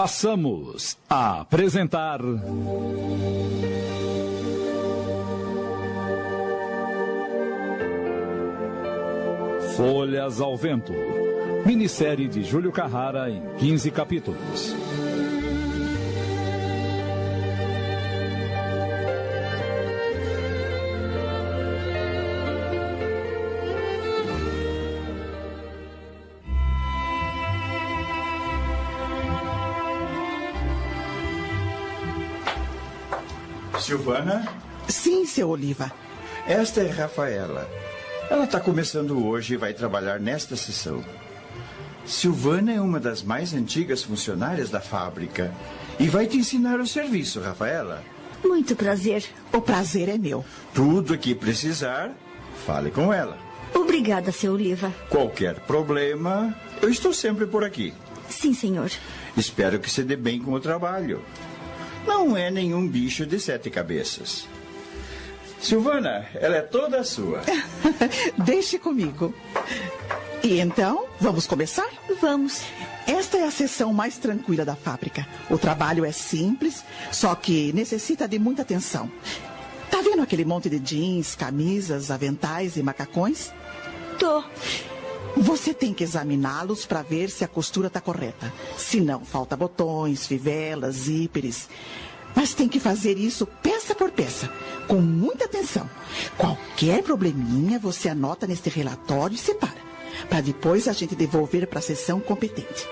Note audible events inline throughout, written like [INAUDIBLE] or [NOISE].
passamos a apresentar. Folhas ao Vento. Minissérie de Júlio Carrara em 15 capítulos. Silvana? Sim, seu Oliva. Esta é Rafaela. Ela está começando hoje e vai trabalhar nesta sessão. Silvana é uma das mais antigas funcionárias da fábrica e vai te ensinar o serviço, Rafaela. Muito prazer. O prazer é meu. Tudo que precisar, fale com ela. Obrigada, seu Oliva. Qualquer problema, eu estou sempre por aqui. Sim, senhor. Espero que se dê bem com o trabalho. Não é nenhum bicho de sete cabeças. Silvana, ela é toda sua. [LAUGHS] Deixe comigo. E então, vamos começar? Vamos. Esta é a sessão mais tranquila da fábrica. O trabalho é simples, só que necessita de muita atenção. Tá vendo aquele monte de jeans, camisas, aventais e macacões? Tô. Você tem que examiná-los para ver se a costura está correta. Se não, falta botões, fivelas, zíperes. Mas tem que fazer isso peça por peça, com muita atenção. Qualquer probleminha você anota neste relatório e separa, para depois a gente devolver para a seção competente.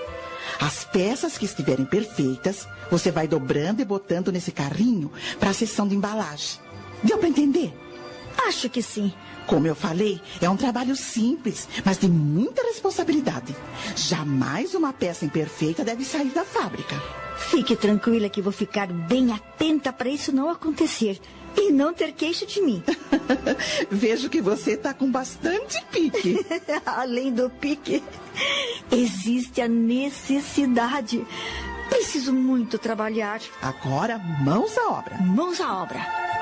As peças que estiverem perfeitas, você vai dobrando e botando nesse carrinho para a seção de embalagem. Deu para entender? Acho que sim. Como eu falei, é um trabalho simples, mas de muita responsabilidade. Jamais uma peça imperfeita deve sair da fábrica. Fique tranquila que vou ficar bem atenta para isso não acontecer e não ter queixo de mim. [LAUGHS] Vejo que você está com bastante pique. [LAUGHS] Além do pique, existe a necessidade. Preciso muito trabalhar. Agora, mãos à obra. Mãos à obra.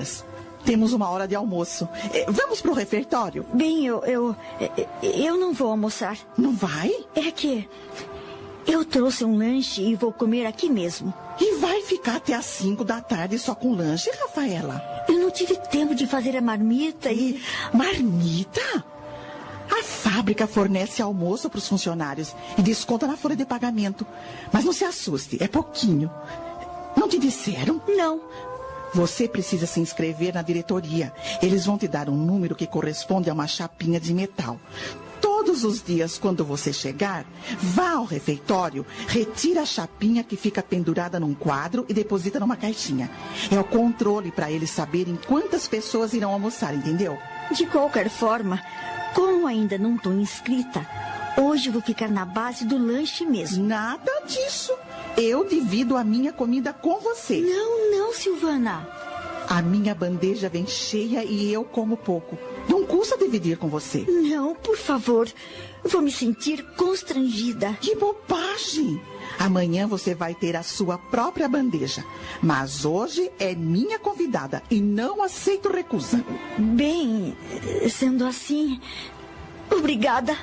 Horas. Temos uma hora de almoço. Eh, Vamos pro refeitório? Bem, eu, eu. Eu não vou almoçar. Não vai? É que. Eu trouxe um lanche e vou comer aqui mesmo. E vai ficar até às 5 da tarde só com lanche, Rafaela? Eu não tive tempo de fazer a marmita e. Marmita? A fábrica fornece almoço para os funcionários e desconta na folha de pagamento. Mas não se assuste, é pouquinho. Não te disseram? Não. Você precisa se inscrever na diretoria. Eles vão te dar um número que corresponde a uma chapinha de metal. Todos os dias, quando você chegar, vá ao refeitório, retira a chapinha que fica pendurada num quadro e deposita numa caixinha. É o controle para eles saberem quantas pessoas irão almoçar, entendeu? De qualquer forma, como ainda não estou inscrita, hoje vou ficar na base do lanche mesmo. Nada disso. Eu divido a minha comida com você. Não, não, Silvana. A minha bandeja vem cheia e eu como pouco. Não custa dividir com você. Não, por favor. Vou me sentir constrangida. Que bobagem! Amanhã você vai ter a sua própria bandeja. Mas hoje é minha convidada e não aceito recusa. Bem, sendo assim, obrigada.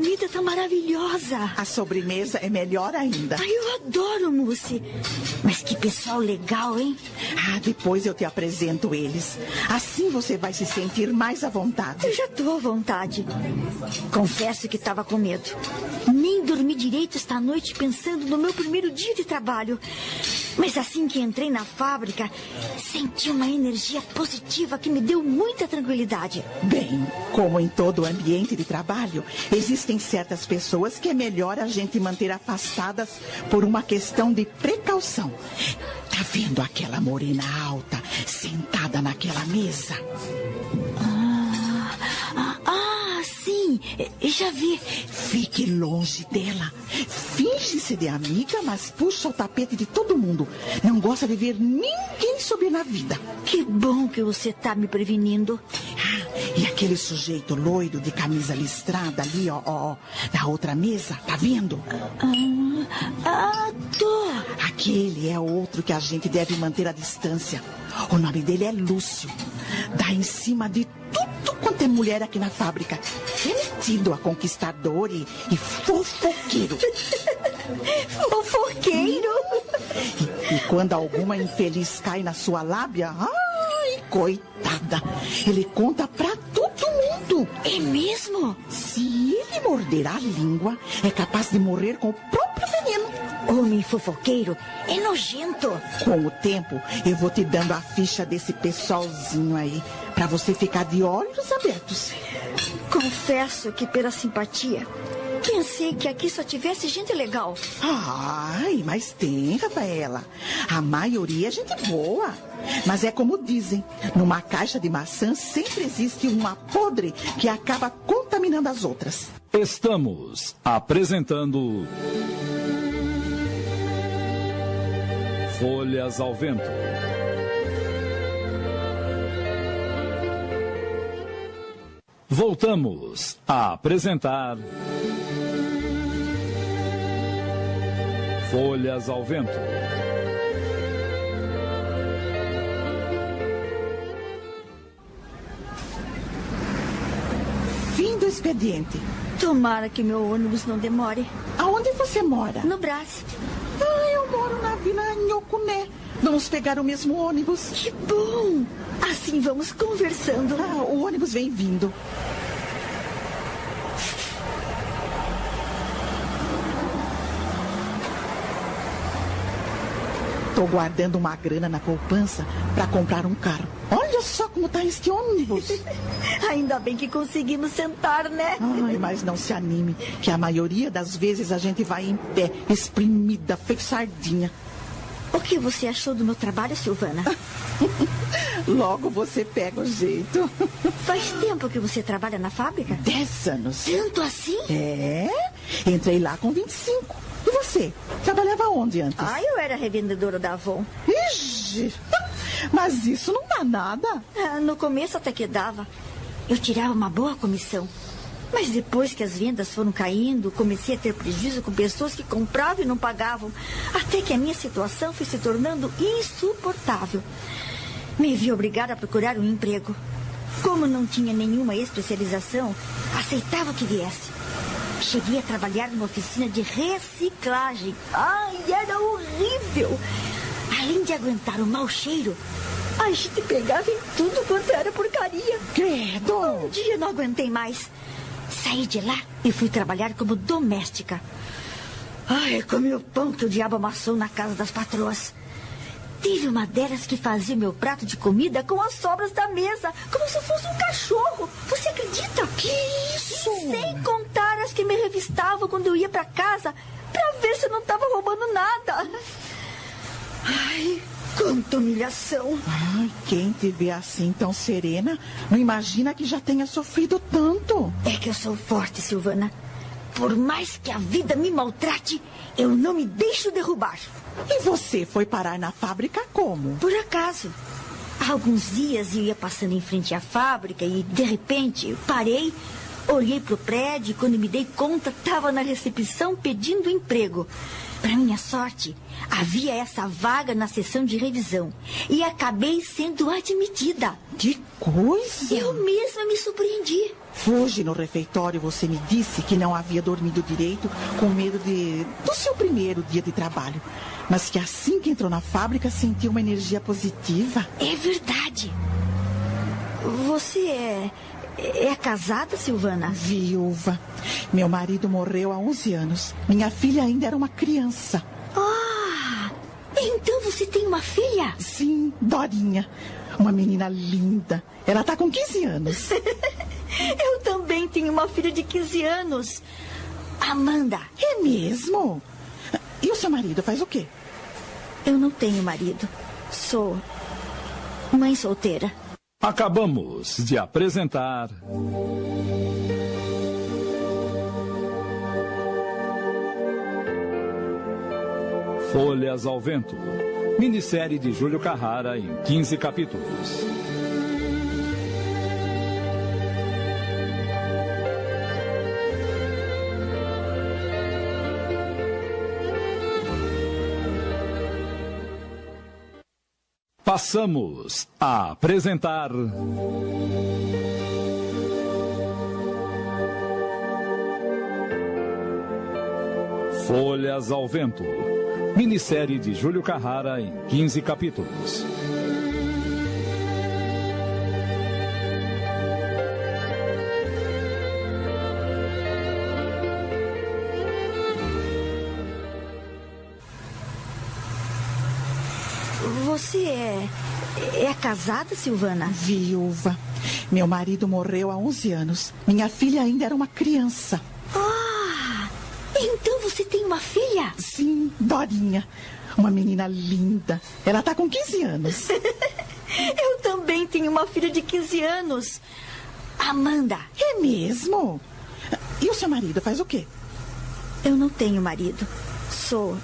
Comida tá maravilhosa. A sobremesa é melhor ainda. Ai, eu adoro mousse. Mas que pessoal legal, hein? Ah, depois eu te apresento eles. Assim você vai se sentir mais à vontade. Eu já tô à vontade. Confesso que estava com medo. Nem dormi direito esta noite pensando no meu primeiro dia de trabalho. Mas assim que entrei na fábrica, senti uma energia positiva que me deu muita tranquilidade. Bem, como em todo ambiente de trabalho, existem certas pessoas que é melhor a gente manter afastadas por uma questão de precaução. Tá vendo aquela morena alta sentada naquela mesa? Ah, ah, ah, sim, Já vi. Fique longe dela. Finge-se de amiga, mas puxa o tapete de todo mundo. Não gosta de ver ninguém subir na vida. Que bom que você tá me prevenindo. Ah, e aquele sujeito loiro de camisa listrada ali, ó, ó, da outra mesa, tá vendo? Ah, ah, tô. Aquele é outro que a gente deve manter a distância. O nome dele é Lúcio. Dá em cima de tudo quanto é mulher aqui na fábrica. É metido a conquistador e, e fofoqueiro. [LAUGHS] fofoqueiro? E, e, quando alguma infeliz cai na sua lábia, ai, coitada, ele conta pra todo mundo. É mesmo? Se ele morder a língua, é capaz de morrer com o próprio veneno. Homem fofoqueiro é nojento. Com o tempo, eu vou te dando a ficha desse pessoalzinho aí, para você ficar de olhos abertos. Confesso que pela simpatia, pensei que aqui só tivesse gente legal. Ai, mas tem, Rafaela. A maioria é gente boa. Mas é como dizem, numa caixa de maçã sempre existe uma podre que acaba contaminando as outras. Estamos apresentando Folhas ao Vento. Voltamos a apresentar Folhas ao Vento. Fim do expediente. Tomara que meu ônibus não demore. Aonde você mora? No Brás. Ah, eu moro na Vila Nhocuné. Vamos pegar o mesmo ônibus. Que bom! Assim vamos conversando. Ah, o ônibus vem vindo. Estou guardando uma grana na poupança para comprar um carro. Olha só como está este ônibus. [LAUGHS] Ainda bem que conseguimos sentar, né? Ai, mas não se anime, que a maioria das vezes a gente vai em pé, espremida, feito sardinha. O que você achou do meu trabalho, Silvana? [LAUGHS] Logo você pega o jeito. [LAUGHS] Faz tempo que você trabalha na fábrica? Dez anos. Tanto assim? É. Entrei lá com 25. E você? Trabalhava onde antes? Ah, eu era revendedora da Avon. Ixi, mas isso não dá nada. Ah, no começo até que dava. Eu tirava uma boa comissão. Mas depois que as vendas foram caindo, comecei a ter prejuízo com pessoas que compravam e não pagavam. Até que a minha situação foi se tornando insuportável. Me vi obrigada a procurar um emprego. Como não tinha nenhuma especialização, aceitava que viesse. Cheguei a trabalhar numa oficina de reciclagem. Ai, era horrível! Além de aguentar o mau cheiro, a gente pegava em tudo quanto era porcaria. Credo! Um dia não aguentei mais. Saí de lá e fui trabalhar como doméstica. Ai, comi o pão que o diabo amassou na casa das patroas. Tive uma delas que fazia meu prato de comida com as sobras da mesa, como se fosse um cachorro. Você acredita? Que isso? Sem contar as que me revistavam quando eu ia para casa para ver se eu não estava roubando nada. Ai, quanta humilhação. Ai, quem te vê assim tão serena, não imagina que já tenha sofrido tanto. É que eu sou forte, Silvana. Por mais que a vida me maltrate, eu não me deixo derrubar. E você foi parar na fábrica como? Por acaso. Há alguns dias eu ia passando em frente à fábrica e, de repente, parei, olhei para o prédio e, quando me dei conta, estava na recepção pedindo emprego. Para minha sorte, havia essa vaga na sessão de revisão e acabei sendo admitida. Que coisa! Eu mesma me surpreendi. Hoje no refeitório você me disse que não havia dormido direito com medo de do seu primeiro dia de trabalho, mas que assim que entrou na fábrica sentiu uma energia positiva. É verdade. Você é é casada, Silvana? Viúva. Meu marido morreu há 11 anos. Minha filha ainda era uma criança. Ah! Então você tem uma filha? Sim, Dorinha. Uma menina linda. Ela está com 15 anos. [LAUGHS] Eu também tenho uma filha de 15 anos. Amanda. É mesmo? E o seu marido faz o quê? Eu não tenho marido. Sou mãe solteira. Acabamos de apresentar. Folhas ao Vento. Minissérie de Júlio Carrara em 15 capítulos. Passamos a apresentar. Folhas ao Vento. Minissérie de Júlio Carrara em 15 capítulos. É. é casada, Silvana? Viúva. Meu marido morreu há 11 anos. Minha filha ainda era uma criança. Ah! Então você tem uma filha? Sim, Dorinha. Uma menina linda. Ela tá com 15 anos. [LAUGHS] Eu também tenho uma filha de 15 anos. Amanda. É mesmo? E o seu marido faz o quê? Eu não tenho marido. Sou.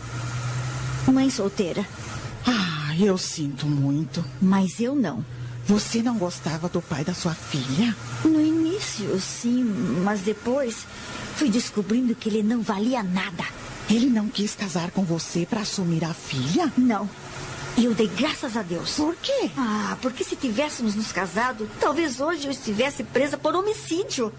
mãe solteira. Ah, eu sinto muito. Mas eu não. Você não gostava do pai da sua filha? No início, sim, mas depois fui descobrindo que ele não valia nada. Ele não quis casar com você para assumir a filha? Não. E eu dei graças a Deus. Por quê? Ah, porque se tivéssemos nos casado, talvez hoje eu estivesse presa por homicídio.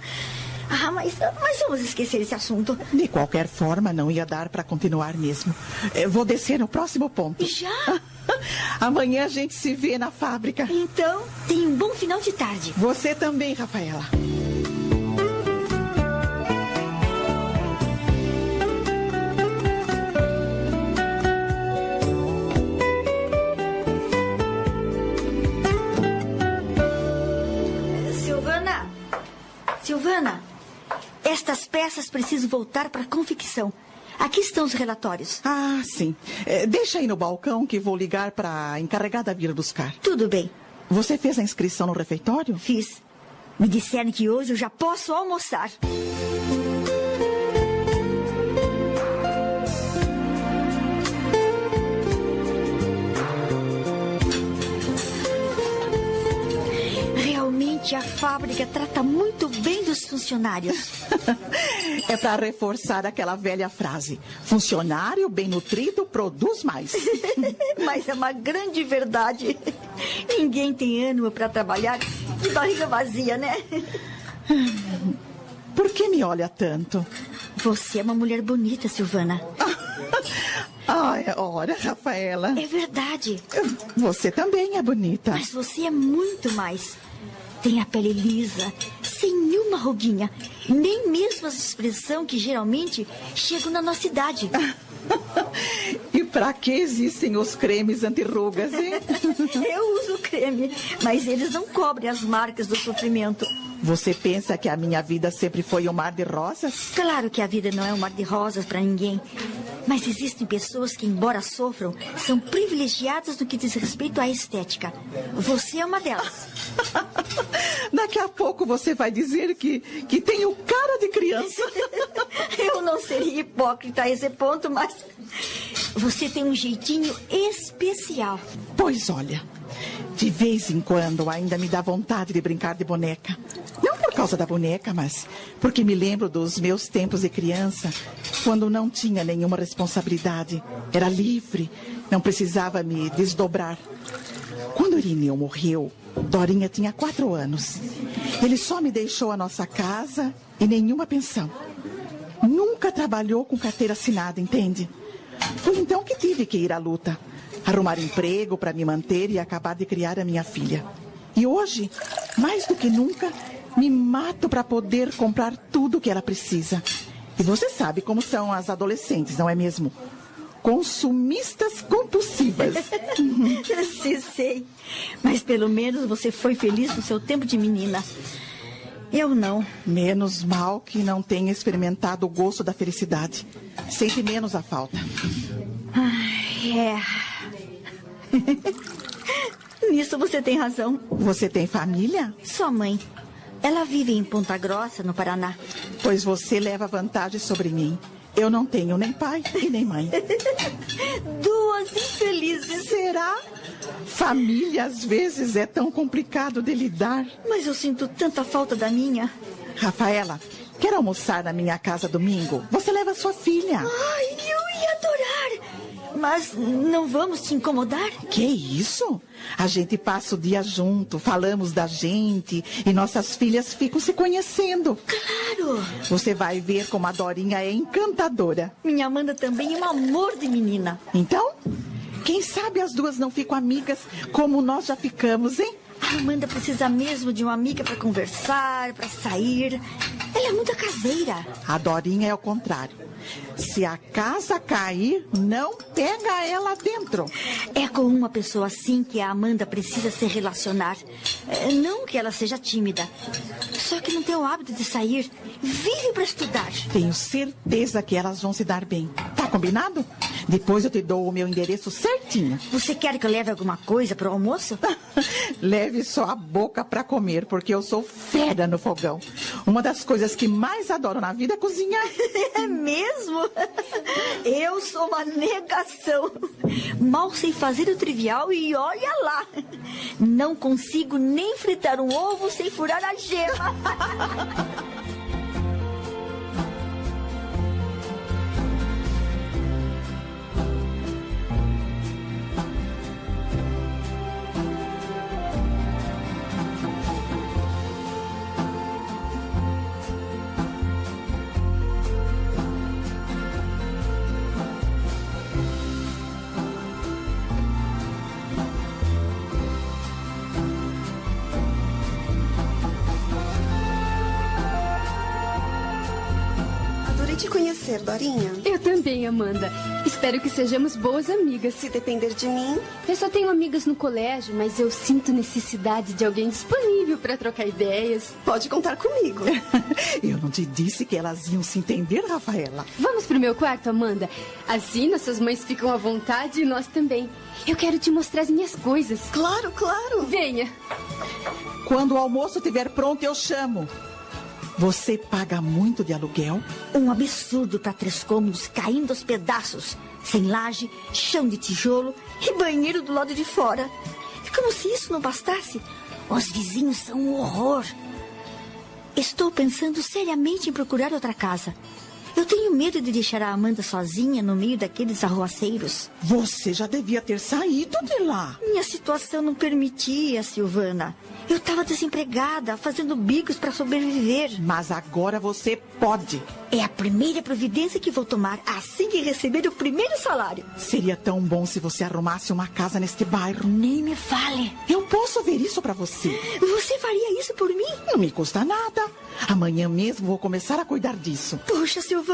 Ah, mas, mas vamos esquecer esse assunto. De qualquer forma, não ia dar para continuar mesmo. Eu vou descer no próximo ponto. Já? [LAUGHS] Amanhã a gente se vê na fábrica. Então, tenha um bom final de tarde. Você também, Rafaela. Estas peças precisam voltar para a confecção. Aqui estão os relatórios. Ah, sim. É, deixa aí no balcão que vou ligar para a encarregada vir buscar. Tudo bem. Você fez a inscrição no refeitório? Fiz. Me disseram que hoje eu já posso almoçar. Realmente a fábrica trata muito bem dos funcionários. [LAUGHS] é para reforçar aquela velha frase: funcionário bem nutrido produz mais. [LAUGHS] Mas é uma grande verdade. Ninguém tem ânimo para trabalhar de barriga vazia, né? [LAUGHS] Por que me olha tanto? Você é uma mulher bonita, Silvana. Ai, ora, Rafaela. É verdade. Você também é bonita. Mas você é muito mais. Tem a pele lisa, sem nenhuma ruguinha, nem mesmo a expressão que geralmente chegam na nossa idade. [LAUGHS] e para que existem os cremes antirrugas, hein? [LAUGHS] Eu uso creme, mas eles não cobrem as marcas do sofrimento. Você pensa que a minha vida sempre foi um mar de rosas? Claro que a vida não é um mar de rosas para ninguém. Mas existem pessoas que, embora sofram, são privilegiadas no que diz respeito à estética. Você é uma delas. [LAUGHS] Daqui a pouco você vai dizer que, que tenho cara de criança. [LAUGHS] Eu não seria hipócrita a esse ponto, mas você tem um jeitinho especial. Pois olha, de vez em quando ainda me dá vontade de brincar de boneca. Causa da boneca, mas porque me lembro dos meus tempos de criança, quando não tinha nenhuma responsabilidade. Era livre, não precisava me desdobrar. Quando Irineu morreu, Dorinha tinha quatro anos. Ele só me deixou a nossa casa e nenhuma pensão. Nunca trabalhou com carteira assinada, entende? Foi então que tive que ir à luta. Arrumar emprego para me manter e acabar de criar a minha filha. E hoje, mais do que nunca, me mato para poder comprar tudo que ela precisa. E você sabe como são as adolescentes, não é mesmo? Consumistas compulsivas. [LAUGHS] Sim, sei. Mas pelo menos você foi feliz no seu tempo de menina. Eu não. Menos mal que não tenha experimentado o gosto da felicidade. Sente menos a falta. Ai, é. [LAUGHS] Nisso você tem razão. Você tem família? Sua mãe. Ela vive em Ponta Grossa, no Paraná. Pois você leva vantagem sobre mim. Eu não tenho nem pai e nem mãe. [LAUGHS] Duas infelizes. Será? Família às vezes é tão complicado de lidar. Mas eu sinto tanta falta da minha. Rafaela, quer almoçar na minha casa domingo? Você leva sua filha. Ai, eu ia adorar. Mas não vamos te incomodar? Que isso? A gente passa o dia junto, falamos da gente e nossas filhas ficam se conhecendo. Claro! Você vai ver como a Dorinha é encantadora. Minha Amanda também é um amor de menina. Então, quem sabe as duas não ficam amigas como nós já ficamos, hein? A Amanda precisa mesmo de uma amiga para conversar, para sair. Ela é muito caseira. A Dorinha é o contrário. Se a casa cair, não pega ela dentro. É com uma pessoa assim que a Amanda precisa se relacionar. É, não que ela seja tímida. Só que não tem o hábito de sair. Vive para estudar. Tenho certeza que elas vão se dar bem. Tá combinado? Depois eu te dou o meu endereço certinho. Você quer que eu leve alguma coisa para o almoço? [LAUGHS] leve só a boca para comer, porque eu sou fera no fogão. Uma das coisas que mais adoro na vida é cozinhar. [LAUGHS] é mesmo? [LAUGHS] Eu sou uma negação. Mal sei fazer o trivial e olha lá. Não consigo nem fritar um ovo sem furar a gema. [LAUGHS] conhecer, Dorinha. Eu também, Amanda. Espero que sejamos boas amigas. Se depender de mim. Eu só tenho amigas no colégio, mas eu sinto necessidade de alguém disponível para trocar ideias. Pode contar comigo. [LAUGHS] eu não te disse que elas iam se entender, Rafaela. Vamos pro meu quarto, Amanda. Assim nossas mães ficam à vontade e nós também. Eu quero te mostrar as minhas coisas. Claro, claro. Venha. Quando o almoço estiver pronto, eu chamo. Você paga muito de aluguel? Um absurdo para três cômodos caindo aos pedaços. Sem laje, chão de tijolo e banheiro do lado de fora. E como se isso não bastasse, os vizinhos são um horror. Estou pensando seriamente em procurar outra casa. Eu tenho medo de deixar a Amanda sozinha no meio daqueles arroaceiros. Você já devia ter saído de lá. Minha situação não permitia, Silvana. Eu estava desempregada, fazendo bicos para sobreviver. Mas agora você pode. É a primeira providência que vou tomar assim que receber o primeiro salário. Seria tão bom se você arrumasse uma casa neste bairro. Nem me fale. Eu posso ver isso para você. Você faria isso por mim? Não me custa nada. Amanhã mesmo vou começar a cuidar disso. Puxa, Silvana,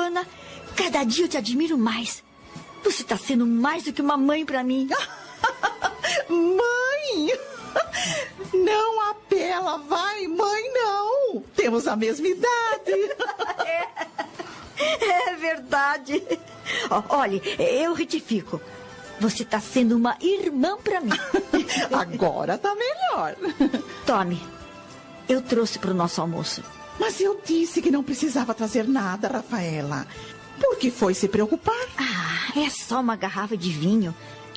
cada dia eu te admiro mais. Você está sendo mais do que uma mãe para mim. [LAUGHS] mãe! Não apela, vai, mãe, não. Temos a mesma idade. [LAUGHS] É, é verdade. Olhe, eu retifico. Você está sendo uma irmã para mim. [LAUGHS] Agora tá melhor. Tome. Eu trouxe para o nosso almoço. Mas eu disse que não precisava trazer nada, Rafaela. Por que foi se preocupar? Ah, é só uma garrafa de vinho.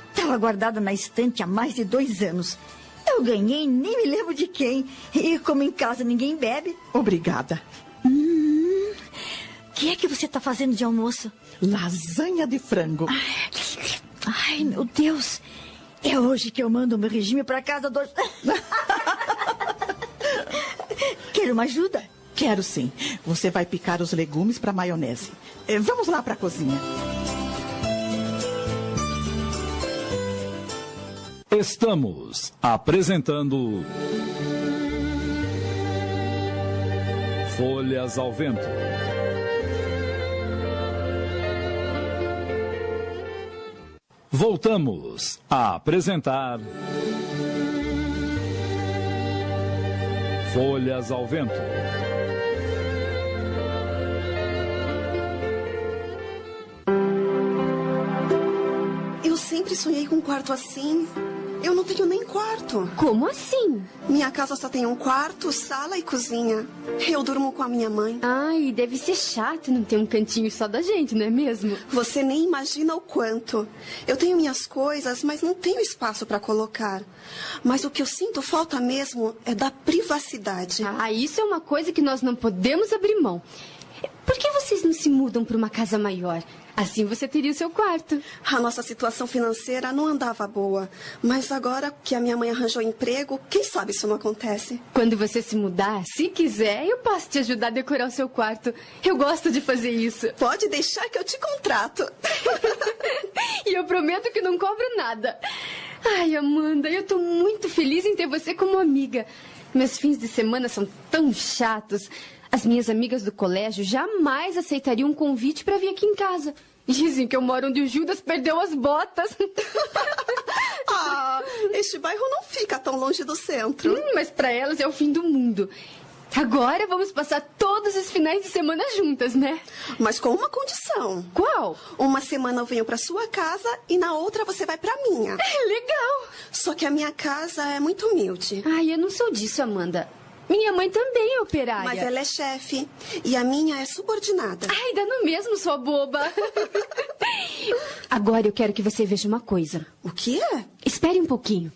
Estava guardada na estante há mais de dois anos. Eu ganhei, nem me lembro de quem. E como em casa ninguém bebe. Obrigada. Hum, o que é que você está fazendo de almoço? Lasanha de frango. Ai, ai, meu Deus. É hoje que eu mando o meu regime para casa do... [LAUGHS] Quer uma ajuda? Quero sim. Você vai picar os legumes para maionese. Eh, vamos lá para a cozinha. Estamos apresentando Folhas ao Vento. Voltamos a apresentar Folhas ao Vento. Sonhei com um quarto assim. Eu não tenho nem quarto. Como assim? Minha casa só tem um quarto, sala e cozinha. Eu durmo com a minha mãe. Ai, deve ser chato não ter um cantinho só da gente, não é mesmo? Você nem imagina o quanto. Eu tenho minhas coisas, mas não tenho espaço para colocar. Mas o que eu sinto falta mesmo é da privacidade. Ah, isso é uma coisa que nós não podemos abrir mão. Por que vocês não se mudam para uma casa maior? Assim você teria o seu quarto. A nossa situação financeira não andava boa. Mas agora que a minha mãe arranjou emprego, quem sabe isso não acontece? Quando você se mudar, se quiser, eu posso te ajudar a decorar o seu quarto. Eu gosto de fazer isso. Pode deixar que eu te contrato. [LAUGHS] e eu prometo que não cobro nada. Ai, Amanda, eu tô muito feliz em ter você como amiga. Meus fins de semana são tão chatos. As minhas amigas do colégio jamais aceitariam um convite para vir aqui em casa. Dizem que eu moro onde o Judas perdeu as botas. [LAUGHS] ah, este bairro não fica tão longe do centro. Hum, mas para elas é o fim do mundo. Agora vamos passar todos os finais de semana juntas, né? Mas com uma condição. Qual? Uma semana eu venho para sua casa e na outra você vai para minha. [LAUGHS] É legal. Só que a minha casa é muito humilde. Ai, eu não sou disso, Amanda. Minha mãe também é operária. Mas ela é chefe. E a minha é subordinada. Ai, dá no mesmo, sua boba. [LAUGHS] Agora eu quero que você veja uma coisa. O que é? Espere um pouquinho.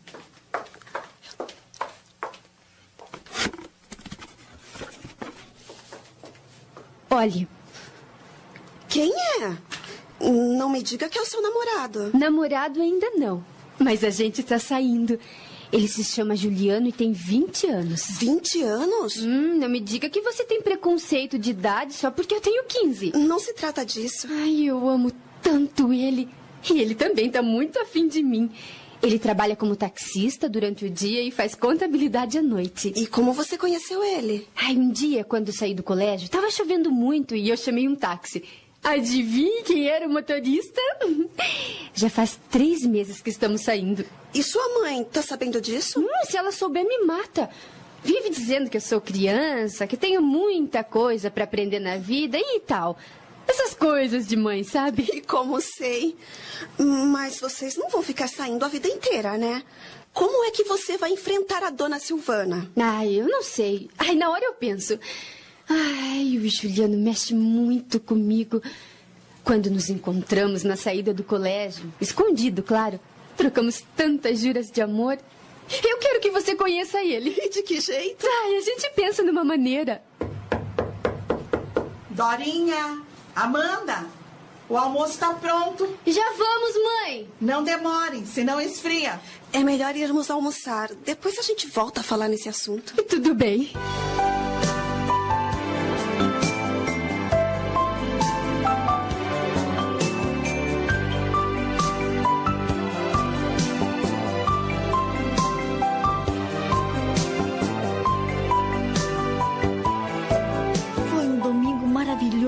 Olhe. Quem é? Não me diga que é o seu namorado. Namorado ainda não. Mas a gente tá saindo. Ele se chama Juliano e tem 20 anos. 20 anos? Hum, não me diga que você tem preconceito de idade só porque eu tenho 15. Não se trata disso. Ai, eu amo tanto ele. E ele também tá muito afim de mim. Ele trabalha como taxista durante o dia e faz contabilidade à noite. E como você conheceu ele? Ai, um dia, quando saí do colégio, tava chovendo muito e eu chamei um táxi. Adivinhe quem era o motorista? Já faz três meses que estamos saindo. E sua mãe tá sabendo disso? Hum, se ela souber, me mata. Vive dizendo que eu sou criança, que tenho muita coisa para aprender na vida e tal. Essas coisas de mãe, sabe? E como sei. Mas vocês não vão ficar saindo a vida inteira, né? Como é que você vai enfrentar a dona Silvana? Ai, eu não sei. Ai, na hora eu penso. Ai, o Juliano mexe muito comigo. Quando nos encontramos na saída do colégio, escondido, claro, trocamos tantas juras de amor. Eu quero que você conheça ele. E [LAUGHS] de que jeito? Ai, a gente pensa numa maneira. Dorinha, Amanda, o almoço está pronto. Já vamos, mãe. Não demorem, senão esfria. É melhor irmos almoçar. Depois a gente volta a falar nesse assunto. Tudo bem.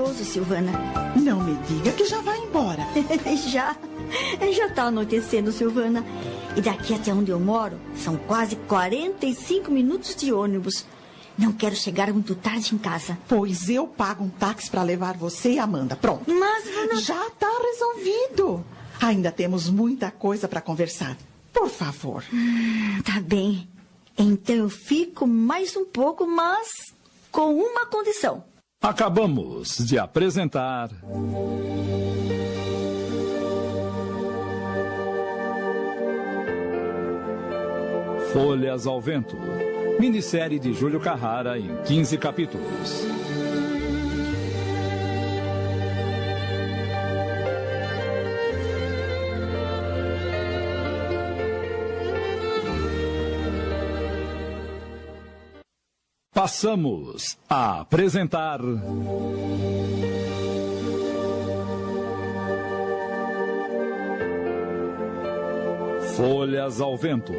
Maravilhoso, Silvana. Não me diga que já vai embora. [LAUGHS] já. Já tá anoitecendo, Silvana. E daqui até onde eu moro, são quase 45 minutos de ônibus. Não quero chegar muito tarde em casa. Pois eu pago um táxi para levar você e Amanda. Pronto. Mas, Ana... Já está resolvido. Ainda temos muita coisa para conversar. Por favor. Tá bem. Então eu fico mais um pouco, mas com uma condição. Acabamos de apresentar. Folhas ao Vento. Minissérie de Júlio Carrara em 15 capítulos. Passamos a apresentar. Folhas ao Vento.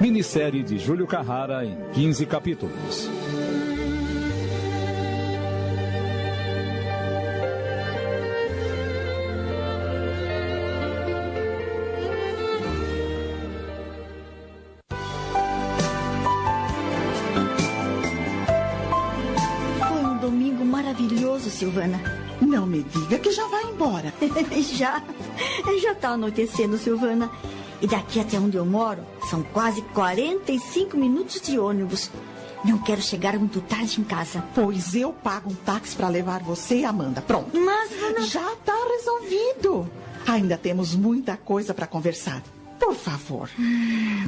Minissérie de Júlio Carrara em 15 capítulos. Silvana. Não me diga que já vai embora. [LAUGHS] já. Já tá anoitecendo, Silvana. E daqui até onde eu moro, São quase 45 minutos de ônibus. Não quero chegar muito tarde em casa. Pois eu pago um táxi para levar você e Amanda. Pronto. Mas, Ana... Já está resolvido. Ainda temos muita coisa para conversar. Por favor.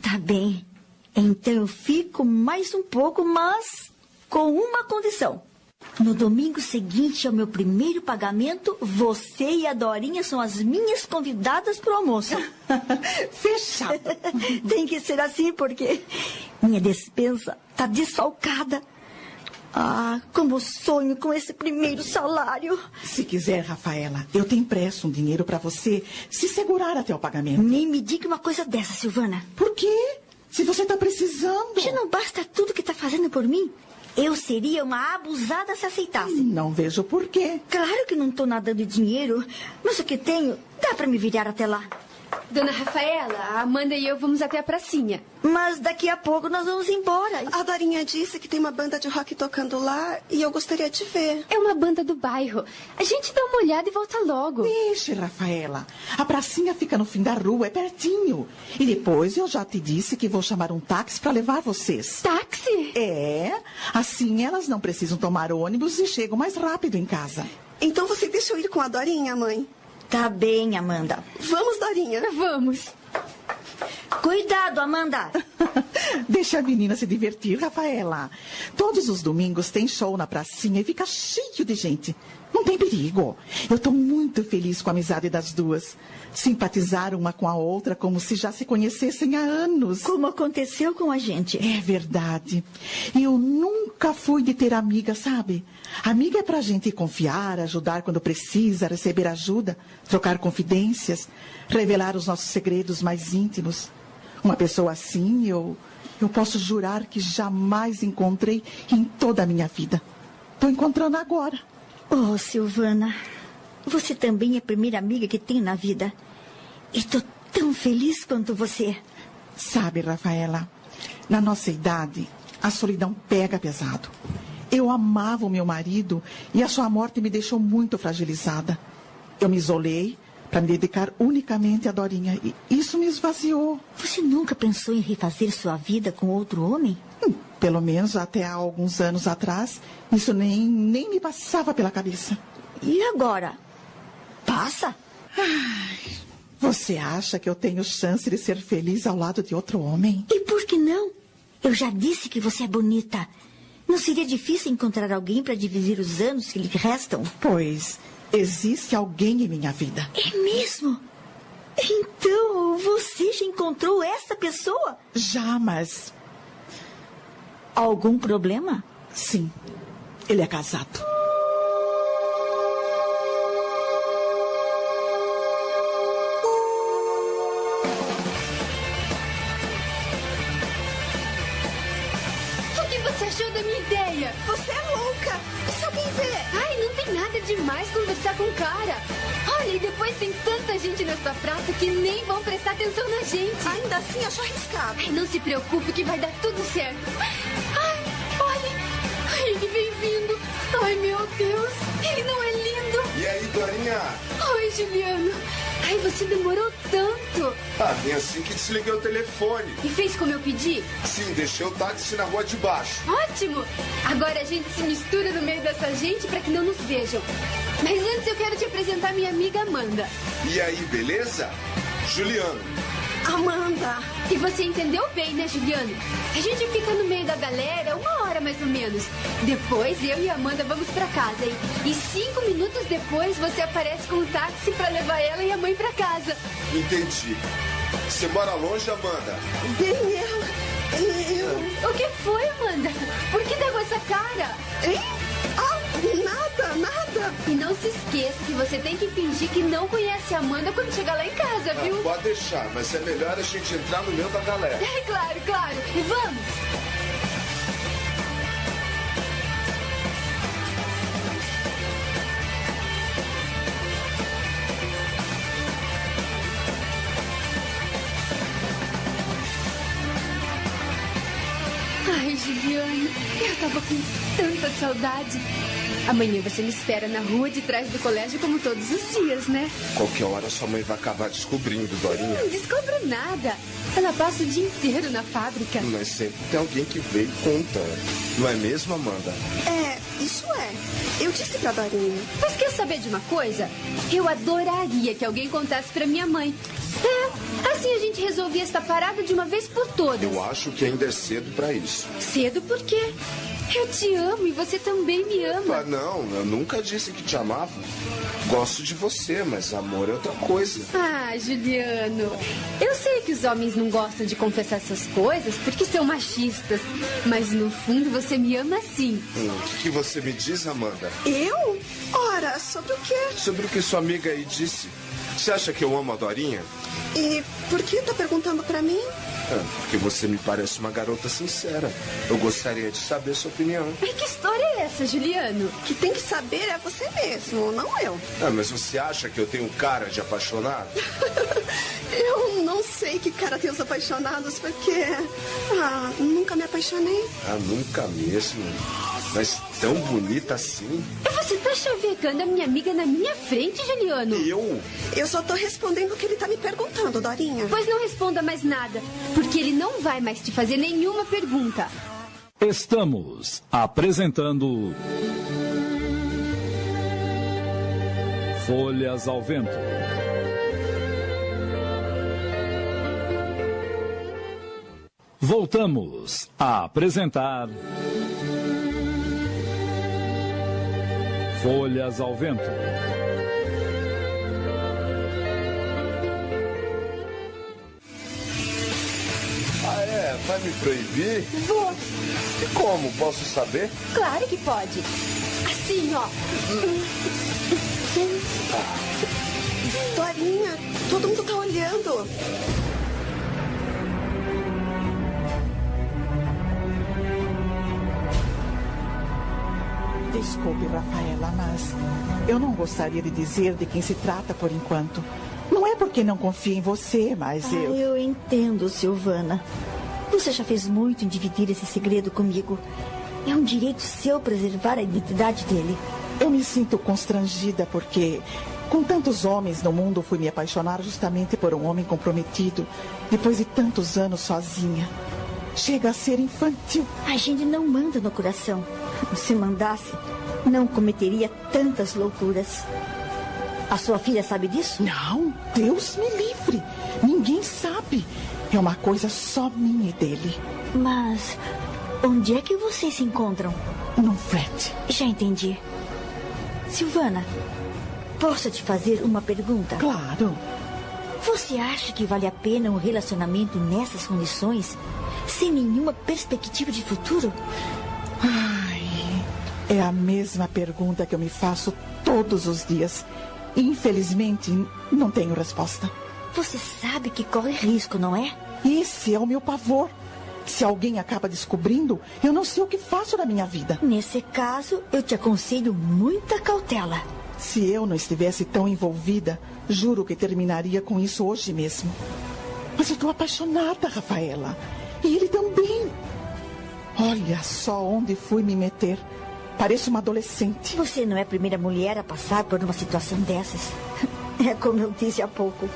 Tá bem. Então eu fico mais um pouco, mas com uma condição. No domingo seguinte ao meu primeiro pagamento, você e a Dorinha são as minhas convidadas para o almoço. [LAUGHS] Fechado. Tem que ser assim, porque minha despensa está desfalcada. Ah, como sonho com esse primeiro salário. Se quiser, Rafaela, eu te empresto um dinheiro para você se segurar até o pagamento. Nem me diga uma coisa dessa, Silvana. Por quê? Se você está precisando. Já não basta tudo que está fazendo por mim? Eu seria uma abusada se aceitasse. Não vejo por quê. Claro que não estou nadando dinheiro, mas o que tenho dá para me virar até lá. Dona Rafaela, a Amanda e eu vamos até a pracinha. Mas daqui a pouco nós vamos embora. A Dorinha disse que tem uma banda de rock tocando lá e eu gostaria de ver. É uma banda do bairro. A gente dá uma olhada e volta logo. Deixe, Rafaela. A pracinha fica no fim da rua, é pertinho. E depois eu já te disse que vou chamar um táxi para levar vocês. Táxi? É. Assim elas não precisam tomar ônibus e chegam mais rápido em casa. Então você deixa eu ir com a Dorinha, mãe? Tá bem, Amanda. Vamos, Dorinha. Vamos. Cuidado, Amanda. [LAUGHS] Deixa a menina se divertir, Rafaela. Todos os domingos tem show na pracinha e fica cheio de gente. Não tem perigo. Eu estou muito feliz com a amizade das duas. Simpatizaram uma com a outra como se já se conhecessem há anos. Como aconteceu com a gente. É verdade. Eu nunca fui de ter amiga, sabe? Amiga é pra gente confiar, ajudar quando precisa, receber ajuda, trocar confidências, revelar os nossos segredos mais íntimos. Uma pessoa assim, eu, eu posso jurar que jamais encontrei em toda a minha vida. Estou encontrando agora. Oh, Silvana, você também é a primeira amiga que tenho na vida. Estou tão feliz quanto você. Sabe, Rafaela, na nossa idade, a solidão pega pesado. Eu amava o meu marido e a sua morte me deixou muito fragilizada. Eu me isolei para me dedicar unicamente a Dorinha e isso me esvaziou. Você nunca pensou em refazer sua vida com outro homem? Hum, pelo menos até há alguns anos atrás, isso nem, nem me passava pela cabeça. E agora? Passa? Ai, você acha que eu tenho chance de ser feliz ao lado de outro homem? E por que não? Eu já disse que você é bonita. Não seria difícil encontrar alguém para dividir os anos que lhe restam? Pois existe alguém em minha vida. É mesmo? Então, você já encontrou essa pessoa? Já, mas. Algum problema? Sim. Ele é casado. O que você achou da minha ideia? Você é louca. Se alguém ver? Ai, não tem nada demais conversar com o cara. Olha, e depois tem tanta gente nessa praça que nem vão prestar atenção na gente. Ainda assim, acho arriscado. Ai, não se preocupe que vai dar tudo certo. Olha. Ai, meu Deus. Ele não é lindo. E aí, Dorinha? Oi, Juliano. Ai, você demorou tanto. Ah, vem assim que desliguei o telefone. E fez como eu pedi? Sim, deixei o táxi na rua de baixo. Ótimo! Agora a gente se mistura no meio dessa gente para que não nos vejam. Mas antes eu quero te apresentar minha amiga Amanda. E aí, beleza? Juliano. Amanda. E você entendeu bem, né, Juliano? A gente fica no meio da galera uma hora mais ou menos. Depois eu e a Amanda vamos para casa, hein? E cinco minutos depois você aparece com um táxi para levar ela e a mãe para casa. Entendi. Você mora longe, Amanda? Bem eu. Eu. O que foi, Amanda? Por que deu essa cara? Hein? Ah, nada, nada. E não se esqueça que você tem que fingir que não conhece a Amanda quando chegar lá em casa, Ah, viu? pode deixar, mas é melhor a gente entrar no meio da galera. [LAUGHS] É claro, claro. E vamos! Ai, Juliano, eu tava com tanta saudade. Amanhã você me espera na rua de trás do colégio como todos os dias, né? Qualquer hora sua mãe vai acabar descobrindo, Dorinha. Não descubro nada. Ela passa o dia inteiro na fábrica. Mas sempre tem alguém que veio e conta. Não é mesmo, Amanda? É, isso é. Eu disse pra Dorinha. Mas quer saber de uma coisa? Eu adoraria que alguém contasse pra minha mãe. É, assim a gente resolvia esta parada de uma vez por todas. Eu acho que ainda é cedo pra isso. Cedo por quê? Eu te amo e você também me ama. Ah, não, eu nunca disse que te amava. Gosto de você, mas amor é outra coisa. Ah, Juliano, eu sei que os homens não gostam de confessar essas coisas porque são machistas, mas no fundo você me ama sim. Hum, o que, que você me diz, Amanda? Eu? Ora, sobre o quê? Sobre o que sua amiga aí disse. Você acha que eu amo a Dorinha? E por que tá perguntando pra mim? É, porque você me parece uma garota sincera. Eu gostaria de saber sua opinião. Mas que história é essa, Juliano? Que tem que saber é você mesmo, não eu. Ah, mas você acha que eu tenho cara de apaixonado? [LAUGHS] eu não sei que cara tem os apaixonados, porque. Ah, nunca me apaixonei. Ah, nunca mesmo. Mas tão bonita assim. Você tá chavecando a minha amiga na minha frente, Juliano? Eu? Eu só tô respondendo o que ele tá me perguntando, Dorinha. Pois não responda mais nada, porque ele não vai mais te fazer nenhuma pergunta. Estamos apresentando. Folhas ao Vento. Voltamos a apresentar. Folhas ao Vento. Vai me proibir? Vou. E como? Posso saber? Claro que pode. Assim, ó. Dorinha, todo mundo tá olhando. Desculpe, Rafaela, mas eu não gostaria de dizer de quem se trata por enquanto. Não é porque não confio em você, mas Ah, eu. eu entendo, Silvana. Você já fez muito em dividir esse segredo comigo. É um direito seu preservar a identidade dele. Eu me sinto constrangida porque, com tantos homens no mundo, fui me apaixonar justamente por um homem comprometido, depois de tantos anos sozinha. Chega a ser infantil. A gente não manda no coração. Se mandasse, não cometeria tantas loucuras. A sua filha sabe disso? Não, Deus me livre. Ninguém sabe. É uma coisa só minha e dele. Mas onde é que vocês se encontram? Num flat. Já entendi. Silvana, posso te fazer uma pergunta? Claro. Você acha que vale a pena um relacionamento nessas condições, sem nenhuma perspectiva de futuro? Ai, é a mesma pergunta que eu me faço todos os dias. Infelizmente, não tenho resposta. Você sabe que corre risco, não é? Esse é o meu pavor. Se alguém acaba descobrindo, eu não sei o que faço na minha vida. Nesse caso, eu te aconselho muita cautela. Se eu não estivesse tão envolvida, juro que terminaria com isso hoje mesmo. Mas eu estou apaixonada, Rafaela. E ele também. Olha só onde fui me meter. Pareço uma adolescente. Você não é a primeira mulher a passar por uma situação dessas. É como eu disse há pouco.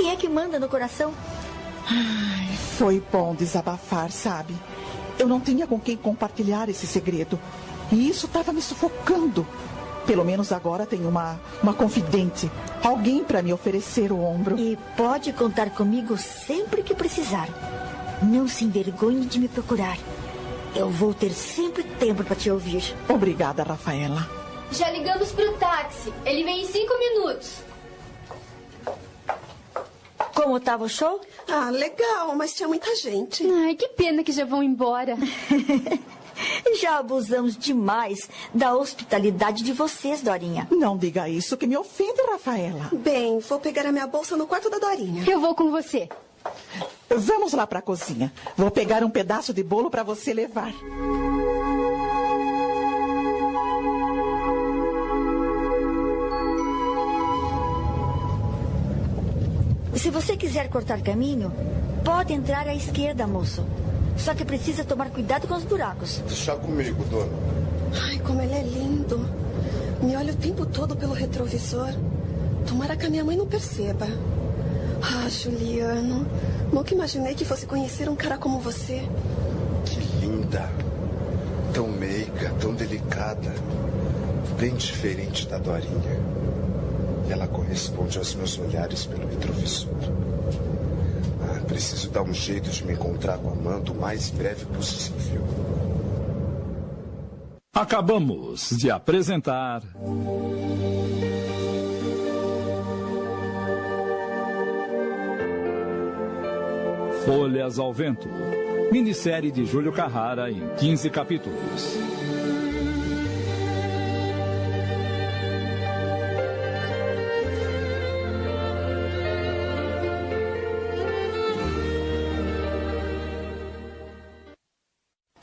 Quem é que manda no coração? Ai, foi bom desabafar, sabe? Eu não tinha com quem compartilhar esse segredo. E isso estava me sufocando. Pelo menos agora tenho uma, uma confidente. Alguém para me oferecer o ombro. E pode contar comigo sempre que precisar. Não se envergonhe de me procurar. Eu vou ter sempre tempo para te ouvir. Obrigada, Rafaela. Já ligamos pro táxi. Ele vem em cinco minutos. Como estava o show? Ah, legal, mas tinha muita gente. Ai, que pena que já vão embora. [LAUGHS] Já abusamos demais da hospitalidade de vocês, Dorinha. Não diga isso que me ofende, Rafaela. Bem, vou pegar a minha bolsa no quarto da Dorinha. Eu vou com você. Vamos lá para a cozinha. Vou pegar um pedaço de bolo para você levar. Se você quiser cortar caminho, pode entrar à esquerda, moço. Só que precisa tomar cuidado com os buracos. Deixa comigo, dona. Ai, como ele é lindo. Me olha o tempo todo pelo retrovisor. Tomara que a minha mãe não perceba. Ah, Juliano. Nunca imaginei que fosse conhecer um cara como você. Que linda. Tão meiga, tão delicada. Bem diferente da Dorinha. Ela corresponde aos meus olhares pelo retrovisor. Ah, preciso dar um jeito de me encontrar com a Amanda o mais breve possível. Acabamos de apresentar. Folhas ao Vento. Minissérie de Júlio Carrara em 15 capítulos.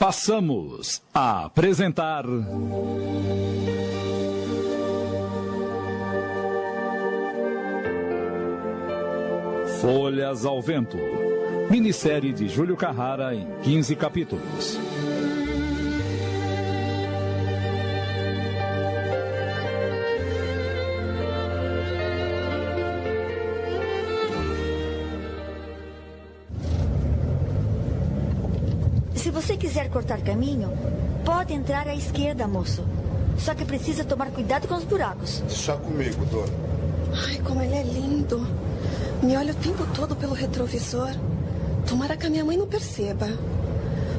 Passamos a apresentar. Folhas ao Vento. Minissérie de Júlio Carrara em 15 capítulos. Cortar caminho, pode entrar à esquerda, moço. Só que precisa tomar cuidado com os buracos. Deixa comigo, dona. Ai, como ele é lindo. Me olha o tempo todo pelo retrovisor. Tomara que a minha mãe não perceba.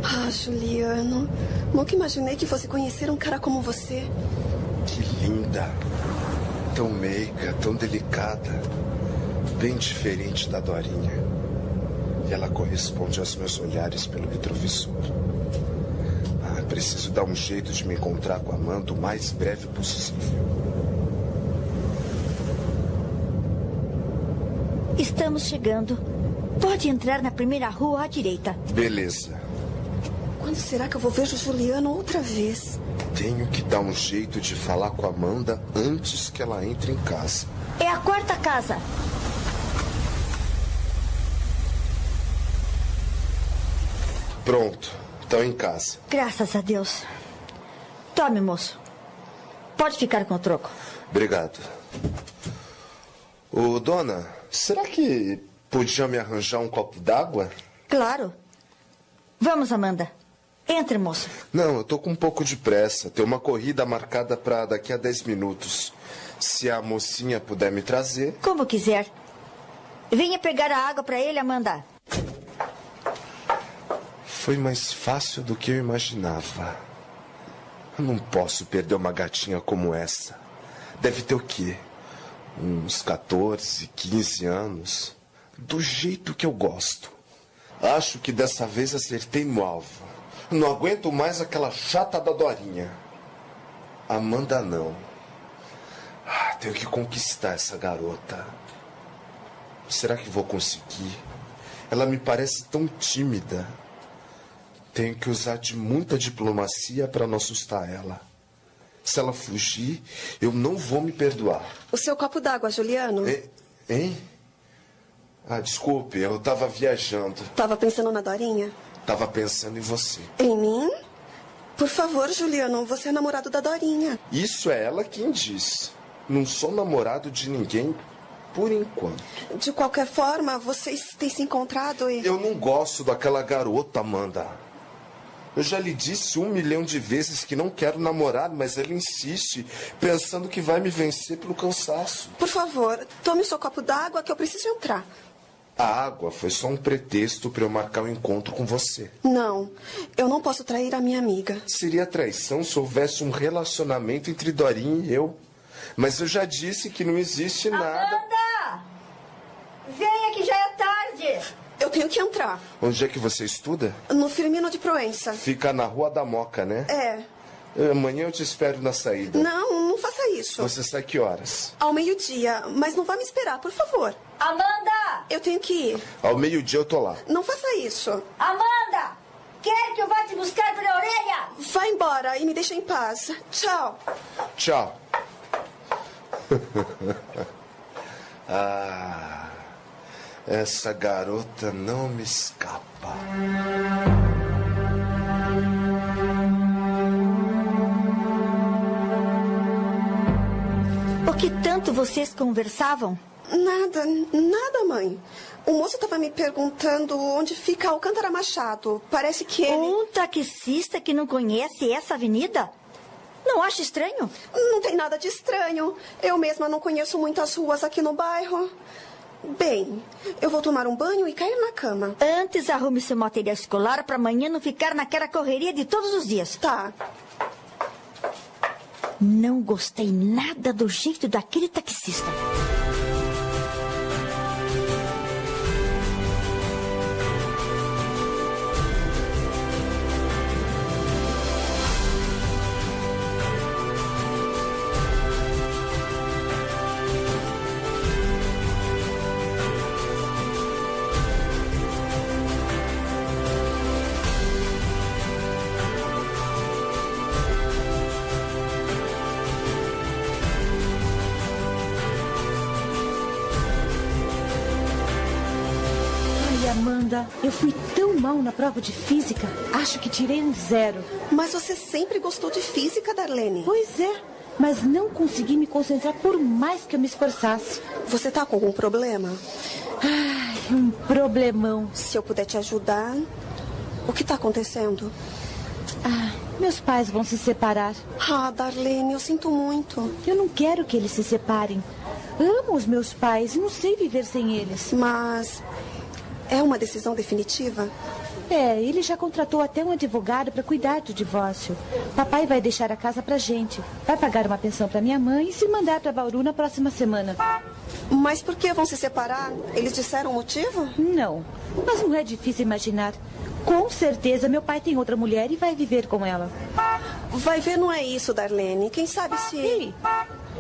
Ah, Juliano. Nunca imaginei que fosse conhecer um cara como você. Que linda. Tão meiga, tão delicada. Bem diferente da Dorinha. E ela corresponde aos meus olhares pelo retrovisor. Preciso dar um jeito de me encontrar com a Amanda o mais breve possível. Estamos chegando. Pode entrar na primeira rua à direita. Beleza. Quando será que eu vou ver o Juliano outra vez? Tenho que dar um jeito de falar com a Amanda antes que ela entre em casa. É a quarta casa. Pronto, estão em casa. Graças a Deus. Tome, moço. Pode ficar com o troco. Obrigado. Ô, dona, será que podia me arranjar um copo d'água? Claro. Vamos, Amanda. Entre, moço. Não, eu tô com um pouco de pressa. Tem uma corrida marcada para daqui a 10 minutos. Se a mocinha puder me trazer. Como quiser. Venha pegar a água para ele, Amanda. Foi mais fácil do que eu imaginava. Eu não posso perder uma gatinha como essa. Deve ter o quê? Uns 14, 15 anos. Do jeito que eu gosto. Acho que dessa vez acertei no alvo. Não aguento mais aquela chata da Dorinha. Amanda não. Ah, tenho que conquistar essa garota. Será que vou conseguir? Ela me parece tão tímida. Tenho que usar de muita diplomacia para não assustar ela. Se ela fugir, eu não vou me perdoar. O seu copo d'água, Juliano. Hein? hein? Ah, desculpe, eu estava viajando. Tava pensando na Dorinha? Tava pensando em você. Em mim? Por favor, Juliano, você é namorado da Dorinha. Isso é ela quem diz. Não sou namorado de ninguém por enquanto. De qualquer forma, vocês têm se encontrado e. Eu não gosto daquela garota, Amanda. Eu já lhe disse um milhão de vezes que não quero namorar, mas ela insiste, pensando que vai me vencer pelo cansaço. Por favor, tome o seu copo d'água que eu preciso entrar. A água foi só um pretexto para eu marcar um encontro com você. Não, eu não posso trair a minha amiga. Seria traição se houvesse um relacionamento entre Dorinha e eu. Mas eu já disse que não existe nada. Amanda! Venha que já é tarde. Eu tenho que entrar. Onde é que você estuda? No Firmino de Proença. Fica na Rua da Moca, né? É. Amanhã eu te espero na saída. Não, não faça isso. Você sai que horas? Ao meio-dia, mas não vá me esperar, por favor. Amanda! Eu tenho que ir. Ao meio-dia eu tô lá. Não faça isso. Amanda! Quer que eu vá te buscar pela orelha? Vá embora e me deixe em paz. Tchau. Tchau. [LAUGHS] ah, essa garota não me escapa. O que tanto vocês conversavam? Nada, nada, mãe. O moço estava me perguntando onde fica Alcântara Machado. Parece que ele... Um taxista que não conhece essa avenida? Não acha estranho? Não tem nada de estranho. Eu mesma não conheço muitas ruas aqui no bairro. Bem, eu vou tomar um banho e cair na cama. Antes arrume seu material escolar para amanhã não ficar naquela correria de todos os dias. Tá. Não gostei nada do jeito daquele taxista. Mal na prova de física. Acho que tirei um zero. Mas você sempre gostou de física, Darlene. Pois é, mas não consegui me concentrar por mais que eu me esforçasse. Você tá com algum problema? Ai, um problemão. Se eu puder te ajudar. O que tá acontecendo? Ah, meus pais vão se separar. Ah, Darlene, eu sinto muito. Eu não quero que eles se separem. Amo os meus pais e não sei viver sem eles. Mas. É uma decisão definitiva? É, ele já contratou até um advogado para cuidar do divórcio. Papai vai deixar a casa pra gente. Vai pagar uma pensão para minha mãe e se mandar para Bauru na próxima semana. Mas por que vão se separar? Eles disseram o motivo? Não, mas não é difícil imaginar. Com certeza meu pai tem outra mulher e vai viver com ela. Vai ver, não é isso, Darlene. Quem sabe se. Ei,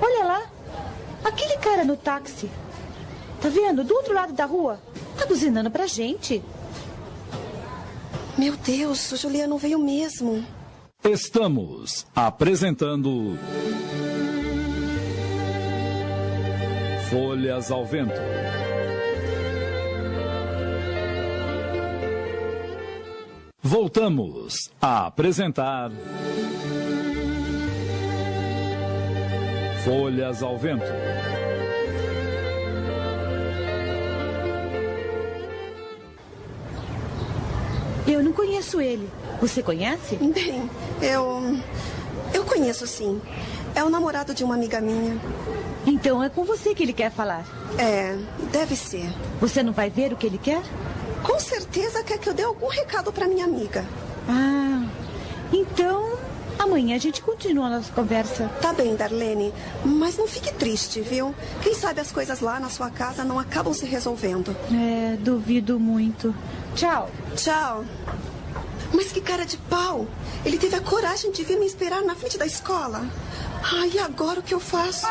olha lá. Aquele cara no táxi. Tá vendo? Do outro lado da rua. Tá buzinando pra gente. Meu Deus, o Juliano veio mesmo. Estamos apresentando. Folhas ao Vento. Voltamos a apresentar. Folhas ao Vento. Eu não conheço ele. Você conhece? Bem, eu. Eu conheço sim. É o namorado de uma amiga minha. Então é com você que ele quer falar. É, deve ser. Você não vai ver o que ele quer? Com certeza quer que eu dê algum recado para minha amiga. Ah, então amanhã a gente continua a nossa conversa. Tá bem, Darlene, mas não fique triste, viu? Quem sabe as coisas lá na sua casa não acabam se resolvendo. É, duvido muito. Tchau. Tchau. Mas que cara de pau! Ele teve a coragem de vir me esperar na frente da escola. Ai, e agora o que eu faço?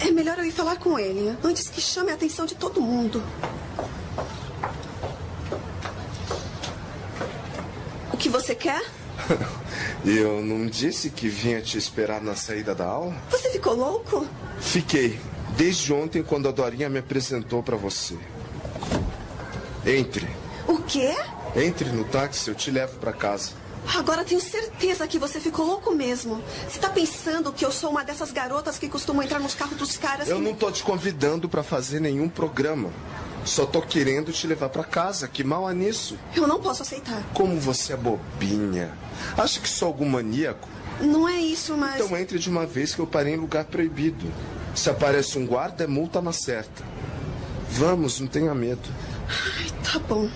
É melhor eu ir falar com ele antes que chame a atenção de todo mundo. O que você quer? [LAUGHS] Eu não disse que vinha te esperar na saída da aula? Você ficou louco? Fiquei. Desde ontem, quando a Dorinha me apresentou para você. Entre. O quê? Entre no táxi, eu te levo para casa. Agora tenho certeza que você ficou louco mesmo. Você tá pensando que eu sou uma dessas garotas que costumam entrar nos carros dos caras Eu que... não tô te convidando para fazer nenhum programa. Só tô querendo te levar para casa. Que mal há nisso? Eu não posso aceitar. Como você é bobinha. Acha que sou algum maníaco? Não é isso, mas... Então entre de uma vez que eu parei em lugar proibido. Se aparece um guarda, é multa na certa. Vamos, não tenha medo. Ai, tá bom.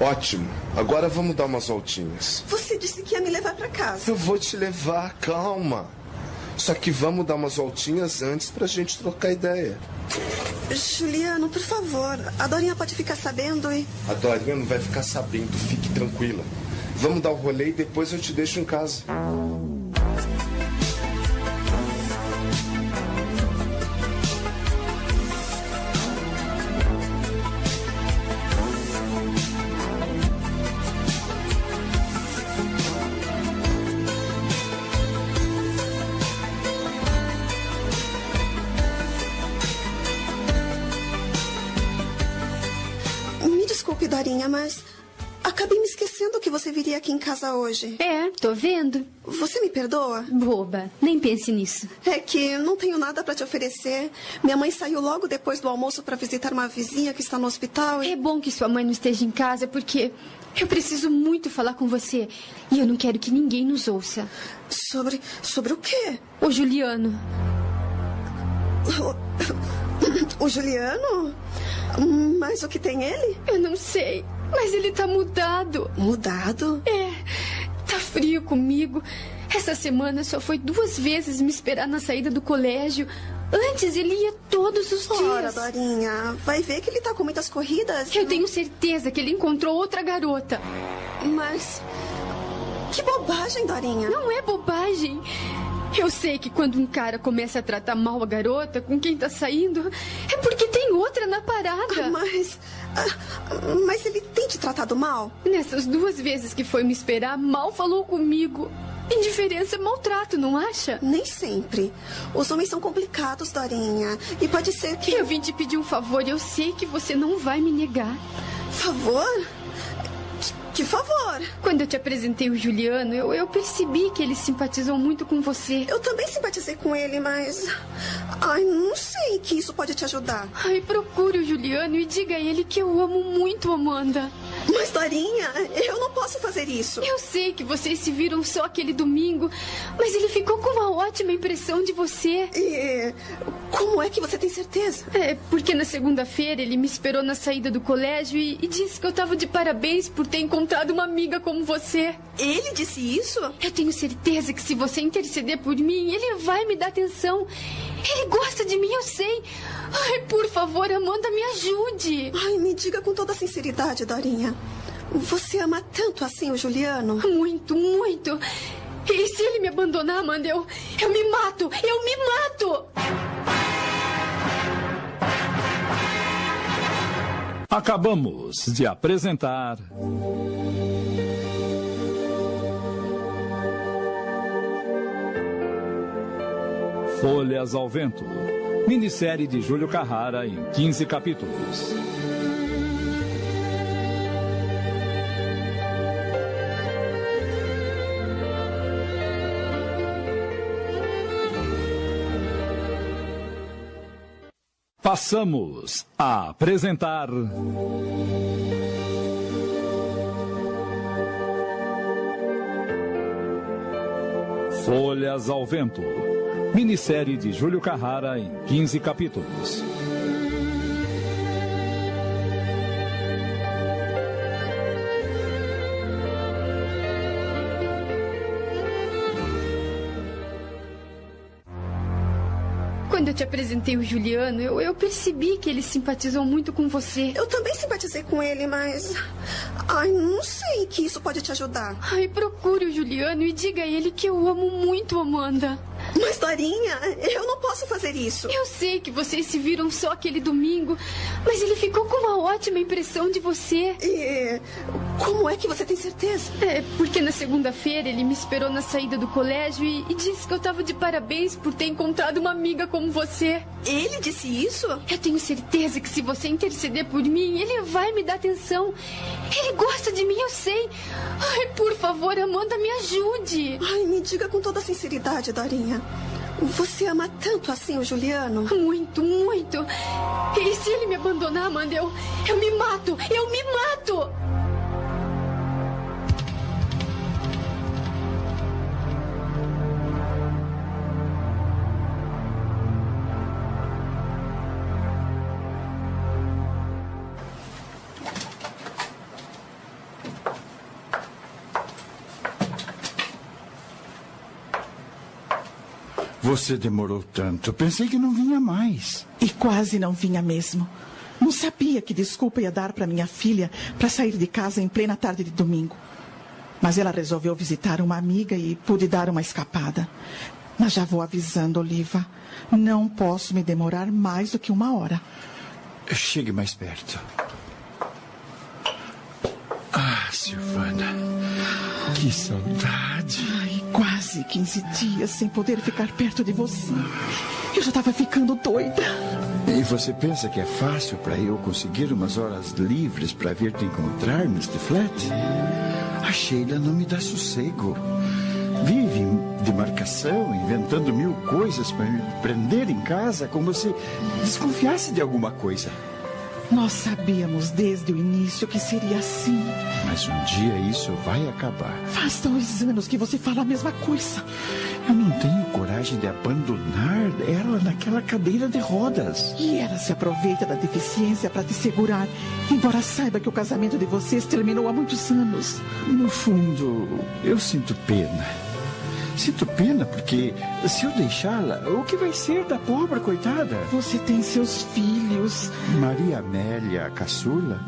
Ótimo. Agora vamos dar umas voltinhas. Você disse que ia me levar pra casa. Eu vou te levar, calma. Só que vamos dar umas voltinhas antes pra gente trocar ideia. Juliano, por favor. A Dorinha pode ficar sabendo e... A Dorinha não vai ficar sabendo, fique tranquila. Vamos dar o rolê e depois eu te deixo em casa. Dorinha, mas acabei me esquecendo que você viria aqui em casa hoje. É, tô vendo. Você me perdoa? Boba, nem pense nisso. É que não tenho nada para te oferecer. Minha mãe saiu logo depois do almoço para visitar uma vizinha que está no hospital. E... É bom que sua mãe não esteja em casa, porque eu preciso muito falar com você. E eu não quero que ninguém nos ouça. Sobre. sobre o quê? O Juliano. O, o Juliano? Mas o que tem ele? Eu não sei. Mas ele tá mudado. Mudado? É. Tá frio comigo. Essa semana só foi duas vezes me esperar na saída do colégio. Antes ele ia todos os dias. Ora, Dorinha, vai ver que ele tá com muitas corridas. Eu tenho certeza que ele encontrou outra garota. Mas. Que bobagem, Dorinha. Não é bobagem. Eu sei que quando um cara começa a tratar mal a garota com quem tá saindo, é porque tem outra na parada. Ah, mas. ah, mas ele tem te tratado mal? Nessas duas vezes que foi me esperar, mal falou comigo. Indiferença é maltrato, não acha? Nem sempre. Os homens são complicados, Dorinha. E pode ser que. Eu vim te pedir um favor e eu sei que você não vai me negar. Favor? Que favor? Quando eu te apresentei o Juliano, eu, eu percebi que ele simpatizou muito com você. Eu também simpatizei com ele, mas. Ai, não sei que isso pode te ajudar. Ai, procure o Juliano e diga a ele que eu amo muito Amanda. Mas, Dorinha, eu não posso fazer isso. Eu sei que vocês se viram só aquele domingo, mas ele ficou com uma ótima impressão de você. E. Como é que você tem certeza? É, porque na segunda-feira ele me esperou na saída do colégio e, e disse que eu tava de parabéns por ter encontrado uma amiga como você. Ele disse isso? Eu tenho certeza que se você interceder por mim, ele vai me dar atenção. Ele gosta de mim, eu sei. Ai, por favor, Amanda, me ajude. Ai, me diga com toda sinceridade, Dorinha. Você ama tanto assim o Juliano? Muito, muito. E se ele me abandonar, Amanda, eu, eu me mato. Eu me mato. Acabamos de apresentar. Folhas ao Vento. Minissérie de Júlio Carrara em 15 capítulos. Passamos a apresentar. Folhas ao Vento. Minissérie de Júlio Carrara em 15 capítulos. Eu te apresentei o Juliano, eu, eu percebi que ele simpatizou muito com você. Eu também simpatizei com ele, mas. Ai, não sei que isso pode te ajudar. Ai, procure o Juliano e diga a ele que eu amo muito Amanda. Mas, Dorinha, eu não posso fazer isso. Eu sei que vocês se viram só aquele domingo, mas ele ficou com uma ótima impressão de você. E. Como é que você tem certeza? É, porque na segunda-feira ele me esperou na saída do colégio e, e disse que eu tava de parabéns por ter encontrado uma amiga como você. Ele disse isso? Eu tenho certeza que se você interceder por mim, ele vai me dar atenção. Ele gosta de mim, eu sei. Ai, por favor, Amanda, me ajude. Ai, me diga com toda sinceridade, Dorinha. Você ama tanto assim o Juliano? Muito, muito. E se ele me abandonar, Amanda, eu, eu me mato. Eu me mato. Você demorou tanto. Pensei que não vinha mais. E quase não vinha mesmo. Não sabia que desculpa ia dar para minha filha para sair de casa em plena tarde de domingo. Mas ela resolveu visitar uma amiga e pude dar uma escapada. Mas já vou avisando, Oliva. Não posso me demorar mais do que uma hora. Chegue mais perto. Ah, Silvana. Que saudade. Ai, quase 15 dias sem poder ficar perto de você. Eu já estava ficando doida. E você pensa que é fácil para eu conseguir umas horas livres para vir te encontrar neste flat? A Sheila não me dá sossego. Vive de marcação, inventando mil coisas para me prender em casa, como se desconfiasse de alguma coisa. Nós sabíamos desde o início que seria assim. Mas um dia isso vai acabar. Faz dois anos que você fala a mesma coisa. Eu não tenho coragem de abandonar ela naquela cadeira de rodas. E ela se aproveita da deficiência para te segurar, embora saiba que o casamento de vocês terminou há muitos anos. No fundo, eu sinto pena. Sinto pena porque se eu deixá-la, o que vai ser da pobre coitada? Você tem seus filhos. Maria Amélia, a caçula,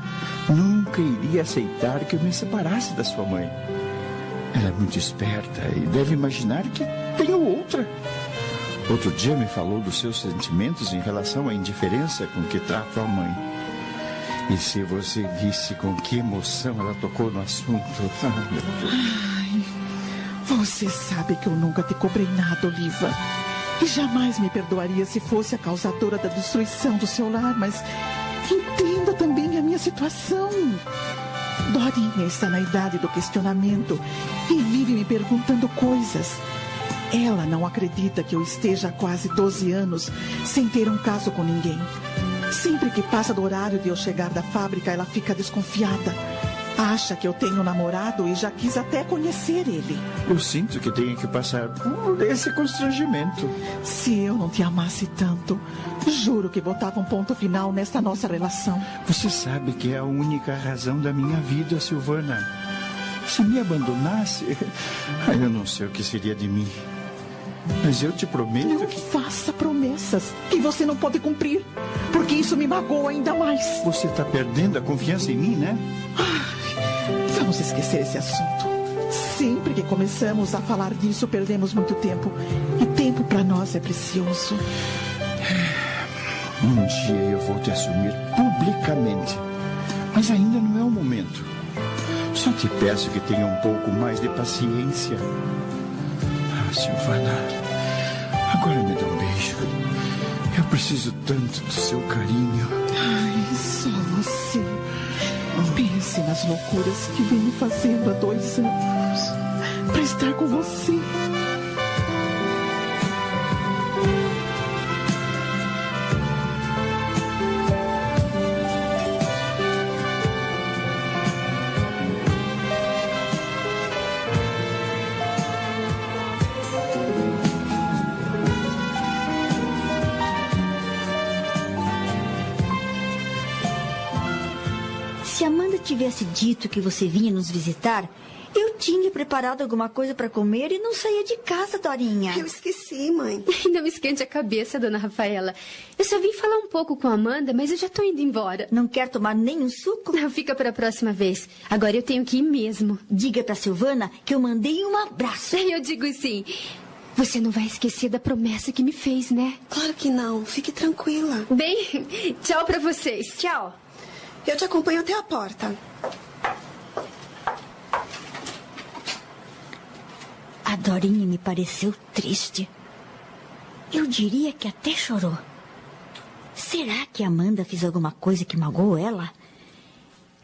nunca iria aceitar que eu me separasse da sua mãe. Ela é muito esperta e deve imaginar que tenho outra. Outro dia me falou dos seus sentimentos em relação à indiferença com que trato a mãe. E se você visse com que emoção ela tocou no assunto. [LAUGHS] Você sabe que eu nunca te cobrei nada, Oliva. E jamais me perdoaria se fosse a causadora da destruição do seu lar, mas entenda também a minha situação. Dorinha está na idade do questionamento e vive me perguntando coisas. Ela não acredita que eu esteja há quase 12 anos sem ter um caso com ninguém. Sempre que passa do horário de eu chegar da fábrica, ela fica desconfiada. Acha que eu tenho namorado e já quis até conhecer ele. Eu sinto que tenho que passar por esse constrangimento. Se eu não te amasse tanto, juro que botava um ponto final nesta nossa relação. Você sabe que é a única razão da minha vida, Silvana. Se me abandonasse, [LAUGHS] eu não sei o que seria de mim. Mas eu te prometo Não que faça promessas que você não pode cumprir, porque isso me magoa ainda mais. você está perdendo a confiança em mim, né? Vamos esquecer esse assunto. Sempre que começamos a falar disso, perdemos muito tempo. E tempo para nós é precioso. Um dia eu vou te assumir publicamente. Mas ainda não é o momento. Só te peço que tenha um pouco mais de paciência. Ah, Silvana, agora me dá um beijo. Eu preciso tanto do seu carinho. Nas loucuras que vem me fazendo há dois anos. Para estar com você. Dito que você vinha nos visitar, eu tinha preparado alguma coisa para comer e não saía de casa, Dorinha. Eu esqueci, mãe. [LAUGHS] Não me esquente a cabeça, dona Rafaela. Eu só vim falar um pouco com a Amanda, mas eu já tô indo embora. Não quer tomar nenhum suco? Não, fica para a próxima vez. Agora eu tenho que ir mesmo. Diga pra Silvana que eu mandei um abraço. [LAUGHS] Eu digo sim. Você não vai esquecer da promessa que me fez, né? Claro que não. Fique tranquila. Bem, [LAUGHS] tchau para vocês. Tchau. Eu te acompanho até a porta. A Dorinha me pareceu triste. Eu diria que até chorou. Será que a Amanda fez alguma coisa que magoou ela?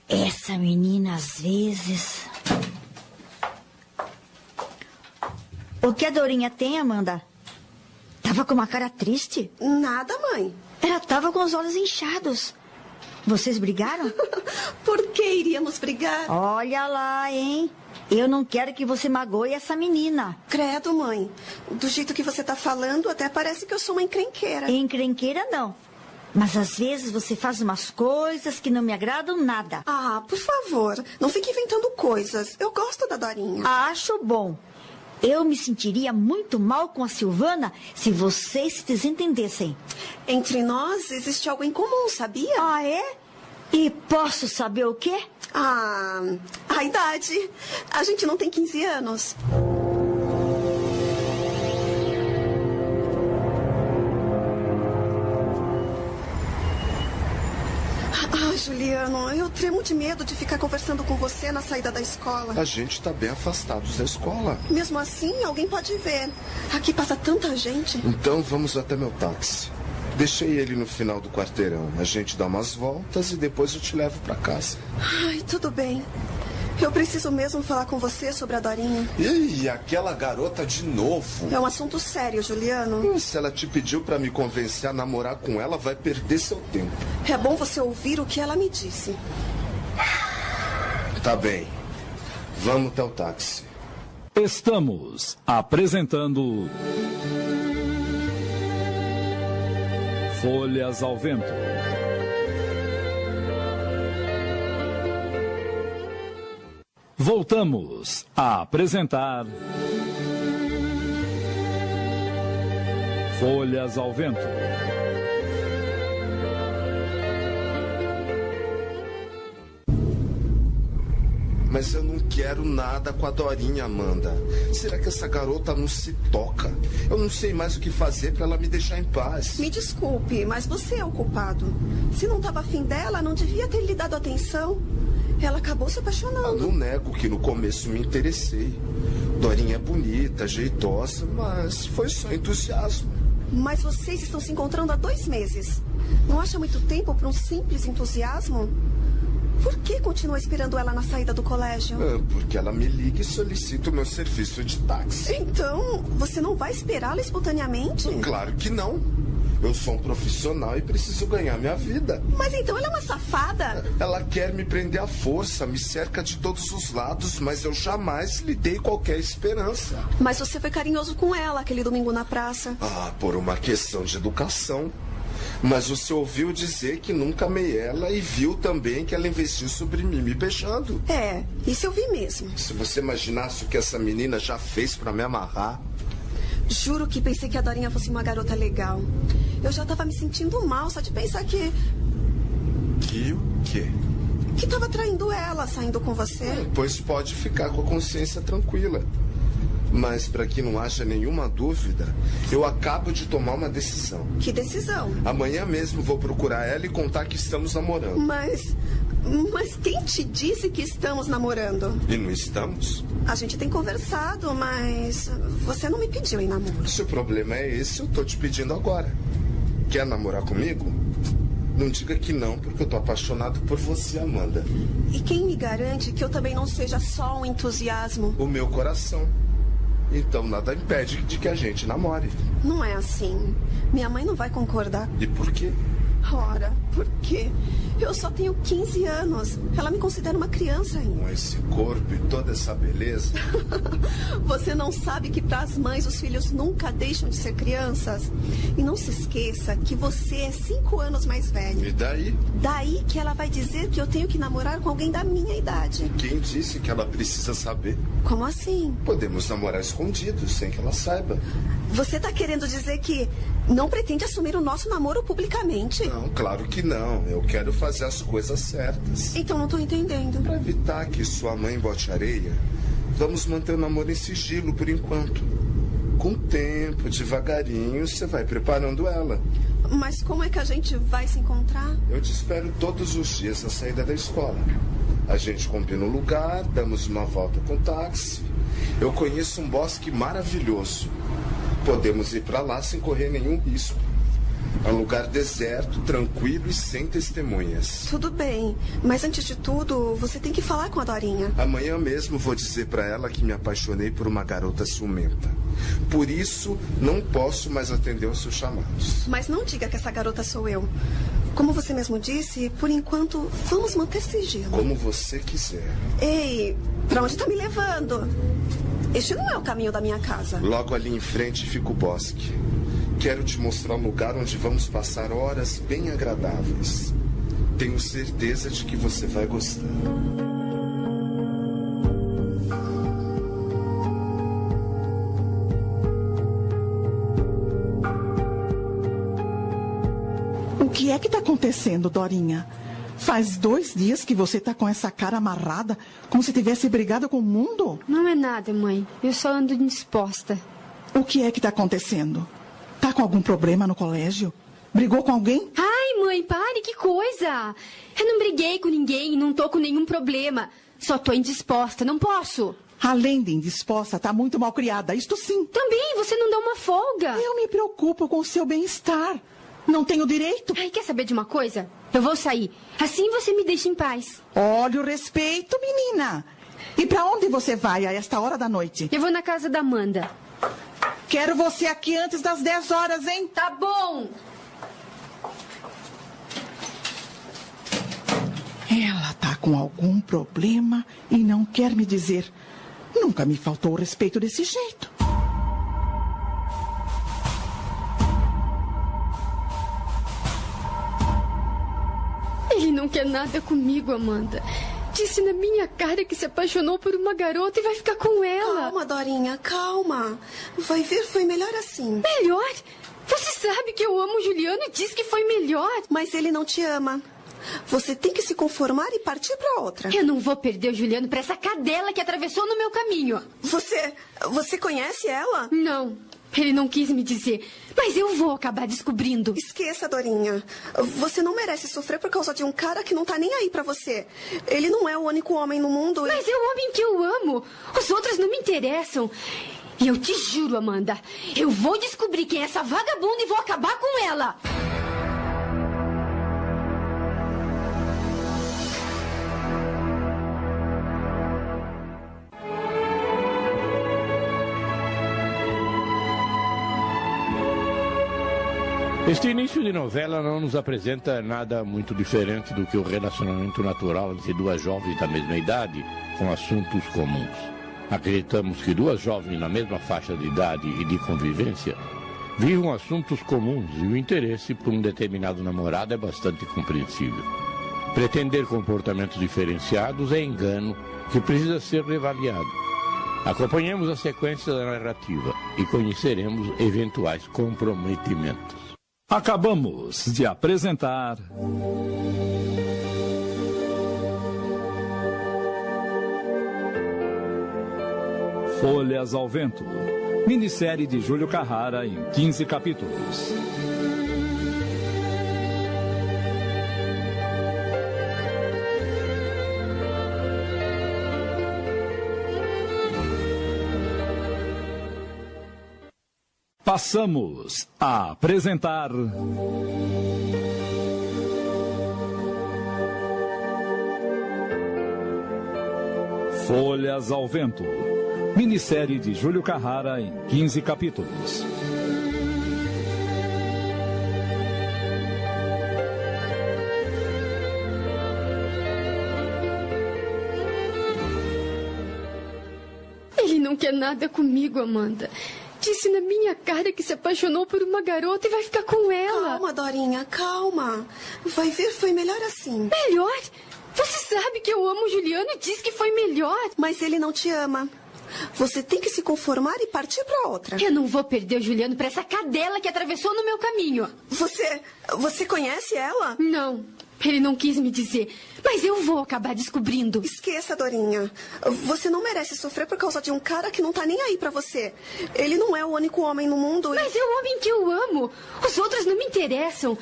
Essa menina às vezes. O que a Dorinha tem, Amanda? Tava com uma cara triste. Nada, mãe. Ela tava com os olhos inchados. Vocês brigaram? [LAUGHS] Por que iríamos brigar? Olha lá, hein? Eu não quero que você magoe essa menina. Credo, mãe. Do jeito que você tá falando, até parece que eu sou uma encrenqueira. Encrenqueira não. Mas às vezes você faz umas coisas que não me agradam nada. Ah, por favor, não fique inventando coisas. Eu gosto da Dorinha. Acho bom. Eu me sentiria muito mal com a Silvana se vocês se desentendessem. Entre nós existe algo em comum, sabia? Ah, é? E posso saber o quê? Ah, a idade. A gente não tem 15 anos. Ah, Juliano, eu tremo de medo de ficar conversando com você na saída da escola. A gente tá bem afastados da escola. Mesmo assim, alguém pode ver. Aqui passa tanta gente. Então vamos até meu táxi. Deixei ele no final do quarteirão. A gente dá umas voltas e depois eu te levo pra casa. Ai, tudo bem. Eu preciso mesmo falar com você sobre a Dorinha. E aquela garota de novo? É um assunto sério, Juliano. Se ela te pediu para me convencer a namorar com ela, vai perder seu tempo. É bom você ouvir o que ela me disse. Tá bem. Vamos até o táxi. Estamos apresentando. Folhas ao Vento. Voltamos a apresentar. Folhas ao Vento. Mas eu não quero nada com a Dorinha, Amanda. Será que essa garota não se toca? Eu não sei mais o que fazer para ela me deixar em paz. Me desculpe, mas você é o culpado. Se não estava afim dela, não devia ter lhe dado atenção. Ela acabou se Eu apaixonando. não nego que no começo me interessei. Dorinha é bonita, jeitosa, mas foi só entusiasmo. Mas vocês estão se encontrando há dois meses. Não acha muito tempo para um simples entusiasmo? Por que continua esperando ela na saída do colégio? Ah, Porque ela me liga e solicita o meu serviço de táxi. Então, você não vai esperá-la espontaneamente? Claro que não. Eu sou um profissional e preciso ganhar minha vida. Mas então ela é uma safada. Ela quer me prender à força, me cerca de todos os lados, mas eu jamais lhe dei qualquer esperança. Mas você foi carinhoso com ela aquele domingo na praça. Ah, por uma questão de educação. Mas você ouviu dizer que nunca amei ela e viu também que ela investiu sobre mim me beijando. É, isso eu vi mesmo. Se você imaginasse o que essa menina já fez pra me amarrar. Juro que pensei que a Dorinha fosse uma garota legal. Eu já tava me sentindo mal só de pensar que. Que o quê? que tava traindo ela saindo com você. Pois pode ficar com a consciência tranquila. Mas para que não haja nenhuma dúvida, eu acabo de tomar uma decisão. Que decisão. Amanhã mesmo vou procurar ela e contar que estamos namorando. Mas. Mas quem te disse que estamos namorando? E não estamos? A gente tem conversado, mas. Você não me pediu em namoro. Se o problema é esse, eu tô te pedindo agora. Quer namorar comigo? Não diga que não, porque eu tô apaixonado por você, Amanda. E quem me garante que eu também não seja só um entusiasmo? O meu coração. Então nada impede de que a gente namore. Não é assim. Minha mãe não vai concordar. E por quê? Ora, por quê? Eu só tenho 15 anos. Ela me considera uma criança ainda. Com esse corpo e toda essa beleza. [LAUGHS] Você não sabe que para as mães os filhos nunca deixam de ser crianças? E não se esqueça que você é cinco anos mais velho. E daí? Daí que ela vai dizer que eu tenho que namorar com alguém da minha idade. Quem disse que ela precisa saber? Como assim? Podemos namorar escondidos, sem que ela saiba. Você tá querendo dizer que não pretende assumir o nosso namoro publicamente? Não, claro que não. Eu quero fazer as coisas certas. Então não tô entendendo. Para evitar que sua mãe bote areia, vamos manter o namoro em sigilo por enquanto. Com o tempo, devagarinho, você vai preparando ela. Mas como é que a gente vai se encontrar? Eu te espero todos os dias na saída da escola. A gente combina o lugar, damos uma volta com o táxi. Eu conheço um bosque maravilhoso. Podemos ir para lá sem correr nenhum risco. É um lugar deserto, tranquilo e sem testemunhas. Tudo bem, mas antes de tudo, você tem que falar com a Dorinha. Amanhã mesmo vou dizer para ela que me apaixonei por uma garota ciumenta. Por isso, não posso mais atender aos seus chamados. Mas não diga que essa garota sou eu. Como você mesmo disse, por enquanto, vamos manter sigilo. Como você quiser. Ei, pra onde tá me levando? Este não é o caminho da minha casa. Logo ali em frente fica o bosque. Quero te mostrar um lugar onde vamos passar horas bem agradáveis. Tenho certeza de que você vai gostar. O que é que tá acontecendo, Dorinha? Faz dois dias que você tá com essa cara amarrada, como se tivesse brigado com o mundo? Não é nada, mãe. Eu só ando indisposta. O que é que tá acontecendo? Tá com algum problema no colégio? Brigou com alguém? Ai, mãe, pare, que coisa! Eu não briguei com ninguém, não tô com nenhum problema. Só tô indisposta, não posso. Além de indisposta, tá muito mal criada, isto sim. Também, você não dá uma folga. Eu me preocupo com o seu bem-estar. Não tenho direito. Ai, quer saber de uma coisa? Eu vou sair. Assim você me deixa em paz. Olha o respeito, menina. E para onde você vai a esta hora da noite? Eu vou na casa da Amanda. Quero você aqui antes das 10 horas, hein? Tá bom. Ela tá com algum problema e não quer me dizer. Nunca me faltou o respeito desse jeito. Ele não quer nada comigo, Amanda. Disse na minha cara que se apaixonou por uma garota e vai ficar com ela. Calma, Dorinha, calma. Vai ver, foi melhor assim. Melhor? Você sabe que eu amo o Juliano e diz que foi melhor. Mas ele não te ama. Você tem que se conformar e partir para outra. Eu não vou perder o Juliano para essa cadela que atravessou no meu caminho. Você. Você conhece ela? Não. Ele não quis me dizer. Mas eu vou acabar descobrindo. Esqueça, Dorinha. Você não merece sofrer por causa de um cara que não tá nem aí para você. Ele não é o único homem no mundo. Mas é o homem que eu amo. Os outros não me interessam. E eu te juro, Amanda, eu vou descobrir quem é essa vagabunda e vou acabar com ela. [LAUGHS] Este início de novela não nos apresenta nada muito diferente do que o relacionamento natural entre duas jovens da mesma idade com assuntos comuns. Acreditamos que duas jovens na mesma faixa de idade e de convivência vivam assuntos comuns e o interesse por um determinado namorado é bastante compreensível. Pretender comportamentos diferenciados é engano que precisa ser reavaliado. Acompanhemos a sequência da narrativa e conheceremos eventuais comprometimentos. Acabamos de apresentar. Folhas ao Vento. Minissérie de Júlio Carrara em 15 capítulos. Passamos a apresentar. Folhas ao Vento. Minissérie de Júlio Carrara em 15 capítulos. Ele não quer nada comigo, Amanda. Disse na minha cara que se apaixonou por uma garota e vai ficar com ela. Calma, Dorinha, calma. Vai ver, foi melhor assim. Melhor? Você sabe que eu amo o Juliano e diz que foi melhor. Mas ele não te ama. Você tem que se conformar e partir para outra. Eu não vou perder o Juliano para essa cadela que atravessou no meu caminho. Você. Você conhece ela? Não. Ele não quis me dizer. Mas eu vou acabar descobrindo. Esqueça, Dorinha. Você não merece sofrer por causa de um cara que não tá nem aí para você. Ele não é o único homem no mundo. Mas é o homem que eu amo. Os outros não me interessam.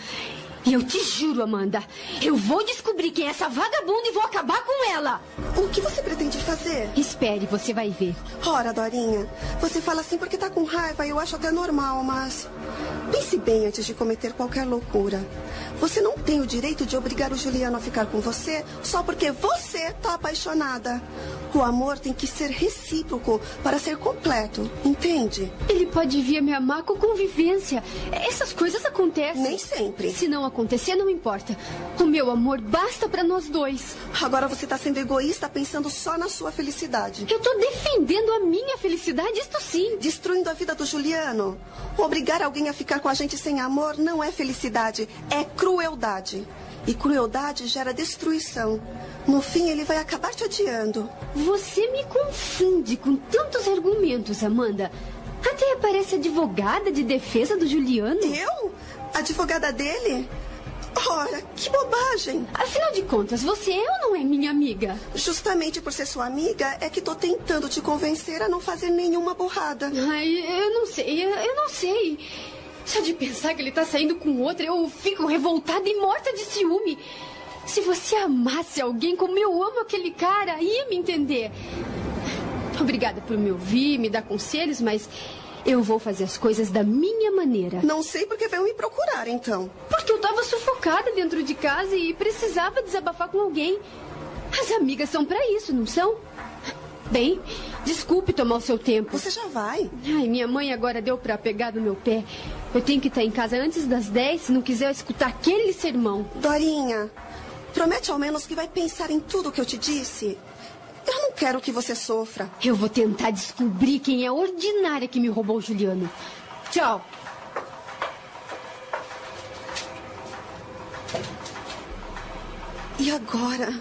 E eu te juro, Amanda, eu vou descobrir quem é essa vagabunda e vou acabar com ela. O que você pretende fazer? Espere, você vai ver. Ora, Dorinha, você fala assim porque tá com raiva e eu acho até normal, mas. Pense bem antes de cometer qualquer loucura. Você não tem o direito de obrigar o Juliano a ficar com você só porque você tá apaixonada. O amor tem que ser recíproco para ser completo, entende? Ele pode vir a me amar com convivência. Essas coisas acontecem. Nem sempre. Se não acontecer, não importa. O meu amor basta para nós dois. Agora você tá sendo egoísta pensando só na sua felicidade. Eu tô defendendo a minha felicidade, isto sim. Destruindo a vida do Juliano. Obrigar alguém a ficar com a gente sem amor não é felicidade, é crueldade. E crueldade gera destruição. No fim, ele vai acabar te odiando. Você me confunde com tantos argumentos, Amanda. Até parece advogada de defesa do Juliano. Eu? Advogada dele? Ora, que bobagem! Afinal de contas, você é ou não é minha amiga? Justamente por ser sua amiga é que tô tentando te convencer a não fazer nenhuma burrada. Ai, eu não sei, eu, eu não sei. Só de pensar que ele tá saindo com outra, eu fico revoltada e morta de ciúme. Se você amasse alguém como eu amo aquele cara, ia me entender. Obrigada por me ouvir, me dar conselhos, mas eu vou fazer as coisas da minha maneira. Não sei porque veio me procurar, então. Porque eu tava sufocada dentro de casa e precisava desabafar com alguém. As amigas são para isso, não são? Bem, desculpe tomar o seu tempo. Você já vai? Ai, minha mãe agora deu pra pegar no meu pé. Eu tenho que estar em casa antes das 10 se não quiser escutar aquele sermão. Dorinha, promete ao menos que vai pensar em tudo que eu te disse. Eu não quero que você sofra. Eu vou tentar descobrir quem é a ordinária que me roubou o Juliano. Tchau. E agora?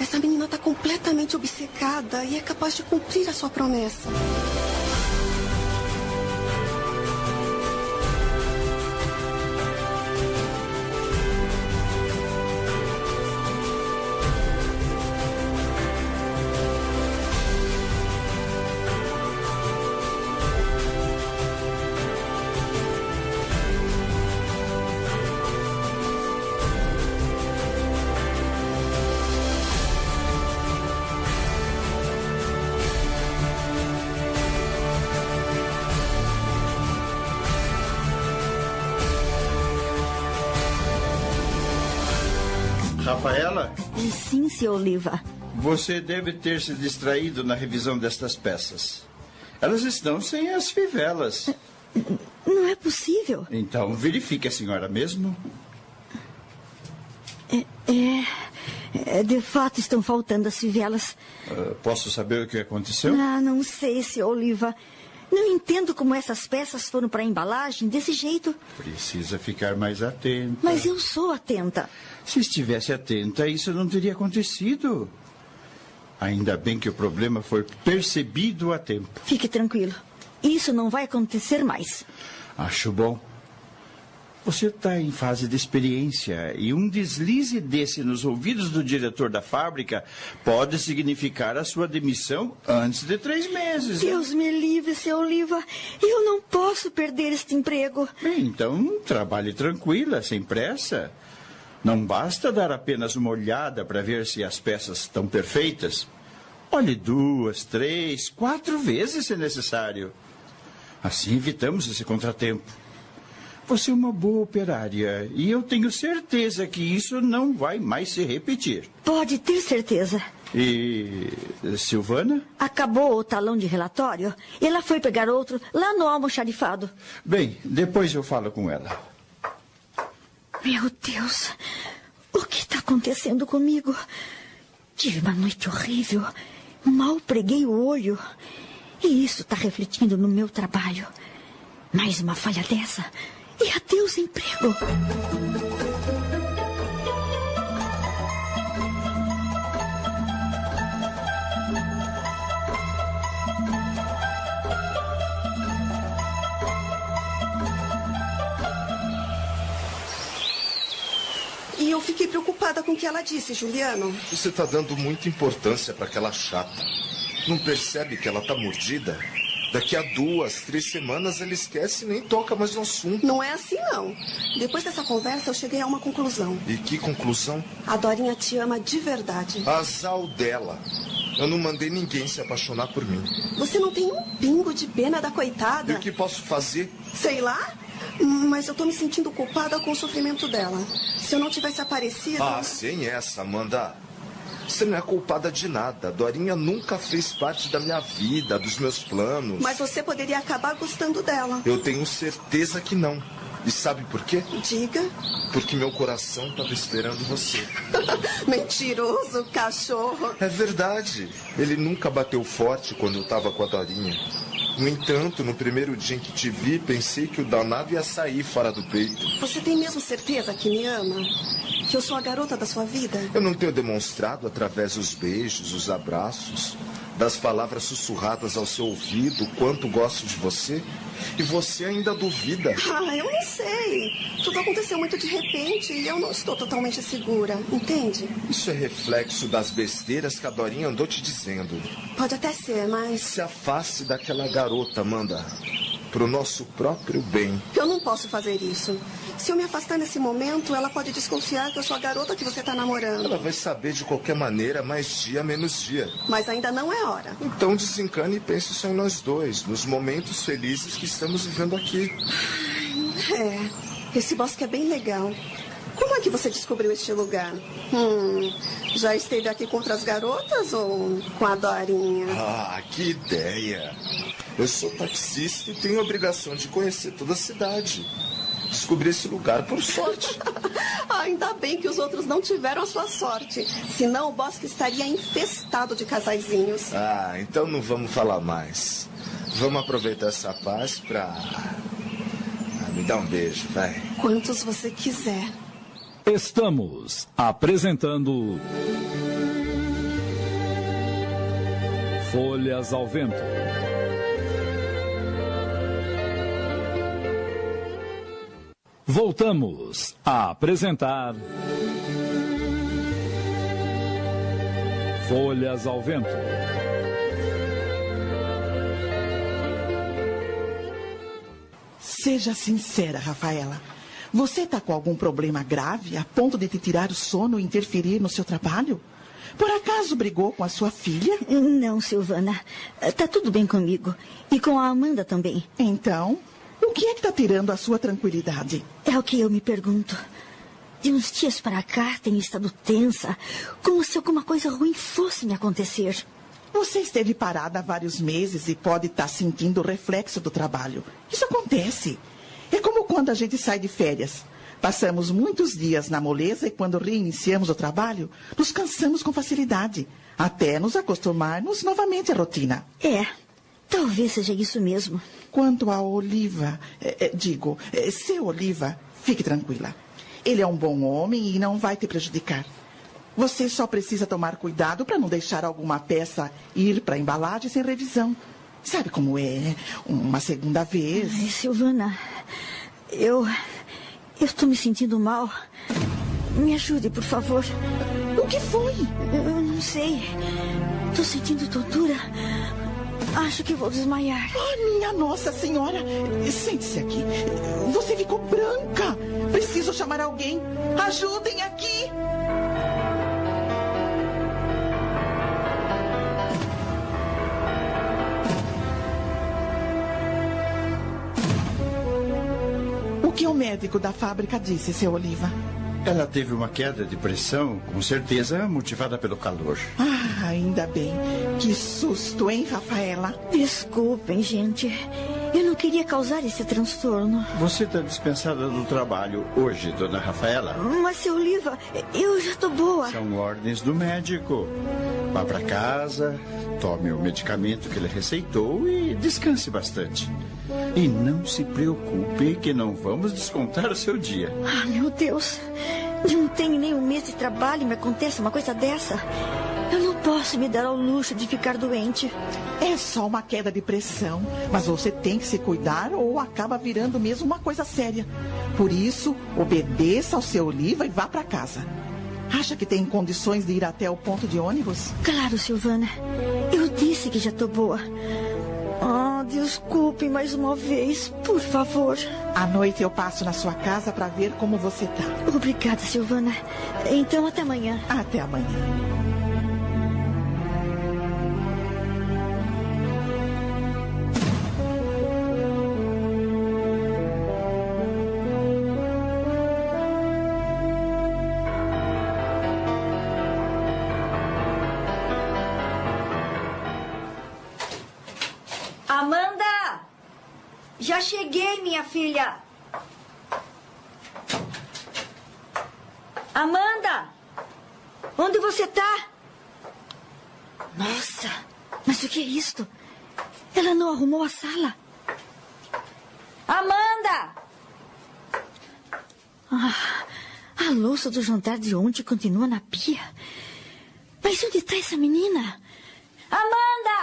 Essa menina está completamente obcecada e é capaz de cumprir a sua promessa. Oliva. você deve ter se distraído na revisão destas peças. Elas estão sem as fivelas. Não é possível. Então, verifique a senhora mesmo. É, é, de fato estão faltando as fivelas. Ah, posso saber o que aconteceu? Ah, não sei, seu Oliva. Não entendo como essas peças foram para a embalagem desse jeito. Precisa ficar mais atenta. Mas eu sou atenta. Se estivesse atenta, isso não teria acontecido. Ainda bem que o problema foi percebido a tempo. Fique tranquilo. Isso não vai acontecer mais. Acho bom. Você está em fase de experiência e um deslize desse nos ouvidos do diretor da fábrica pode significar a sua demissão antes de três meses. Deus me livre, seu Oliva. Eu não posso perder este emprego. Bem, então trabalhe tranquila, sem pressa. Não basta dar apenas uma olhada para ver se as peças estão perfeitas. Olhe duas, três, quatro vezes se necessário. Assim evitamos esse contratempo. Você é uma boa operária e eu tenho certeza que isso não vai mais se repetir. Pode ter certeza. E. Silvana? Acabou o talão de relatório e ela foi pegar outro lá no almoxarifado. Bem, depois eu falo com ela. Meu Deus, o que está acontecendo comigo? Tive uma noite horrível. Mal preguei o olho. E isso está refletindo no meu trabalho. Mais uma falha dessa. E adeus emprego. E eu fiquei preocupada com o que ela disse, Juliano. Você tá dando muita importância para aquela chata. Não percebe que ela tá mordida? Daqui a duas, três semanas ela esquece e nem toca mais no assunto. Não é assim, não. Depois dessa conversa, eu cheguei a uma conclusão. E que conclusão? A Dorinha te ama de verdade. Azal dela. Eu não mandei ninguém se apaixonar por mim. Você não tem um pingo de pena da E coitada? o que posso fazer? Sei lá. Mas eu tô me sentindo culpada com o sofrimento dela. Se eu não tivesse aparecido. Ah, sem essa, Amanda. Você não é culpada de nada. Dorinha nunca fez parte da minha vida, dos meus planos. Mas você poderia acabar gostando dela. Eu tenho certeza que não. E sabe por quê? Diga. Porque meu coração estava esperando você. [LAUGHS] Mentiroso, cachorro. É verdade. Ele nunca bateu forte quando eu estava com a Dorinha. No entanto, no primeiro dia em que te vi, pensei que o danado ia sair fora do peito. Você tem mesmo certeza que me ama? Que eu sou a garota da sua vida? Eu não tenho demonstrado através dos beijos, os abraços, das palavras sussurradas ao seu ouvido o quanto gosto de você? E você ainda duvida. Ah, eu não sei. Tudo aconteceu muito de repente e eu não estou totalmente segura, entende? Isso é reflexo das besteiras que a Dorinha andou te dizendo. Pode até ser, mas Se afaste daquela garota, Amanda. Pro nosso próprio bem. eu não posso fazer isso. Se eu me afastar nesse momento, ela pode desconfiar que eu sou a garota que você está namorando. Ela vai saber de qualquer maneira, mais dia menos dia. Mas ainda não é hora. Então desencane e pense só em nós dois, nos momentos felizes que estamos vivendo aqui. É, esse bosque é bem legal. Como é que você descobriu este lugar? Hum, já esteve aqui com outras garotas ou com a Dorinha? Ah, que ideia! Eu sou taxista e tenho a obrigação de conhecer toda a cidade. Descobri esse lugar por sorte. [LAUGHS] Ainda bem que os outros não tiveram a sua sorte. Senão o bosque estaria infestado de casaizinhos. Ah, então não vamos falar mais. Vamos aproveitar essa paz pra. Ah, me dá um beijo, vai. Quantos você quiser. Estamos apresentando. Folhas ao Vento. Voltamos a apresentar. Folhas ao Vento. Seja sincera, Rafaela. Você está com algum problema grave a ponto de te tirar o sono e interferir no seu trabalho? Por acaso brigou com a sua filha? Não, Silvana. Tá tudo bem comigo. E com a Amanda também. Então, o que é que está tirando a sua tranquilidade? É o que eu me pergunto. De uns dias para cá tenho estado tensa, como se alguma coisa ruim fosse me acontecer. Você esteve parada há vários meses e pode estar sentindo o reflexo do trabalho. Isso acontece. É como quando a gente sai de férias. Passamos muitos dias na moleza e quando reiniciamos o trabalho, nos cansamos com facilidade, até nos acostumarmos novamente à rotina. É, talvez seja isso mesmo. Quanto a Oliva, é, é, digo, é, seu Oliva, fique tranquila. Ele é um bom homem e não vai te prejudicar. Você só precisa tomar cuidado para não deixar alguma peça ir para a embalagem sem revisão. Sabe como é? Uma segunda vez. Ai, Silvana, eu. Eu estou me sentindo mal. Me ajude, por favor. O que foi? Eu não sei. Estou sentindo tontura. Acho que vou desmaiar. Oh, minha Nossa Senhora! Sente-se aqui. Você ficou branca. Preciso chamar alguém. Ajudem aqui! Que o médico da fábrica disse, seu Oliva? Ela teve uma queda de pressão, com certeza motivada pelo calor. Ah, ainda bem. Que susto, hein, Rafaela? Desculpem, gente. Eu não queria causar esse transtorno. Você está dispensada do trabalho hoje, dona Rafaela? Mas, seu Oliva, eu já estou boa. São ordens do médico. Vá para casa, tome o medicamento que ele receitou e descanse bastante. E não se preocupe que não vamos descontar o seu dia. Ah, meu Deus. Não tenho nem um mês de trabalho e me acontece uma coisa dessa. Posso me dar ao luxo de ficar doente. É só uma queda de pressão, mas você tem que se cuidar ou acaba virando mesmo uma coisa séria. Por isso, obedeça ao seu Oliva e vá para casa. Acha que tem condições de ir até o ponto de ônibus? Claro, Silvana. Eu disse que já estou boa. Oh, desculpe mais uma vez, por favor. À noite eu passo na sua casa para ver como você tá. Obrigada, Silvana. Então, até amanhã. Até amanhã. Louça do jantar de ontem continua na pia. Mas onde está essa menina? Amanda!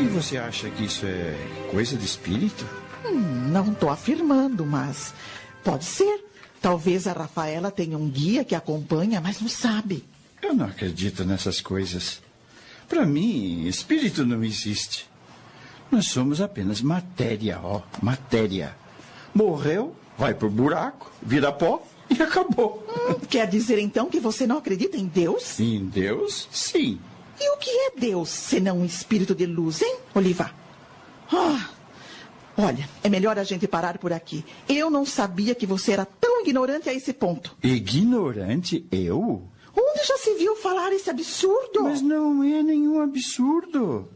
E você acha que isso é coisa de espírito? Hum, não estou afirmando, mas pode ser. Talvez a Rafaela tenha um guia que acompanha, mas não sabe. Eu não acredito nessas coisas. Para mim, espírito não existe. Nós somos apenas matéria, ó, matéria. Morreu, vai pro buraco, vira pó e acabou. Hum, quer dizer então que você não acredita em Deus? Em Deus, sim. E o que é Deus, senão um espírito de luz, hein, Oliva? Ah, olha, é melhor a gente parar por aqui. Eu não sabia que você era tão ignorante a esse ponto. Ignorante? Eu? Onde já se viu falar esse absurdo? Mas não é nenhum absurdo.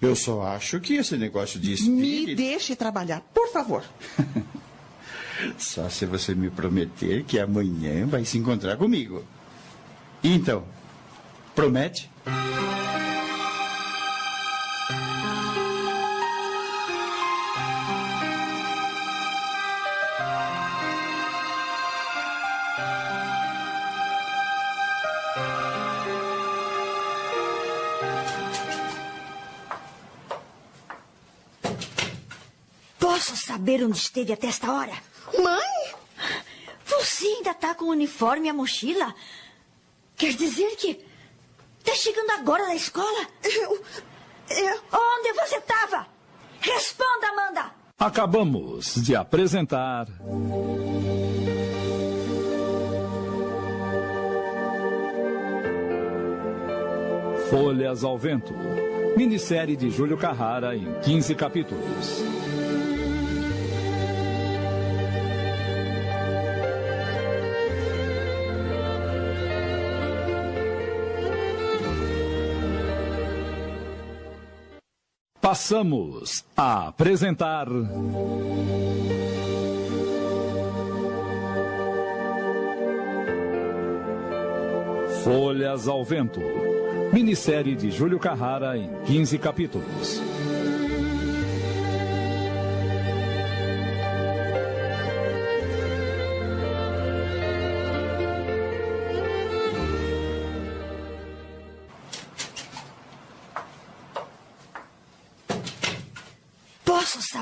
Eu só acho que esse negócio de espírito... Me deixe trabalhar, por favor. [LAUGHS] Só se você me prometer que amanhã vai se encontrar comigo. Então, promete? Posso saber onde esteve até esta hora? Mãe? Você ainda tá com o uniforme e a mochila? Quer dizer que. Tá chegando agora da escola? Eu. Eu. Onde você estava? Responda, Amanda! Acabamos de apresentar. Folhas ao Vento. Minissérie de Júlio Carrara em 15 capítulos. Passamos a apresentar. Folhas ao Vento. Minissérie de Júlio Carrara em 15 capítulos.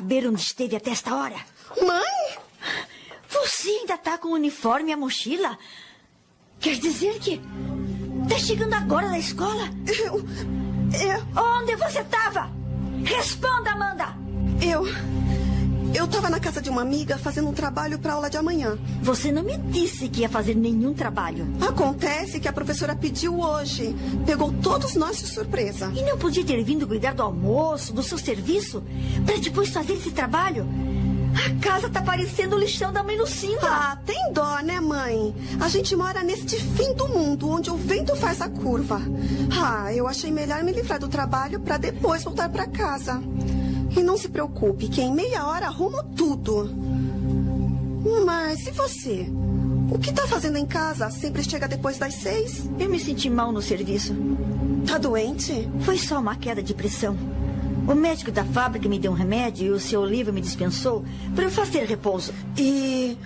Saber onde esteve até esta hora? Mãe? Você ainda tá com o uniforme e a mochila? Quer dizer que. Tá chegando agora da escola? Eu. Eu. Onde você estava? Responda, Amanda! Eu. Eu tava na casa de uma amiga fazendo um trabalho pra aula de amanhã. Você não me disse que ia fazer nenhum trabalho. Acontece que a professora pediu hoje. Pegou todos nós de surpresa. E não podia ter vindo cuidar do almoço, do seu serviço, para depois fazer esse trabalho? A casa tá parecendo o lixão da mãe Lucinda. Ah, tem dó, né, mãe? A gente mora neste fim do mundo, onde o vento faz a curva. Ah, eu achei melhor me livrar do trabalho para depois voltar para casa. E não se preocupe, que em meia hora arrumo tudo. Mas e você? O que tá fazendo em casa? Sempre chega depois das seis? Eu me senti mal no serviço. Tá doente? Foi só uma queda de pressão. O médico da fábrica me deu um remédio e o seu Oliva me dispensou para eu fazer repouso. E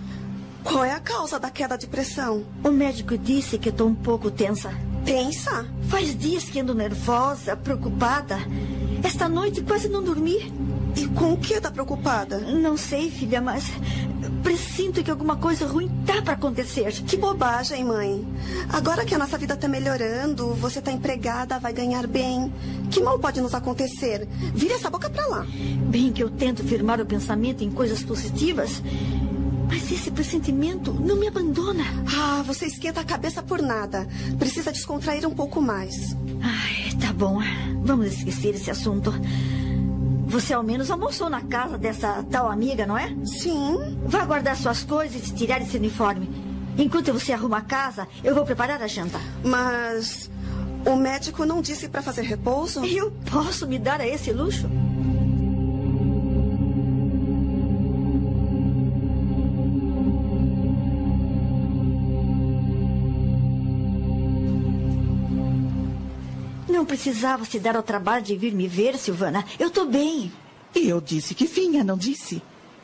qual é a causa da queda de pressão? O médico disse que estou um pouco tensa. Tensa? Faz dias que ando nervosa, preocupada. Esta noite quase não dormi. E com o que tá preocupada? Não sei, filha, mas presinto que alguma coisa ruim tá para acontecer. Que bobagem, mãe. Agora que a nossa vida tá melhorando, você tá empregada, vai ganhar bem. Que mal pode nos acontecer? Vire essa boca pra lá. Bem que eu tento firmar o pensamento em coisas positivas, mas esse pressentimento não me abandona. Ah, você esquenta a cabeça por nada. Precisa descontrair um pouco mais. Ai, tá bom. Vamos esquecer esse assunto. Você ao menos almoçou na casa dessa tal amiga, não é? Sim. Vá guardar suas coisas e tirar esse uniforme. Enquanto você arruma a casa, eu vou preparar a janta. Mas o médico não disse para fazer repouso? Eu posso me dar a esse luxo? Precisava se dar ao trabalho de vir me ver, Silvana. Eu tô bem. E eu disse que vinha, não disse?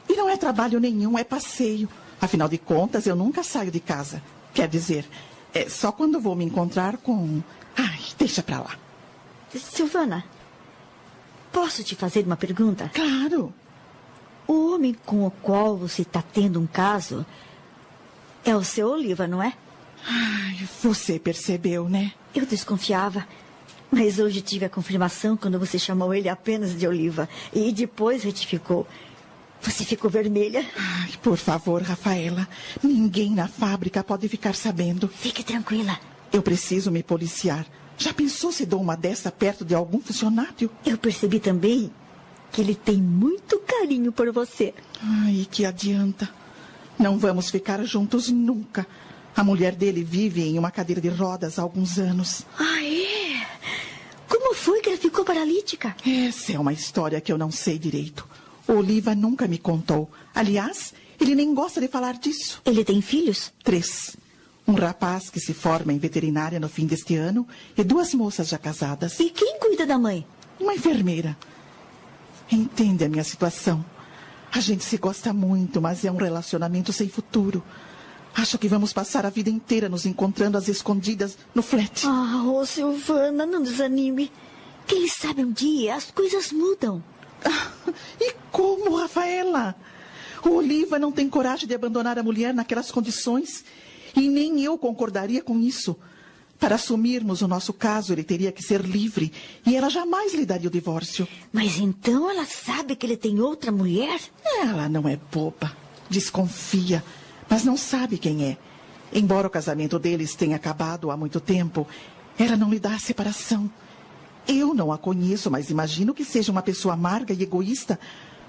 E não é trabalho nenhum, é passeio. Afinal de contas, eu nunca saio de casa. Quer dizer, é só quando vou me encontrar com. Ai, deixa pra lá. Silvana, posso te fazer uma pergunta? Claro. O homem com o qual você está tendo um caso é o seu Oliva, não é? Ai, você percebeu, né? Eu desconfiava. Mas hoje tive a confirmação quando você chamou ele apenas de Oliva e depois retificou. Você ficou vermelha. Ai, por favor, Rafaela. Ninguém na fábrica pode ficar sabendo. Fique tranquila. Eu preciso me policiar. Já pensou se dou uma dessa perto de algum funcionário? Eu percebi também que ele tem muito carinho por você. Ai, que adianta. Não vamos ficar juntos nunca. A mulher dele vive em uma cadeira de rodas há alguns anos. Ah, é? Como foi que ela ficou paralítica? Essa é uma história que eu não sei direito. Oliva nunca me contou. Aliás, ele nem gosta de falar disso. Ele tem filhos? Três. Um rapaz que se forma em veterinária no fim deste ano e duas moças já casadas. E quem cuida da mãe? Uma enfermeira. Entende a minha situação. A gente se gosta muito, mas é um relacionamento sem futuro. Acho que vamos passar a vida inteira nos encontrando às escondidas no flat. Ah, ô Silvana, não desanime. Quem sabe um dia as coisas mudam. Ah, e como, Rafaela? O Oliva não tem coragem de abandonar a mulher naquelas condições. E nem eu concordaria com isso. Para assumirmos o nosso caso, ele teria que ser livre e ela jamais lhe daria o divórcio. Mas então ela sabe que ele tem outra mulher? Ela não é boba. Desconfia, mas não sabe quem é. Embora o casamento deles tenha acabado há muito tempo, ela não lhe dá a separação. Eu não a conheço, mas imagino que seja uma pessoa amarga e egoísta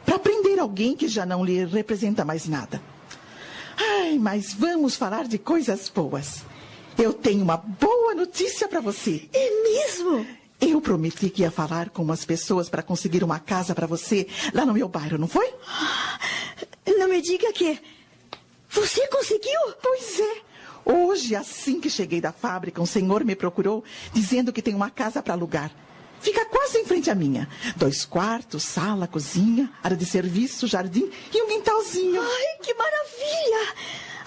para prender alguém que já não lhe representa mais nada. Ai, mas vamos falar de coisas boas. Eu tenho uma boa notícia para você. É mesmo? Eu prometi que ia falar com umas pessoas para conseguir uma casa para você lá no meu bairro, não foi? Não me diga que. Você conseguiu? Pois é. Hoje, assim que cheguei da fábrica, um senhor me procurou dizendo que tem uma casa para alugar. Fica quase em frente à minha. Dois quartos, sala, cozinha, área de serviço, jardim e um quintalzinho. Ai, que maravilha!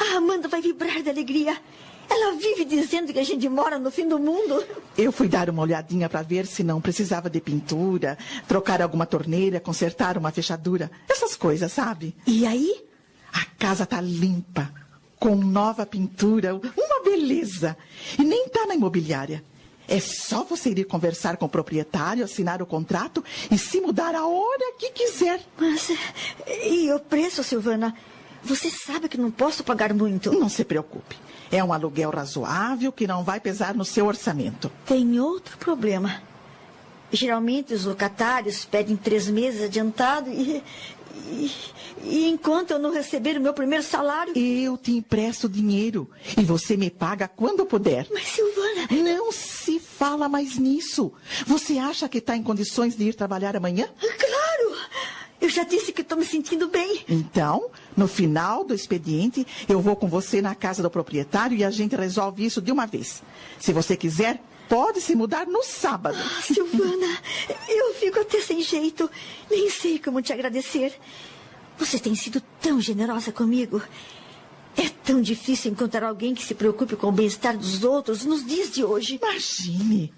A Amanda vai vibrar de alegria. Ela vive dizendo que a gente mora no fim do mundo. Eu fui dar uma olhadinha para ver se não precisava de pintura, trocar alguma torneira, consertar uma fechadura. Essas coisas, sabe? E aí? A casa tá limpa, com nova pintura, uma beleza. E nem tá na imobiliária. É só você ir conversar com o proprietário, assinar o contrato e se mudar a hora que quiser. Mas. E o preço, Silvana? Você sabe que não posso pagar muito. Não se preocupe. É um aluguel razoável que não vai pesar no seu orçamento. Tem outro problema. Geralmente os locatários pedem três meses adiantado e, e, e, enquanto eu não receber o meu primeiro salário. Eu te empresto dinheiro e você me paga quando puder. Mas, Silvana. Não se fala mais nisso. Você acha que está em condições de ir trabalhar amanhã? Claro! Eu já disse que estou me sentindo bem. Então, no final do expediente, eu vou com você na casa do proprietário e a gente resolve isso de uma vez. Se você quiser, pode se mudar no sábado. Ah, Silvana, eu fico até sem jeito. Nem sei como te agradecer. Você tem sido tão generosa comigo. É tão difícil encontrar alguém que se preocupe com o bem-estar dos outros nos dias de hoje. Imagine.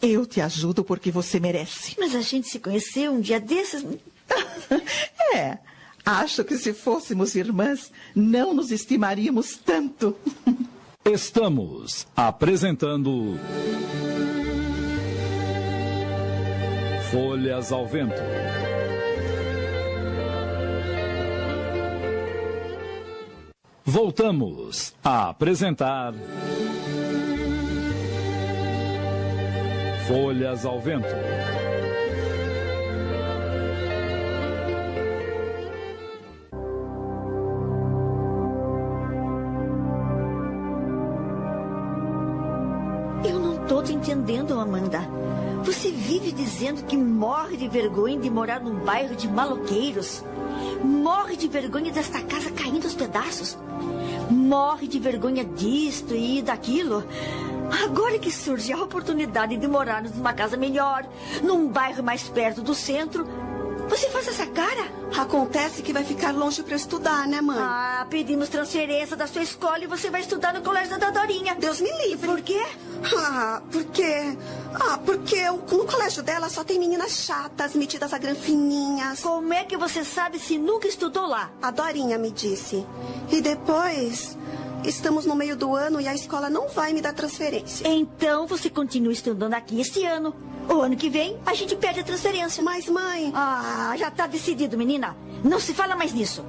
Eu te ajudo porque você merece. Mas a gente se conheceu um dia desses. [LAUGHS] é. Acho que se fôssemos irmãs, não nos estimaríamos tanto. [LAUGHS] Estamos apresentando. Folhas ao Vento. Voltamos a apresentar. Folhas ao Vento. Amanda. Você vive dizendo que morre de vergonha de morar num bairro de maloqueiros. Morre de vergonha desta casa caindo aos pedaços. Morre de vergonha disto e daquilo. Agora que surge a oportunidade de morarmos numa casa melhor, num bairro mais perto do centro, você faz essa cara? Acontece que vai ficar longe para estudar, né, mãe? Ah, pedimos transferência da sua escola e você vai estudar no colégio da Dorinha. Deus me livre. Por quê? Ah, porque. Ah, porque no colégio dela só tem meninas chatas, metidas a granfininhas. Como é que você sabe se nunca estudou lá? A Dorinha me disse. E depois. Estamos no meio do ano e a escola não vai me dar transferência. Então você continua estudando aqui este ano. O ano que vem, a gente perde a transferência. Mas, mãe. Ah, já tá decidido, menina. Não se fala mais nisso.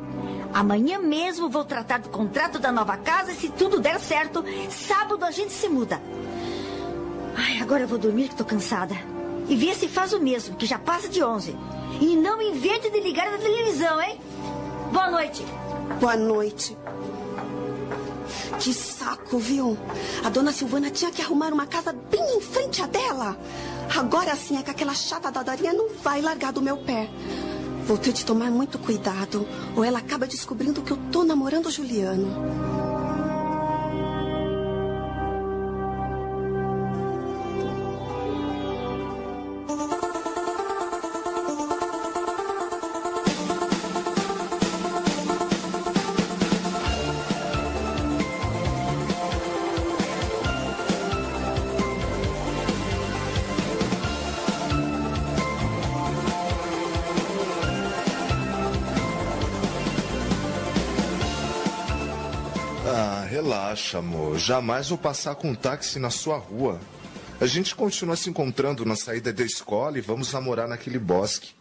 Amanhã mesmo vou tratar do contrato da nova casa e se tudo der certo, sábado a gente se muda. Ai, agora eu vou dormir que tô cansada. E ver se faz o mesmo, que já passa de 11. E não invente de ligar na televisão, hein? Boa noite. Boa noite. Que saco, viu? A dona Silvana tinha que arrumar uma casa bem em frente à dela. Agora sim é que aquela chata da Darinha não vai largar do meu pé. Vou ter de tomar muito cuidado, ou ela acaba descobrindo que eu tô namorando o Juliano. Amor. Jamais vou passar com um táxi na sua rua. A gente continua se encontrando na saída da escola e vamos namorar naquele bosque.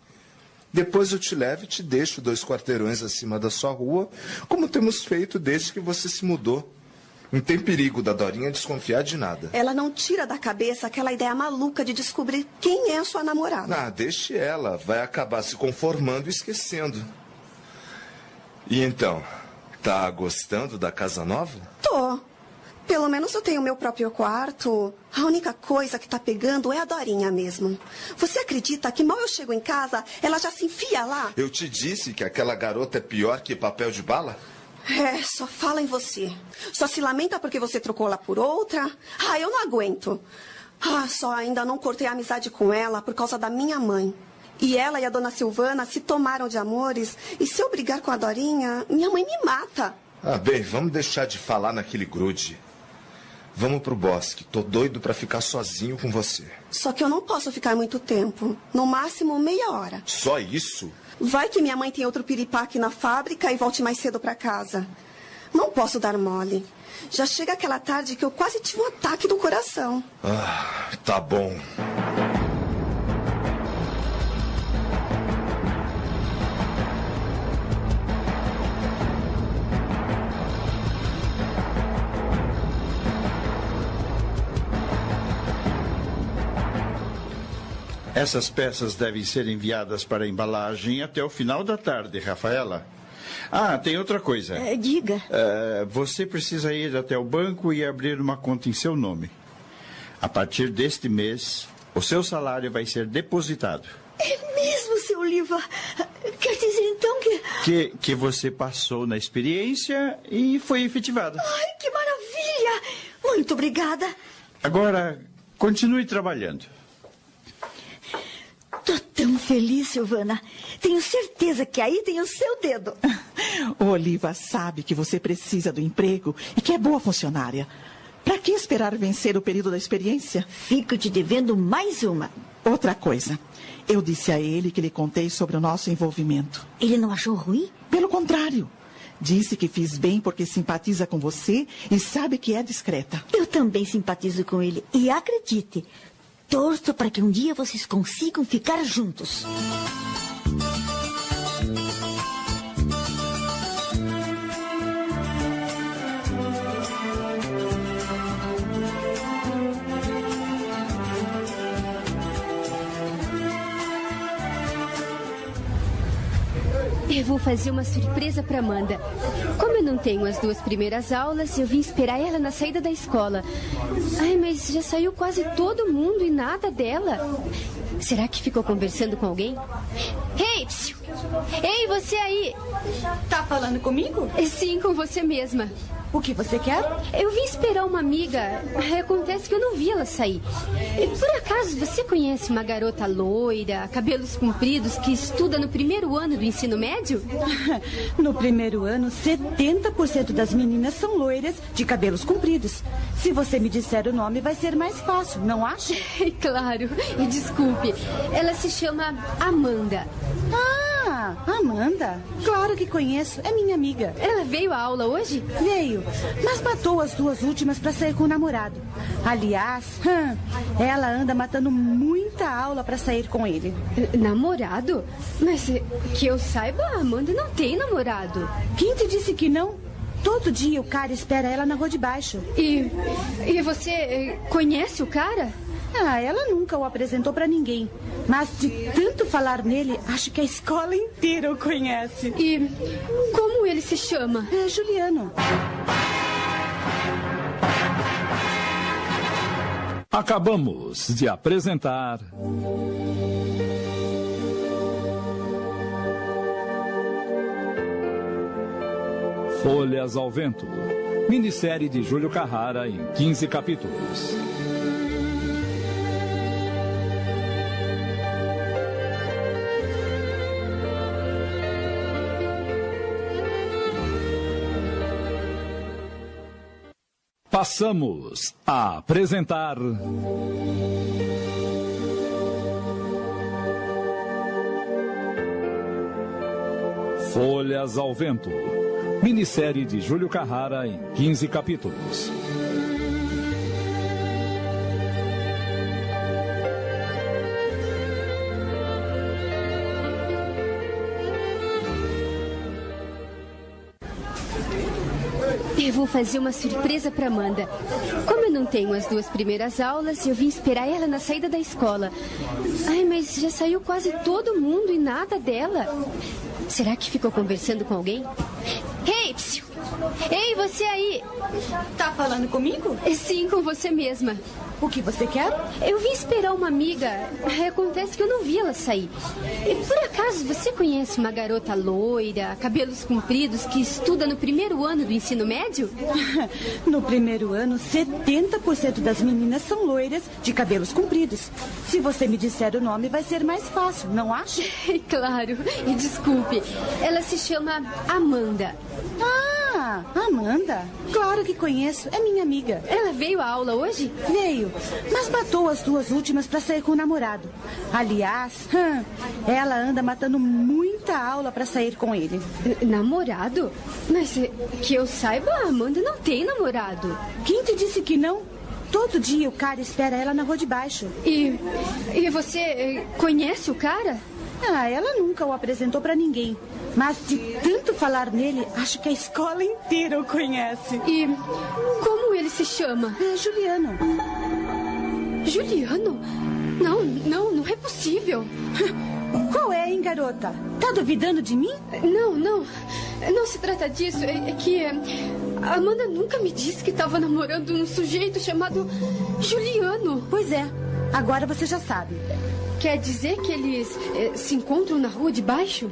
Depois eu te levo e te deixo dois quarteirões acima da sua rua, como temos feito desde que você se mudou. Não tem perigo da Dorinha desconfiar de nada. Ela não tira da cabeça aquela ideia maluca de descobrir quem é a sua namorada. Ah, deixe ela. Vai acabar se conformando e esquecendo. E então, tá gostando da casa nova? Tô. Pelo menos eu tenho meu próprio quarto. A única coisa que tá pegando é a Dorinha mesmo. Você acredita que mal eu chego em casa, ela já se enfia lá? Eu te disse que aquela garota é pior que papel de bala? É, só fala em você. Só se lamenta porque você trocou lá por outra. Ah, eu não aguento. Ah, só ainda não cortei a amizade com ela por causa da minha mãe. E ela e a dona Silvana se tomaram de amores. E se eu brigar com a Dorinha, minha mãe me mata. Ah, bem, vamos deixar de falar naquele grude. Vamos pro bosque. Tô doido pra ficar sozinho com você. Só que eu não posso ficar muito tempo. No máximo meia hora. Só isso? Vai que minha mãe tem outro piripaque na fábrica e volte mais cedo para casa. Não posso dar mole. Já chega aquela tarde que eu quase tive um ataque do coração. Ah, tá bom. Essas peças devem ser enviadas para a embalagem até o final da tarde, Rafaela. Ah, tem outra coisa. É, diga. É, você precisa ir até o banco e abrir uma conta em seu nome. A partir deste mês, o seu salário vai ser depositado. É mesmo, seu Oliva? Quer dizer então que. Que, que você passou na experiência e foi efetivado. Ai, que maravilha! Muito obrigada. Agora, continue trabalhando. Tô tão feliz, Silvana. Tenho certeza que aí tem o seu dedo. O Oliva sabe que você precisa do emprego e que é boa funcionária. Para que esperar vencer o período da experiência? Fico te devendo mais uma. Outra coisa. Eu disse a ele que lhe contei sobre o nosso envolvimento. Ele não achou ruim? Pelo contrário. Disse que fiz bem porque simpatiza com você e sabe que é discreta. Eu também simpatizo com ele. E acredite, torço para que um dia vocês consigam ficar juntos. Eu vou fazer uma surpresa para Amanda. Como eu não tenho as duas primeiras aulas, eu vim esperar ela na saída da escola. Ai, mas já saiu quase todo mundo e nada dela. Será que ficou conversando com alguém? Ei, psiu. Ei, você aí! Tá falando comigo? Sim, com você mesma. O que você quer? Eu vim esperar uma amiga. Acontece que eu não vi ela sair. E por acaso você conhece uma garota loira, cabelos compridos, que estuda no primeiro ano do ensino médio? [LAUGHS] No primeiro ano, 70% das meninas são loiras, de cabelos compridos. Se você me disser o nome, vai ser mais fácil, não acha? [LAUGHS] claro. E desculpe, ela se chama Amanda. Ah, Amanda. Claro que conheço. É minha amiga. Ela veio à aula hoje? Veio, mas matou as duas últimas para sair com o namorado. Aliás, hum, ela anda matando muita aula para sair com ele. Namorado? Mas que eu saiba, a Amanda não tem namorado. Quem te disse que não? Todo dia o cara espera ela na rua de baixo. E, e você eh, conhece o cara? Ah, ela nunca o apresentou para ninguém. Mas de tanto falar nele, acho que a escola inteira o conhece. E como ele se chama? É Juliano. Acabamos de apresentar. Folhas ao Vento. Minissérie de Júlio Carrara em 15 capítulos. Passamos a apresentar. Folhas ao Vento. Minissérie de Júlio Carrara em 15 capítulos. Vou fazer uma surpresa para Amanda. Como eu não tenho as duas primeiras aulas, eu vim esperar ela na saída da escola. Ai, mas já saiu quase todo mundo e nada dela. Será que ficou conversando com alguém? Ei, psiu! Ei, você aí! Tá falando comigo? Sim, com você mesma. O que você quer? Eu vim esperar uma amiga. Acontece que eu não vi ela sair. E por acaso você conhece uma garota loira, cabelos compridos, que estuda no primeiro ano do ensino médio? [LAUGHS] No primeiro ano, 70% das meninas são loiras, de cabelos compridos. Se você me disser o nome, vai ser mais fácil, não acha? [LAUGHS] claro. E desculpe, ela se chama Amanda. Ah, Amanda. Claro que conheço, é minha amiga. Ela veio à aula hoje? Veio, mas matou as duas últimas para sair com o namorado. Aliás, hum, ela anda matando muita aula para sair com ele. Namorado? Mas que eu saiba, a Amanda não tem namorado. Quem te disse que não? Todo dia o cara espera ela na rua de baixo. E, e você eh, conhece o cara? Ah, ela nunca o apresentou para ninguém. Mas de tanto falar nele, acho que a escola inteira o conhece. E como ele se chama? É Juliano. Juliano? Não, não, não é possível. [LAUGHS] Qual é, hein, garota? Tá duvidando de mim? Não, não. Não se trata disso. É, é que eh, a Amanda nunca me disse que estava namorando um sujeito chamado Juliano. Pois é. Agora você já sabe. Quer dizer que eles eh, se encontram na rua de baixo?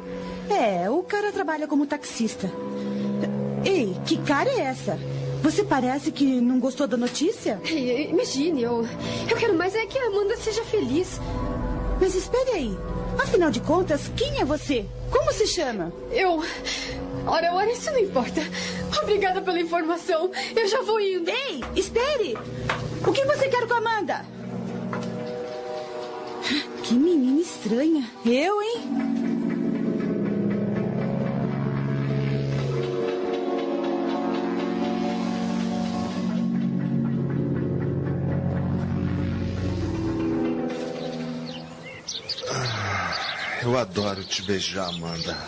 É, o cara trabalha como taxista. Ei, que cara é essa? Você parece que não gostou da notícia? Ei, Imagine, eu, eu quero mais é que a Amanda seja feliz. Mas espere aí. Afinal de contas, quem é você? Como se chama? Eu. Ora, ora, isso não importa. Obrigada pela informação. Eu já vou indo. Ei, espere! O que você quer com a Amanda? Que menina estranha. Eu, hein? Eu adoro te beijar, Amanda.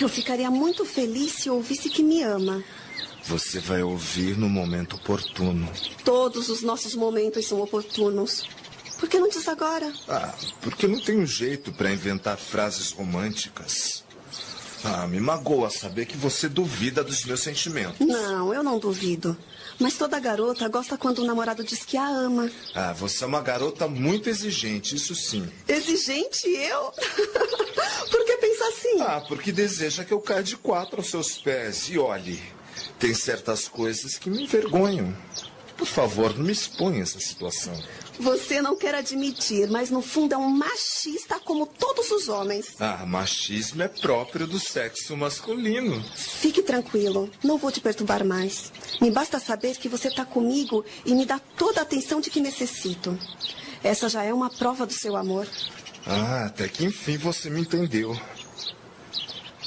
Eu ficaria muito feliz se ouvisse que me ama. Você vai ouvir no momento oportuno. Todos os nossos momentos são oportunos. Por que não diz agora? Ah, porque não tenho jeito para inventar frases românticas. Ah, me magoa saber que você duvida dos meus sentimentos. Não, eu não duvido. Mas toda garota gosta quando o namorado diz que a ama. Ah, você é uma garota muito exigente, isso sim. Exigente eu? [LAUGHS] Por que pensa assim? Ah, porque deseja que eu caia de quatro aos seus pés. E olhe, tem certas coisas que me envergonham. Por favor, não me exponha essa situação. Você não quer admitir, mas no fundo é um machista como todos os homens. Ah, machismo é próprio do sexo masculino. Fique tranquilo, não vou te perturbar mais. Me basta saber que você está comigo e me dá toda a atenção de que necessito. Essa já é uma prova do seu amor. Ah, até que enfim você me entendeu.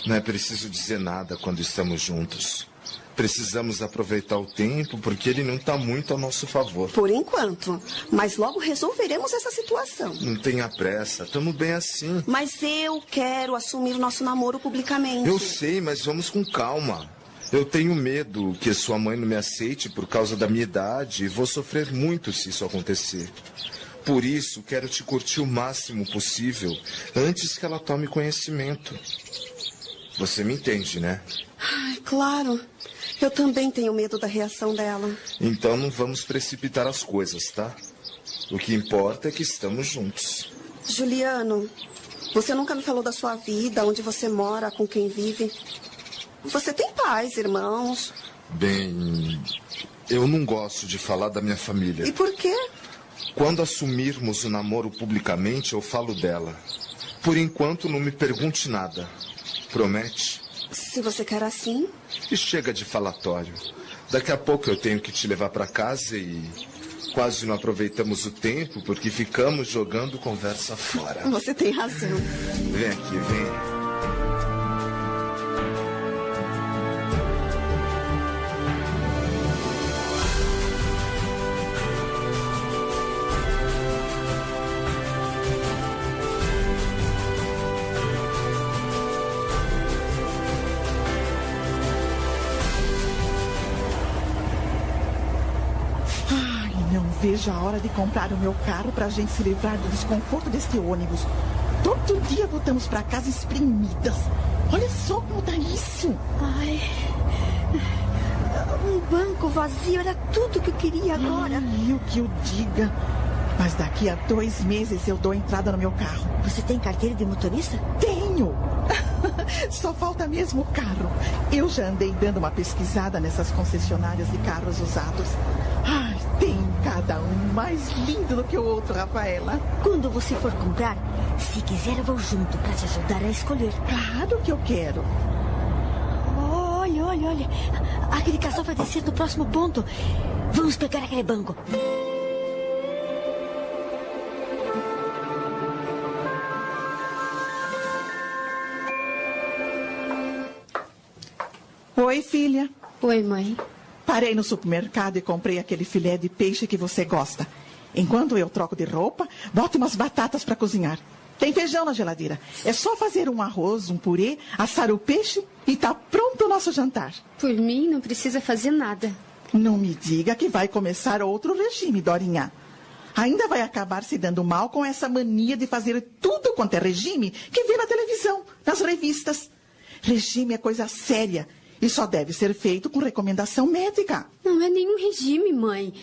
Não é preciso dizer nada quando estamos juntos. Precisamos aproveitar o tempo porque ele não está muito a nosso favor. Por enquanto. Mas logo resolveremos essa situação. Não tenha pressa, estamos bem assim. Mas eu quero assumir nosso namoro publicamente. Eu sei, mas vamos com calma. Eu tenho medo que sua mãe não me aceite por causa da minha idade e vou sofrer muito se isso acontecer. Por isso, quero te curtir o máximo possível antes que ela tome conhecimento. Você me entende, né? Ai, claro. Eu também tenho medo da reação dela. Então não vamos precipitar as coisas, tá? O que importa é que estamos juntos. Juliano, você nunca me falou da sua vida, onde você mora, com quem vive. Você tem pais, irmãos? Bem, eu não gosto de falar da minha família. E por quê? Quando assumirmos o namoro publicamente, eu falo dela. Por enquanto, não me pergunte nada. Promete? Se você quer assim. E chega de falatório. Daqui a pouco eu tenho que te levar para casa e quase não aproveitamos o tempo porque ficamos jogando conversa fora. Você tem razão. Vem aqui, vem. Vejo a hora de comprar o meu carro para a gente se livrar do desconforto deste ônibus. Todo dia voltamos para casa espremidas. Olha só como tá isso. Ai. Um banco vazio era tudo que eu queria agora. Ai, o que eu diga. Mas daqui a dois meses eu dou entrada no meu carro. Você tem carteira de motorista? Tenho! [LAUGHS] Só falta mesmo o carro. Eu já andei dando uma pesquisada nessas concessionárias de carros usados. Ai, cada um mais lindo do que o outro, Rafaela. Quando você for comprar, se quiser eu vou junto para te ajudar a escolher. Claro que eu quero. Olha, olha, olha. Aquele casal vai descer do próximo ponto. Vamos pegar aquele banco. Oi, filha. Oi, mãe. Parei no supermercado e comprei aquele filé de peixe que você gosta. Enquanto eu troco de roupa, bote umas batatas para cozinhar. Tem feijão na geladeira. É só fazer um arroz, um purê, assar o peixe e tá pronto o nosso jantar. Por mim, não precisa fazer nada. Não me diga que vai começar outro regime, Dorinha. Ainda vai acabar se dando mal com essa mania de fazer tudo quanto é regime que vê na televisão, nas revistas. Regime é coisa séria e só deve ser feito com recomendação médica. Não é nenhum regime, mãe.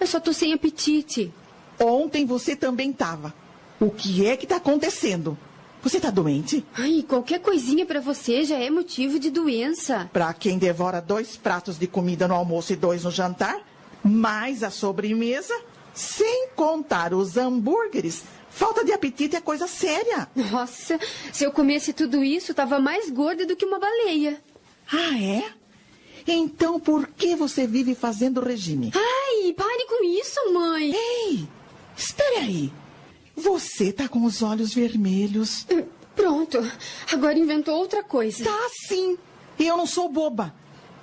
Eu só tô sem apetite. Ontem você também tava. O que é que tá acontecendo? Você tá doente? Ai, qualquer coisinha para você já é motivo de doença. Para quem devora dois pratos de comida no almoço e dois no jantar, mais a sobremesa, sem contar os hambúrgueres, falta de apetite é coisa séria. Nossa, se eu comesse tudo isso, tava mais gorda do que uma baleia. Ah, é? Então por que você vive fazendo regime? Ai, pare com isso, mãe. Ei, espere aí. Você tá com os olhos vermelhos. Pronto, agora inventou outra coisa. Tá sim. E eu não sou boba.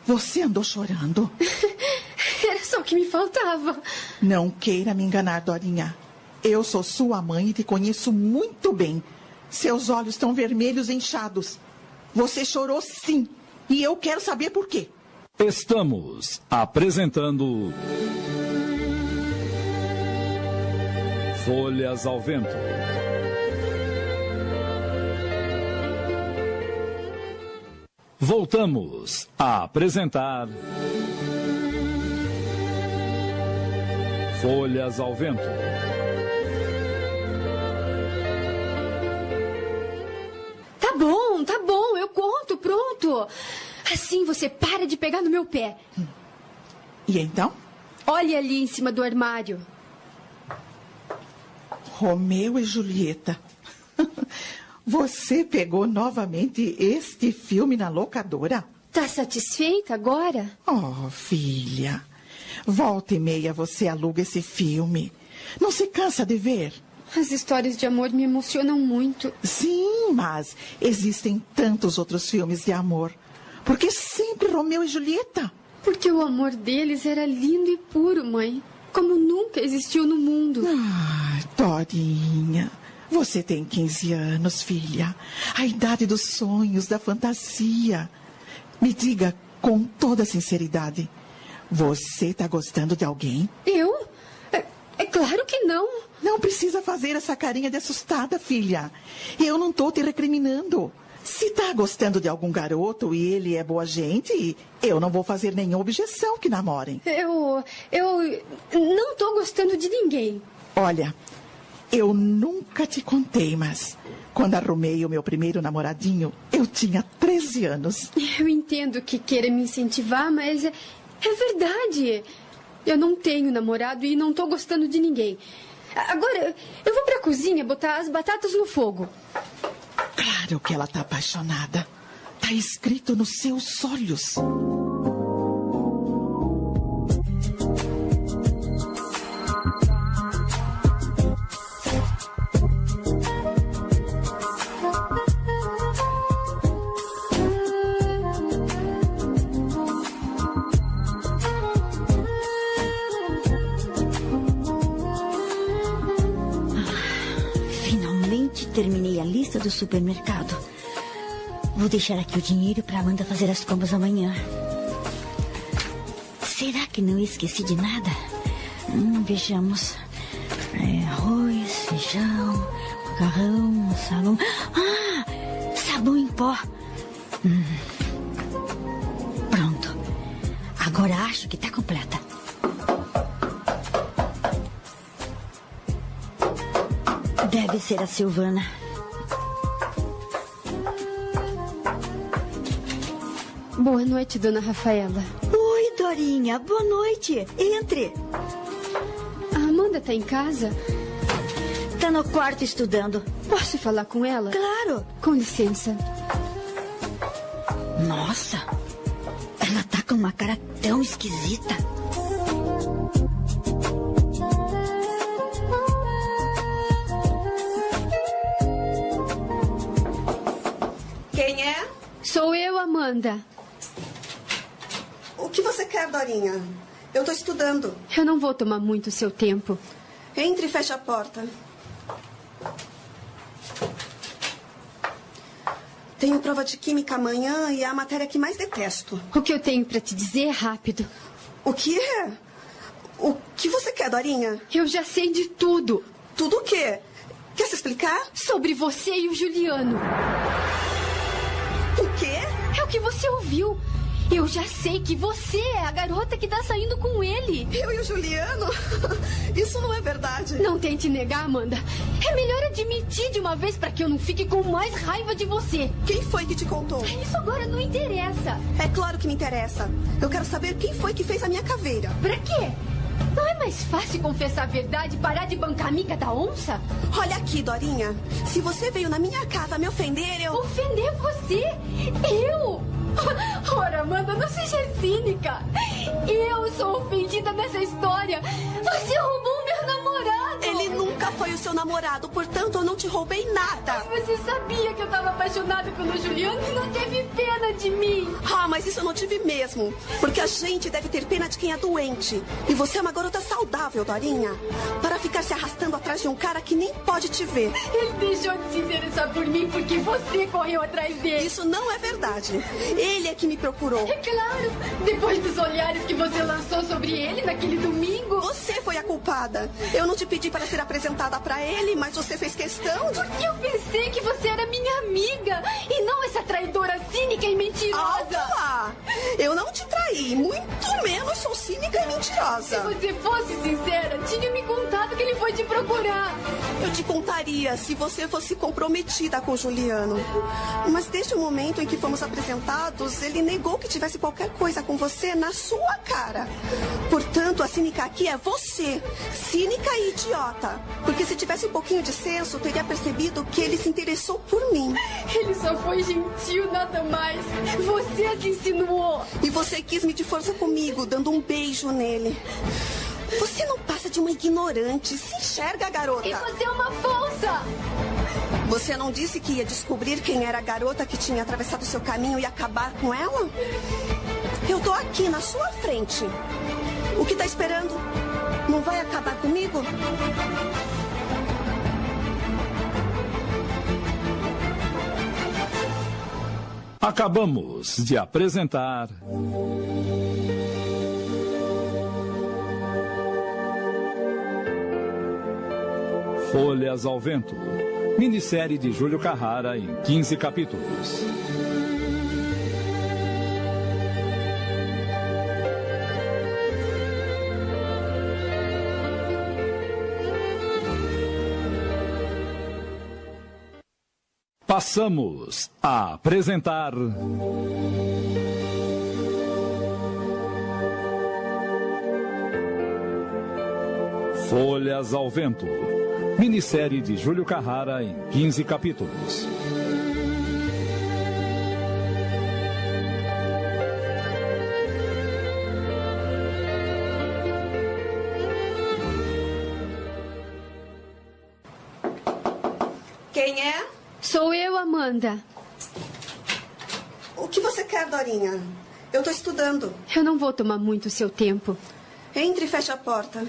Você andou chorando? [LAUGHS] Era só o que me faltava. Não queira me enganar, Dorinha. Eu sou sua mãe e te conheço muito bem. Seus olhos estão vermelhos e inchados. Você chorou sim. E eu quero saber por quê. Estamos apresentando. Folhas ao Vento. Voltamos a apresentar. Folhas ao Vento. Tá bom, tá bom, eu conto, pronto. Assim você para de pegar no meu pé. E então? Olhe ali em cima do armário. Romeu e Julieta. [LAUGHS] Você pegou novamente este filme na locadora? Tá satisfeita agora? Oh, filha. Volta e meia você aluga esse filme. Não se cansa de ver? As histórias de amor me emocionam muito. Sim, mas existem tantos outros filmes de amor. Por que sempre Romeu e Julieta? Porque o amor deles era lindo e puro, mãe. Como nunca existiu no mundo. Ah, Dorinha. Você tem 15 anos, filha. A idade dos sonhos, da fantasia. Me diga com toda sinceridade. Você está gostando de alguém? Eu? É, claro que não. Não precisa fazer essa carinha de assustada, filha. Eu não estou te recriminando. Se está gostando de algum garoto e ele é boa gente, eu não vou fazer nenhuma objeção que namorem. Eu. Eu não estou gostando de ninguém. Olha, eu nunca te contei, mas quando arrumei o meu primeiro namoradinho, eu tinha 13 anos. Eu entendo que queira me incentivar, mas é, é verdade. Eu não tenho namorado e não estou gostando de ninguém. Agora, eu vou para a cozinha botar as batatas no fogo. Claro que ela tá apaixonada. Tá escrito nos seus olhos. Terminei a lista do supermercado. Vou deixar aqui o dinheiro para Amanda fazer as compras amanhã. Será que não esqueci de nada? Hum, vejamos. É, arroz, feijão, macarrão, sabão. Ah! Sabão em pó. Hum. Pronto. Agora acho que tá completa. Deve ser a Silvana. Boa noite, dona Rafaela. Oi, Dorinha. Boa noite. Entre. A Amanda tá em casa? Tá no quarto estudando. Posso falar com ela? Claro. Com licença. Nossa. Ela tá com uma cara tão esquisita. Amanda. O que você quer, Dorinha? Eu tô estudando. Eu não vou tomar muito seu tempo. Entre e feche a porta. Tenho prova de química amanhã e é a matéria que mais detesto. O que eu tenho para te dizer é rápido. O que é? O que você quer, Dorinha? Eu já sei de tudo. Tudo o quê? Quer se explicar? Sobre você e o Juliano. O quê? Que você ouviu. Eu já sei que você é a garota que tá saindo com ele. Eu e o Juliano? [LAUGHS] Isso não é verdade. Não tente negar, Amanda. É melhor admitir de uma vez para que eu não fique com mais raiva de você. Quem foi que te contou? Isso agora não interessa. É claro que me interessa. Eu quero saber quem foi que fez a minha caveira. Pra quê? Não é mais fácil confessar a verdade e parar de bancar a amiga da onça? Olha aqui, Dorinha. Se você veio na minha casa me ofender, eu. Ofender você? Eu? [LAUGHS] Ora, Amanda, não seja cínica. Eu sou ofendida nessa história. Você roubou nunca foi o seu namorado, portanto eu não te roubei nada. Mas você sabia que eu estava apaixonada pelo Juliano e não teve pena de mim. Ah, mas isso eu não tive mesmo. Porque a gente deve ter pena de quem é doente. E você é uma garota saudável, Dorinha. Para ficar se arrastando atrás de um cara que nem pode te ver. Ele deixou de se interessar por mim porque você correu atrás dele. Isso não é verdade. Ele é que me procurou. É claro. Depois dos olhares que você lançou sobre ele naquele domingo. Você foi a culpada. Eu não te pedi para ser apresentada para ele, mas você fez questão de. Porque eu pensei que você era minha amiga e não essa traidora cínica e mentirosa. Lá! Eu não te traí, muito menos sou cínica e mentirosa. Se você fosse sincera, tinha me contado que ele foi te procurar. Eu te contaria se você fosse comprometida com Juliano. Mas desde o momento em que fomos apresentados, ele negou que tivesse qualquer coisa com você na sua cara. Portanto, a cínica aqui é você, cínica e idiota. Porque se tivesse um pouquinho de senso, teria percebido que ele se interessou por mim. Ele só foi gentil, nada mais. Você se insinuou. E você quis me de força comigo, dando um beijo nele. Você não passa de uma ignorante. Se enxerga, garota. E você é uma falsa! Você não disse que ia descobrir quem era a garota que tinha atravessado seu caminho e acabar com ela? Eu tô aqui na sua frente. O que tá esperando? Não vai acabar comigo? Acabamos de apresentar. Folhas ao Vento. Minissérie de Júlio Carrara em 15 capítulos. Passamos a apresentar. Folhas ao Vento. Minissérie de Júlio Carrara em 15 capítulos. Amanda. O que você quer, Dorinha? Eu tô estudando. Eu não vou tomar muito seu tempo. Entre e feche a porta.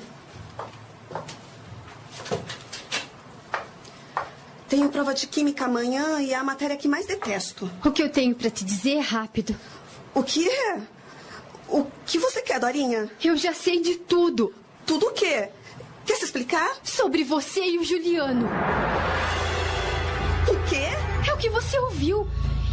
Tenho prova de química amanhã e é a matéria que mais detesto. O que eu tenho para te dizer é rápido. O que é? O que você quer, Dorinha? Eu já sei de tudo. Tudo o quê? Quer se explicar? Sobre você e o Juliano. É o que você ouviu.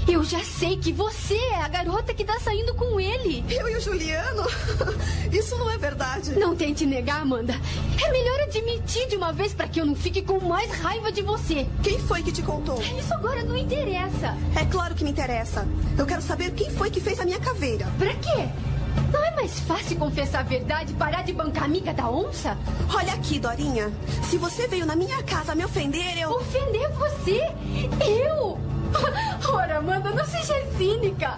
Eu já sei que você é a garota que tá saindo com ele. Eu e o Juliano? [LAUGHS] Isso não é verdade. Não tente negar, Amanda. É melhor admitir de uma vez para que eu não fique com mais raiva de você. Quem foi que te contou? Isso agora não interessa. É claro que me interessa. Eu quero saber quem foi que fez a minha caveira. Pra quê? Não é mais fácil confessar a verdade e parar de bancar amiga da onça? Olha aqui, Dorinha. Se você veio na minha casa me ofender, eu. Ofender você? Eu? [LAUGHS] Ora, Amanda, não seja cínica.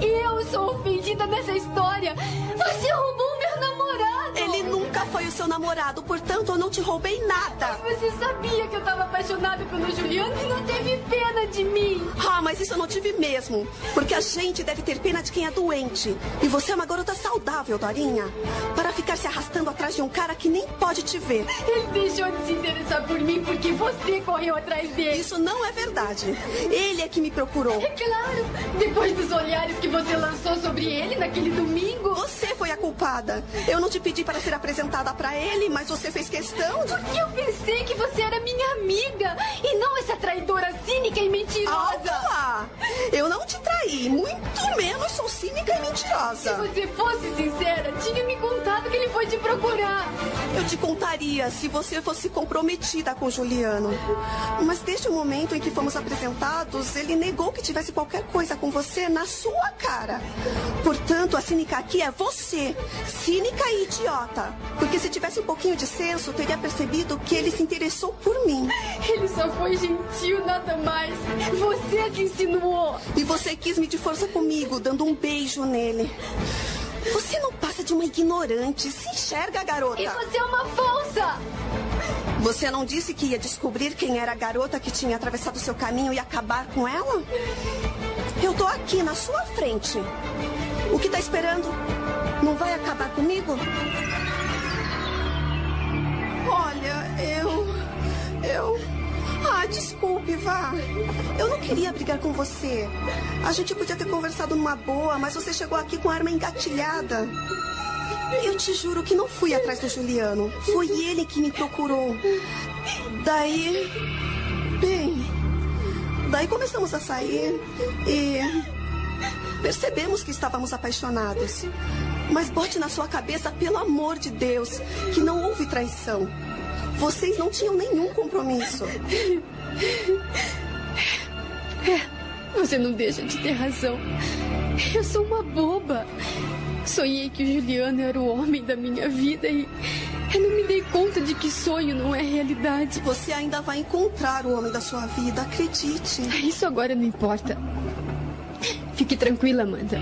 Eu sou ofendida nessa história. Você roubou meu namorado. Ele nunca foi o seu namorado, portanto eu não te roubei nada. Mas você sabia que eu estava apaixonada pelo Juliano e não teve pena de mim. Ah, mas isso eu não tive mesmo. Porque a gente deve ter pena de quem é doente. E você é uma garota saudável, Dorinha. Para ficar se arrastando atrás de um cara que nem pode te ver. Ele deixou de se interessar por mim porque você correu atrás dele. Isso não é verdade. Ele é que me procurou. É claro. Depois dos olhares que você lançou sobre ele naquele domingo. Você foi a culpada. Eu não te pedi para ser apresentada para ele, mas você fez questão de... Porque eu pensei que você era minha amiga e não essa traidora cínica e mentirosa. Lá! Eu não te traí, muito menos sou cínica e mentirosa. Se você fosse sincera, tinha me contado que ele foi te procurar. Eu te contaria se você fosse comprometida com Juliano. Mas desde o momento em que fomos apresentados, ele negou que tivesse qualquer coisa com você na sua cara. Portanto, a cínica aqui é você, cínica e idiota. Porque se tivesse um pouquinho de senso, teria percebido que ele se interessou por mim. Ele só foi gentil, nada mais. Você que insinuou. E você quis medir força comigo, dando um beijo nele. Você não passa de uma ignorante. Se enxerga, garota. E você é uma falsa. Você não disse que ia descobrir quem era a garota que tinha atravessado seu caminho e acabar com ela? Eu tô aqui na sua frente. O que tá esperando? Não vai acabar comigo? Olha, eu. Eu. Ah, desculpe, vá. Eu não queria brigar com você. A gente podia ter conversado numa boa, mas você chegou aqui com a arma engatilhada. Eu te juro que não fui atrás do Juliano. Foi ele que me procurou. Daí. Bem. Daí começamos a sair e. Percebemos que estávamos apaixonados. Mas bote na sua cabeça, pelo amor de Deus, que não houve traição. Vocês não tinham nenhum compromisso. É, você não deixa de ter razão. Eu sou uma boba. Sonhei que o Juliano era o homem da minha vida e eu não me dei conta de que sonho não é realidade. Você ainda vai encontrar o homem da sua vida, acredite. Isso agora não importa. Fique tranquila, Amanda.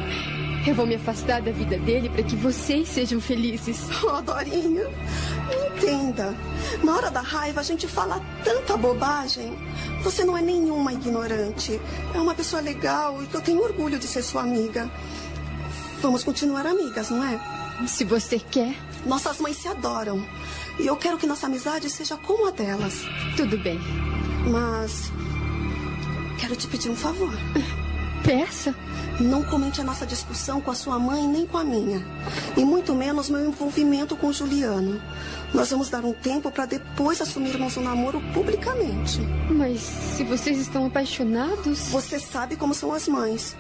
Eu vou me afastar da vida dele para que vocês sejam felizes. Oh, Dorinha, entenda. Na hora da raiva a gente fala tanta bobagem. Você não é nenhuma ignorante. É uma pessoa legal e que eu tenho orgulho de ser sua amiga. Vamos continuar amigas, não é? Se você quer. Nossas mães se adoram. E eu quero que nossa amizade seja como a delas. Tudo bem. Mas. Quero te pedir um favor. Peça. Não comente a nossa discussão com a sua mãe nem com a minha. E muito menos meu envolvimento com o Juliano. Nós vamos dar um tempo para depois assumirmos o um namoro publicamente. Mas se vocês estão apaixonados. Você sabe como são as mães.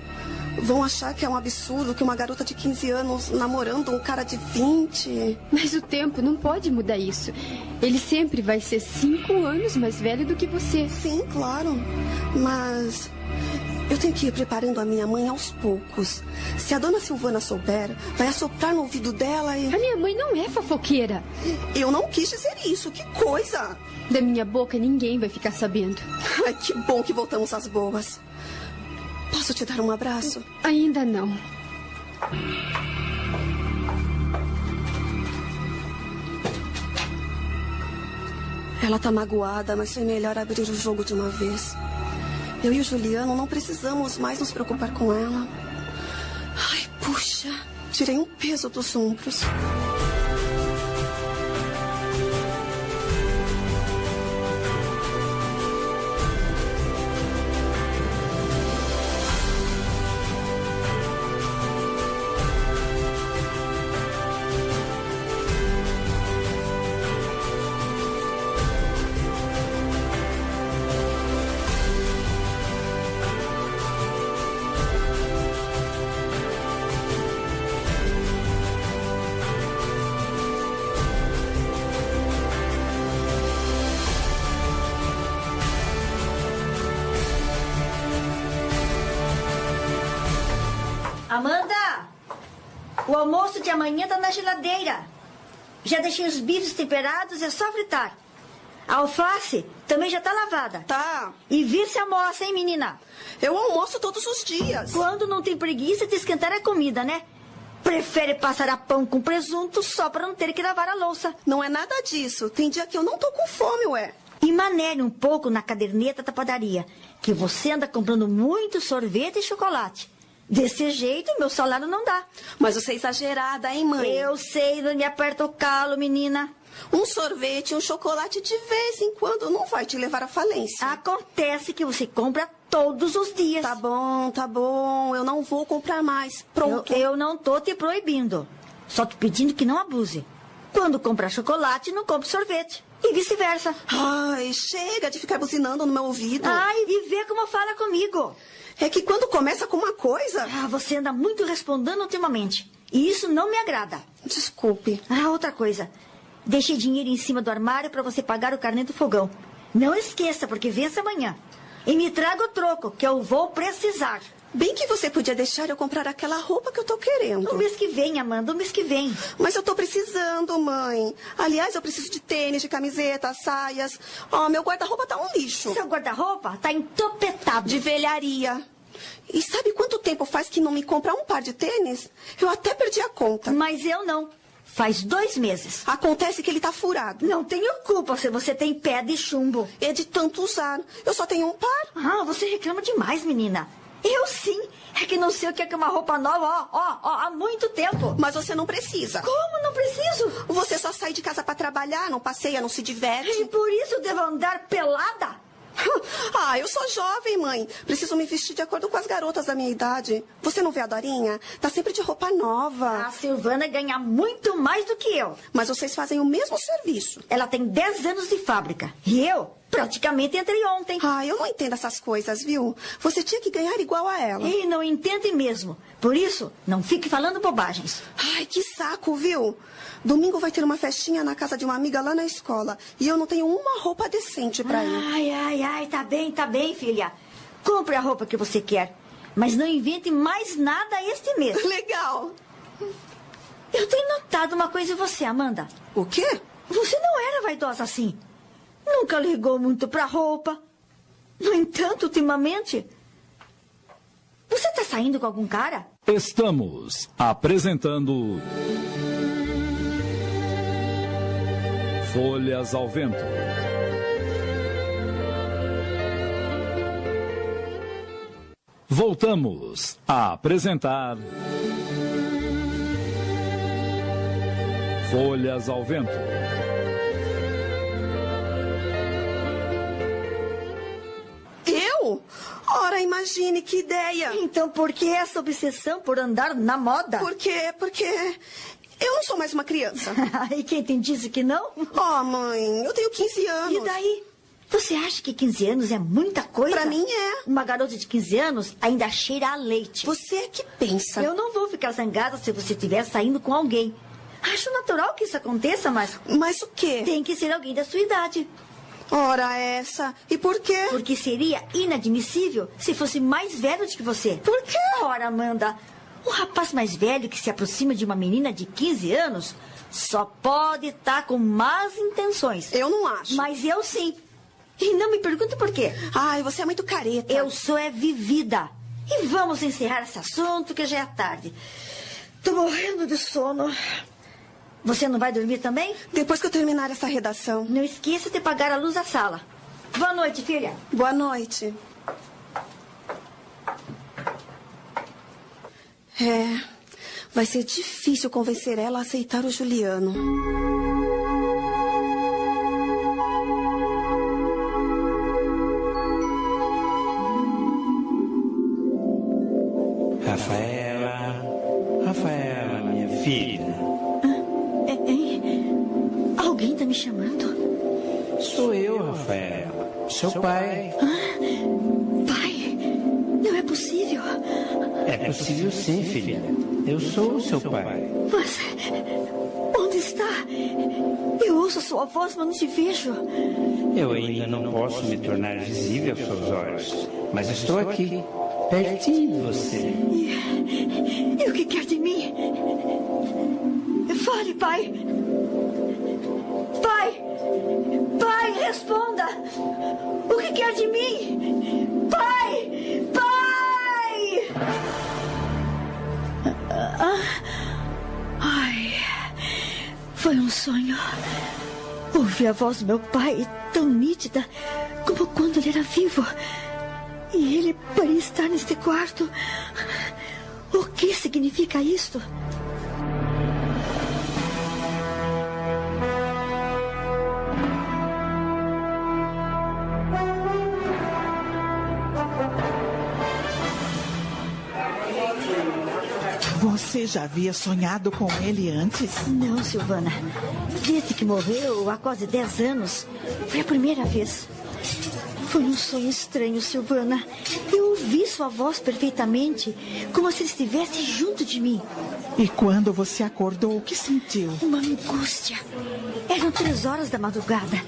Vão achar que é um absurdo que uma garota de 15 anos namorando um cara de 20. Mas o tempo não pode mudar isso. Ele sempre vai ser cinco anos mais velho do que você. Sim, claro. Mas eu tenho que ir preparando a minha mãe aos poucos. Se a dona Silvana souber, vai assoprar no ouvido dela e. A minha mãe não é fofoqueira. Eu não quis dizer isso. Que coisa! Da minha boca ninguém vai ficar sabendo. Ai, que bom que voltamos às boas. Posso te dar um abraço? Ainda não. Ela tá magoada, mas foi melhor abrir o jogo de uma vez. Eu e o Juliano não precisamos mais nos preocupar com ela. Ai, puxa, tirei um peso dos ombros. Amanhã tá na geladeira. Já deixei os bifes temperados, é só fritar. A alface também já tá lavada. Tá. E vir se almoça, hein, menina? Eu almoço todos os dias. Quando não tem preguiça de esquentar a comida, né? Prefere passar a pão com presunto só para não ter que lavar a louça. Não é nada disso. Tem dia que eu não tô com fome, ué. E manere um pouco na caderneta da padaria, que você anda comprando muito sorvete e chocolate. Desse jeito, meu salário não dá. Mas você é exagerada, hein, mãe? Eu sei, não me aperta o calo, menina. Um sorvete, um chocolate de vez em quando não vai te levar à falência. Acontece que você compra todos os dias. Tá bom, tá bom. Eu não vou comprar mais. Pronto. Eu, eu não tô te proibindo. Só te pedindo que não abuse. Quando comprar chocolate, não compre sorvete. E vice-versa. Ai, chega de ficar buzinando no meu ouvido. Ai, e vê como fala comigo. É que quando começa com uma coisa. Ah, você anda muito respondendo ultimamente. E isso não me agrada. Desculpe. Ah, outra coisa. Deixe dinheiro em cima do armário para você pagar o carnê do fogão. Não esqueça, porque vence amanhã. E me traga o troco, que eu vou precisar. Bem que você podia deixar eu comprar aquela roupa que eu tô querendo. O mês que vem, Amanda, o mês que vem. Mas eu tô precisando, mãe. Aliás, eu preciso de tênis, de camiseta, saias. Ó, oh, meu guarda-roupa tá um lixo. Seu guarda-roupa tá entopetado. De velharia. E sabe quanto tempo faz que não me compra um par de tênis? Eu até perdi a conta. Mas eu não. Faz dois meses. Acontece que ele tá furado. Não tenho culpa se você tem pé de chumbo. É de tanto usar. Eu só tenho um par. Ah, você reclama demais, menina. Eu sim. É que não sei o que é que uma roupa nova, ó, ó, ó, há muito tempo. Mas você não precisa. Como não preciso? Você só sai de casa para trabalhar, não passeia, não se diverte. E por isso devo andar pelada? [LAUGHS] Ah, eu sou jovem, mãe. Preciso me vestir de acordo com as garotas da minha idade. Você não vê a Dorinha? Tá sempre de roupa nova. A Silvana ganha muito mais do que eu. Mas vocês fazem o mesmo serviço. Ela tem 10 anos de fábrica. E eu, praticamente, entrei ontem. Ah, eu não entendo essas coisas, viu? Você tinha que ganhar igual a ela. E não entende mesmo. Por isso, não fique falando bobagens. Ai, que saco, viu? Domingo vai ter uma festinha na casa de uma amiga lá na escola. E eu não tenho uma roupa decente para ir. Ai, ai, ai, tá bem, tá bem, filha. Compre a roupa que você quer. Mas não invente mais nada este mês. [LAUGHS] Legal. Eu tenho notado uma coisa em você, Amanda. O quê? Você não era vaidosa assim. Nunca ligou muito pra roupa. No entanto, ultimamente. Você tá saindo com algum cara? Estamos apresentando. Folhas ao Vento. Voltamos a apresentar. Folhas ao Vento. Eu? Ora, imagine que ideia. Então por que essa obsessão por andar na moda? Por quê? Porque eu não sou mais uma criança. [LAUGHS] e quem tem disse que não? Oh, mãe, eu tenho 15 anos. E daí? Você acha que 15 anos é muita coisa? Pra mim é. Uma garota de 15 anos ainda cheira a leite. Você é que pensa. Eu não vou ficar zangada se você estiver saindo com alguém. Acho natural que isso aconteça, mas. Mas o quê? Tem que ser alguém da sua idade. Ora, essa. E por quê? Porque seria inadmissível se fosse mais velho do que você. Por quê? Ora, Amanda, um rapaz mais velho que se aproxima de uma menina de 15 anos só pode estar com más intenções. Eu não acho. Mas eu sim. E não me pergunte por quê. Ai, você é muito careta. Eu sou é vivida. E vamos encerrar esse assunto que já é tarde. Tô morrendo de sono. Você não vai dormir também? Depois que eu terminar essa redação. Não esqueça de apagar a luz da sala. Boa noite, filha. Boa noite. É. Vai ser difícil convencer ela a aceitar o Juliano. Possível sim, filha. Eu sou o seu pai. Mas onde está? Eu ouço sua voz, mas não te vejo. Eu ainda não posso me tornar visível aos seus olhos, mas estou aqui, pertinho de você. E, e o que quer de mim? Fale, pai. Pai! Pai, responda! O que quer de mim? Foi um sonho. Ouvi a voz do meu pai tão nítida como quando ele era vivo. E ele parecia estar neste quarto. O que significa isto? Você já havia sonhado com ele antes? Não, Silvana. Desde que morreu há quase 10 anos, foi a primeira vez. Foi um sonho estranho, Silvana. Eu ouvi sua voz perfeitamente, como se ele estivesse junto de mim. E quando você acordou, o que sentiu? Uma angústia. Eram três horas da madrugada.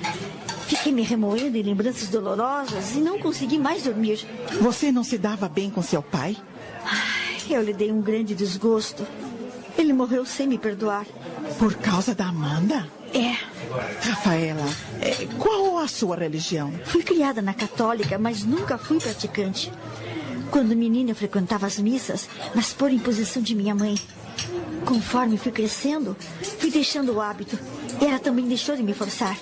Fiquei me remoendo em lembranças dolorosas e não consegui mais dormir. Você não se dava bem com seu pai? Eu lhe dei um grande desgosto. Ele morreu sem me perdoar. Por causa da Amanda? É. Rafaela, é, qual a sua religião? Fui criada na católica, mas nunca fui praticante. Quando menina, eu frequentava as missas, mas por imposição de minha mãe. Conforme fui crescendo, fui deixando o hábito. E ela também deixou de me forçar.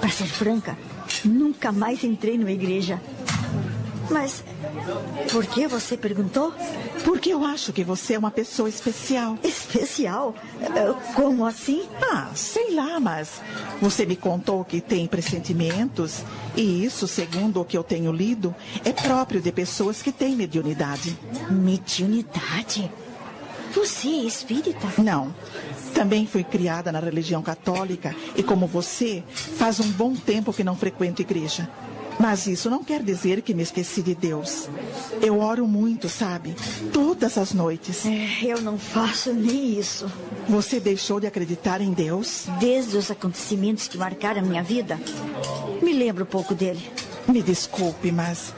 Para ser franca, nunca mais entrei numa igreja. Mas por que você perguntou? Porque eu acho que você é uma pessoa especial. Especial? Eh, Como assim? Ah, sei lá, mas você me contou que tem pressentimentos, e isso, segundo o que eu tenho lido, é próprio de pessoas que têm mediunidade. Mediunidade? Você é espírita? Não. Também fui criada na religião católica e, como você, faz um bom tempo que não frequento igreja. Mas isso não quer dizer que me esqueci de Deus. Eu oro muito, sabe? Todas as noites. É, eu não faço nem isso. Você deixou de acreditar em Deus? Desde os acontecimentos que marcaram a minha vida, me lembro pouco dele. Me desculpe, mas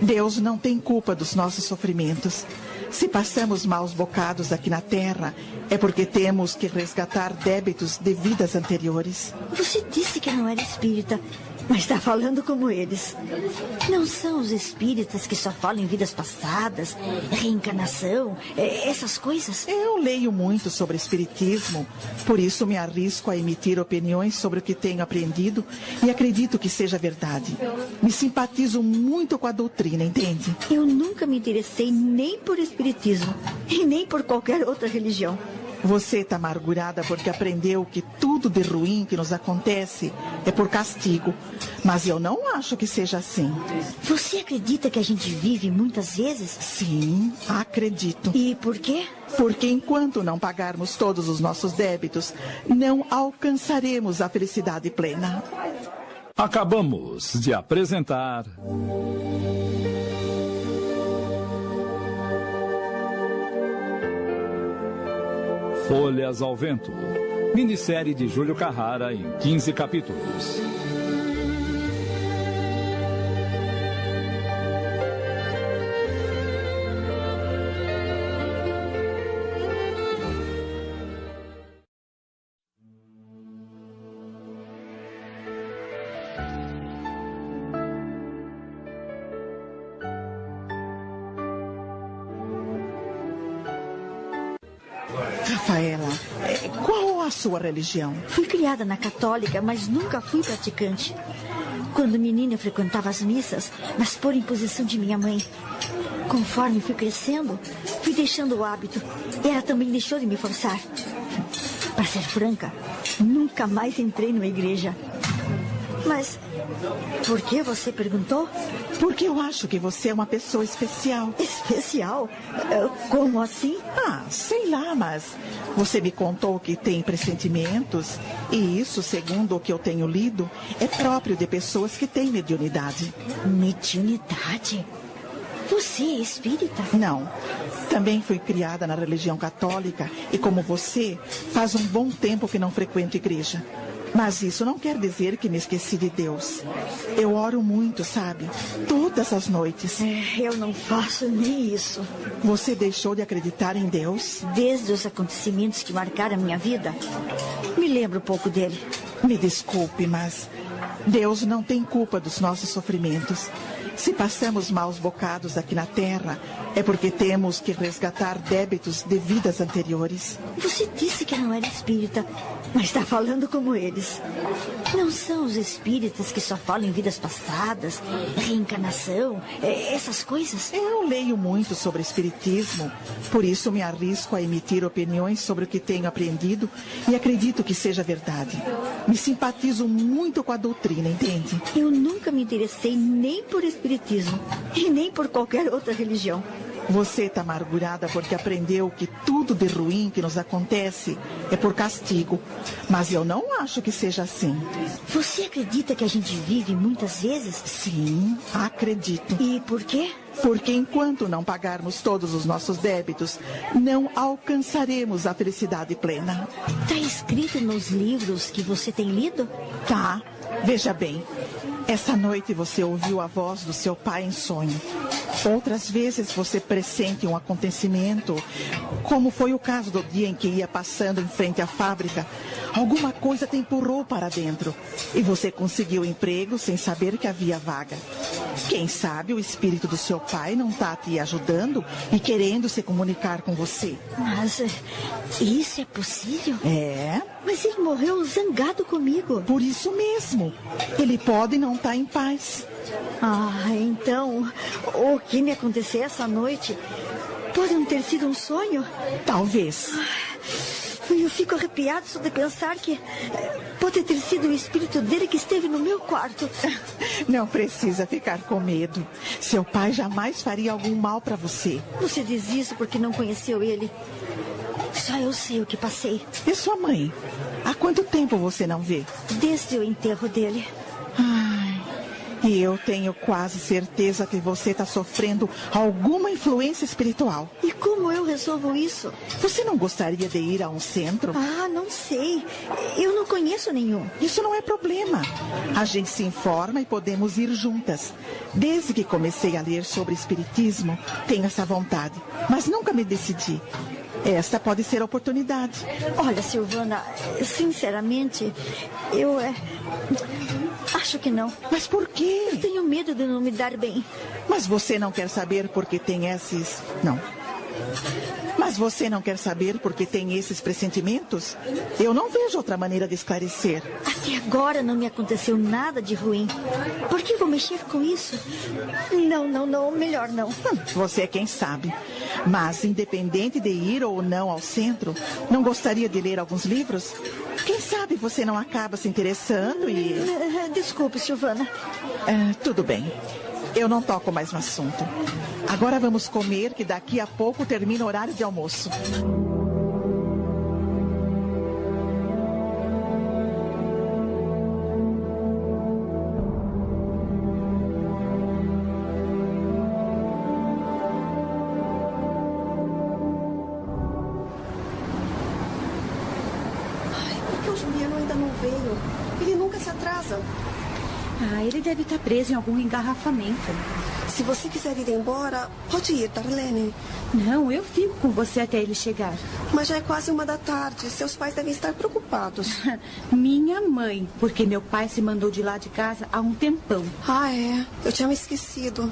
Deus não tem culpa dos nossos sofrimentos. Se passamos maus bocados aqui na terra, é porque temos que resgatar débitos de vidas anteriores. Você disse que não era espírita. Mas está falando como eles. Não são os espíritas que só falam em vidas passadas, reencarnação, é, essas coisas? Eu leio muito sobre espiritismo, por isso me arrisco a emitir opiniões sobre o que tenho aprendido e acredito que seja verdade. Me simpatizo muito com a doutrina, entende? Eu nunca me interessei nem por espiritismo e nem por qualquer outra religião. Você está amargurada porque aprendeu que tudo de ruim que nos acontece é por castigo. Mas eu não acho que seja assim. Você acredita que a gente vive muitas vezes? Sim, acredito. E por quê? Porque enquanto não pagarmos todos os nossos débitos, não alcançaremos a felicidade plena. Acabamos de apresentar. Folhas ao Vento. Minissérie de Júlio Carrara em 15 capítulos. Sua religião? Fui criada na católica, mas nunca fui praticante. Quando menina, eu frequentava as missas, mas por imposição de minha mãe. Conforme fui crescendo, fui deixando o hábito. Ela também deixou de me forçar. Para ser franca, nunca mais entrei numa igreja. Mas por que você perguntou? Porque eu acho que você é uma pessoa especial. Especial? Eh, Como assim? Ah, sei lá, mas você me contou que tem pressentimentos, e isso, segundo o que eu tenho lido, é próprio de pessoas que têm mediunidade. Mediunidade? Você é espírita? Não. Também fui criada na religião católica e, como você, faz um bom tempo que não frequento igreja. Mas isso não quer dizer que me esqueci de Deus. Eu oro muito, sabe? Todas as noites. É, eu não faço nem isso. Você deixou de acreditar em Deus? Desde os acontecimentos que marcaram a minha vida, me lembro pouco dele. Me desculpe, mas Deus não tem culpa dos nossos sofrimentos. Se passamos maus bocados aqui na terra, é porque temos que resgatar débitos de vidas anteriores. Você disse que não era espírita, mas está falando como eles. Não são os espíritas que só falam em vidas passadas, reencarnação, é, essas coisas? Eu leio muito sobre espiritismo, por isso me arrisco a emitir opiniões sobre o que tenho aprendido e acredito que seja verdade. Me simpatizo muito com a doutrina, entende? Eu nunca me interessei nem por espiritismo e nem por qualquer outra religião. Você está amargurada porque aprendeu que tudo de ruim que nos acontece é por castigo. Mas eu não acho que seja assim. Você acredita que a gente vive muitas vezes? Sim, acredito. E por quê? Porque enquanto não pagarmos todos os nossos débitos, não alcançaremos a felicidade plena. Está escrito nos livros que você tem lido? Tá. Veja bem. Essa noite você ouviu a voz do seu pai em sonho. Outras vezes você pressente um acontecimento, como foi o caso do dia em que ia passando em frente à fábrica. Alguma coisa te empurrou para dentro e você conseguiu emprego sem saber que havia vaga. Quem sabe o espírito do seu pai não está te ajudando e querendo se comunicar com você. Mas eh, isso é possível? É? Mas ele morreu zangado comigo. Por isso mesmo. Ele pode não estar em paz. Ah, então o que me aconteceu essa noite pode não ter sido um sonho? Talvez. Eu fico arrepiado só de pensar que eh, pode ter sido o espírito dele que esteve no meu quarto. [LAUGHS] Não precisa ficar com medo. Seu pai jamais faria algum mal para você. Você diz isso porque não conheceu ele. Só eu sei o que passei. E sua mãe? Há quanto tempo você não vê? Desde o enterro dele. Ai, e eu tenho quase certeza que você está sofrendo alguma influência espiritual. E como eu resolvo isso? Você não gostaria de ir a um centro? Ah, não sei. Eu não conheço nenhum. Isso não é problema. A gente se informa e podemos ir juntas. Desde que comecei a ler sobre espiritismo, tenho essa vontade, mas nunca me decidi. Esta pode ser a oportunidade. Olha, Silvana, sinceramente, eu é. Acho que não. Mas por quê? Eu tenho medo de não me dar bem. Mas você não quer saber por que tem esses. Não. Mas você não quer saber por que tem esses pressentimentos? Eu não vejo outra maneira de esclarecer. Até agora não me aconteceu nada de ruim. Por que vou mexer com isso? Não, não, não. Melhor não. Hum, você é quem sabe. Mas, independente de ir ou não ao centro, não gostaria de ler alguns livros? Quem sabe você não acaba se interessando e. Desculpe, Silvana. Ah, tudo bem. Eu não toco mais no assunto. Agora vamos comer, que daqui a pouco termina o horário de almoço. Ai, por que o Juliano ainda não veio? Ele nunca se atrasa. Ah, ele deve estar preso em algum engarrafamento. Se você quiser ir embora, pode ir, Darlene. Não, eu fico com você até ele chegar. Mas já é quase uma da tarde. Seus pais devem estar preocupados. [LAUGHS] Minha mãe, porque meu pai se mandou de lá de casa há um tempão. Ah, é. Eu tinha me esquecido.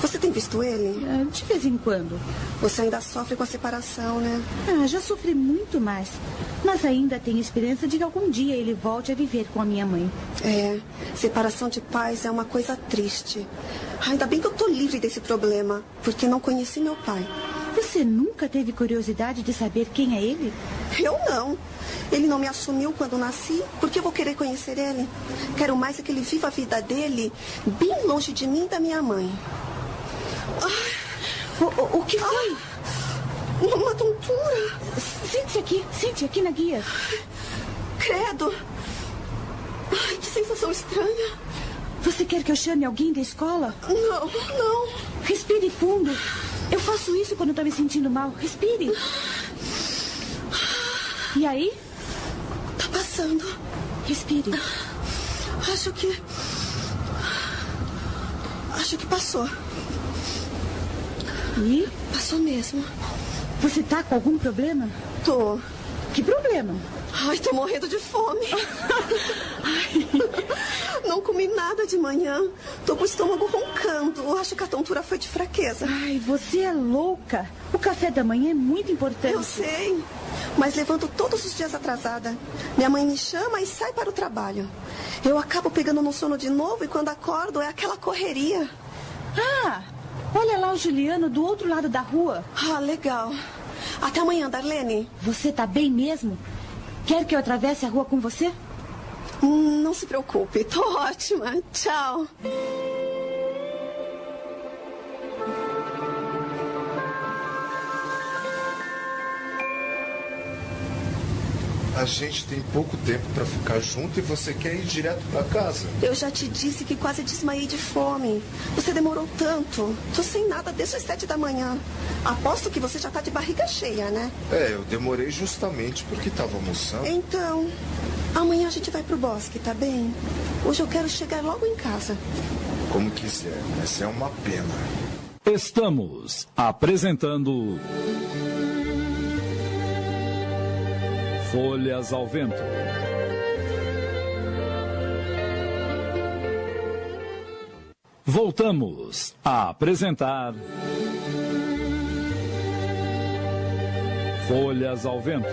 Você tem visto ele? Ah, De vez em quando. Você ainda sofre com a separação, né? Ah, já sofri muito mais. Mas ainda tenho esperança de que algum dia ele volte a viver com a minha mãe. É, separação de pais é uma coisa triste. Ainda bem que eu tô livre desse problema, porque não conheci meu pai. Você nunca teve curiosidade de saber quem é ele? Eu não. Ele não me assumiu quando nasci, por que eu vou querer conhecer ele? Quero mais é que ele viva a vida dele bem longe de mim e da minha mãe. O, o- o que foi? Uma tontura. Sente-se aqui, sente aqui na guia. Credo. Ai, que sensação estranha. Você quer que eu chame alguém da escola? Não, não. Respire fundo. Eu faço isso quando estou me sentindo mal. Respire. E aí? Tá passando. Respire. Acho que. Acho que passou. E? Passou mesmo. Você tá com algum problema? Tô. Que problema? Ai, tô morrendo de fome. [LAUGHS] Não comi nada de manhã. Tô com o estômago roncando. Acho que a tontura foi de fraqueza. Ai, você é louca. O café da manhã é muito importante. Eu sei. Mas levanto todos os dias atrasada. Minha mãe me chama e sai para o trabalho. Eu acabo pegando no sono de novo e quando acordo é aquela correria. Ah, olha lá o Juliano do outro lado da rua. Ah, legal. Até amanhã, Darlene. Você tá bem mesmo? Quer que eu atravesse a rua com você? Hum, Não se preocupe, tô ótima. Tchau. A gente tem pouco tempo pra ficar junto e você quer ir direto pra casa. Eu já te disse que quase desmaiei de fome. Você demorou tanto. Tô sem nada desde as sete da manhã. Aposto que você já tá de barriga cheia, né? É, eu demorei justamente porque tava almoçando. Então, amanhã a gente vai pro bosque, tá bem? Hoje eu quero chegar logo em casa. Como quiser, mas é uma pena. Estamos apresentando. Folhas ao Vento. Voltamos a apresentar. Folhas ao Vento.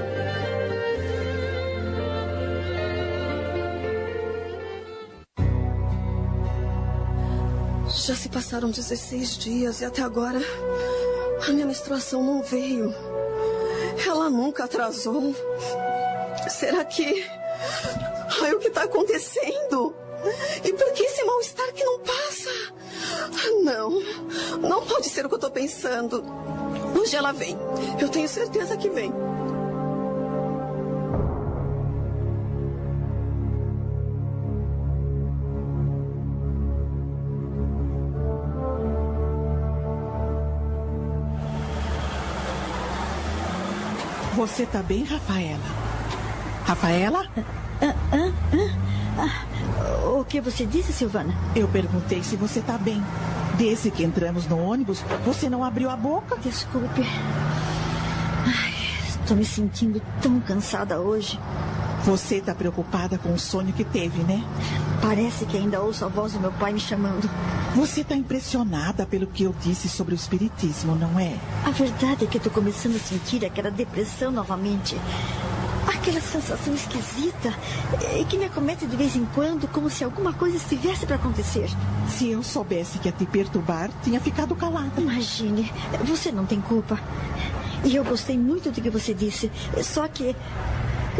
Já se passaram 16 dias e até agora a minha menstruação não veio. Ela nunca atrasou. Será que. Ai, o que está acontecendo? E por que esse mal-estar que não passa? Não, não pode ser o que eu estou pensando. Hoje ela vem. Eu tenho certeza que vem. Você tá bem, Rafaela? Rafaela? O que você disse, Silvana? Eu perguntei se você tá bem. Desde que entramos no ônibus, você não abriu a boca. Desculpe. Ai, estou me sentindo tão cansada hoje. Você está preocupada com o sonho que teve, né? Parece que ainda ouço a voz do meu pai me chamando. Você está impressionada pelo que eu disse sobre o espiritismo, não é? A verdade é que estou começando a sentir aquela depressão novamente. Aquela sensação esquisita e que me acomete de vez em quando, como se alguma coisa estivesse para acontecer. Se eu soubesse que ia te perturbar, tinha ficado calada. Imagine, você não tem culpa. E eu gostei muito do que você disse, só que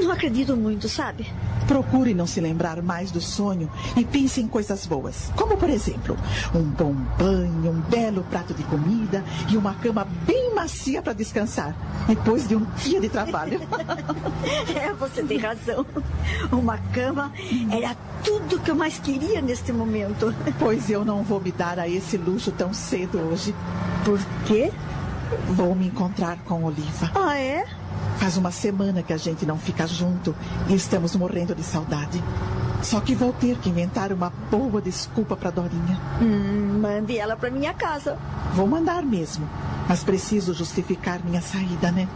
não acredito muito, sabe? Procure não se lembrar mais do sonho e pense em coisas boas. Como, por exemplo, um bom banho, um belo prato de comida e uma cama bem macia para descansar, depois de um dia de trabalho. [LAUGHS] é, você tem razão. Uma cama era tudo que eu mais queria neste momento. Pois eu não vou me dar a esse luxo tão cedo hoje. Por quê? Vou me encontrar com Oliva. Ah, é? Faz uma semana que a gente não fica junto e estamos morrendo de saudade. Só que vou ter que inventar uma boa desculpa para Dorinha. Hum, mande ela para minha casa. Vou mandar mesmo, mas preciso justificar minha saída, né?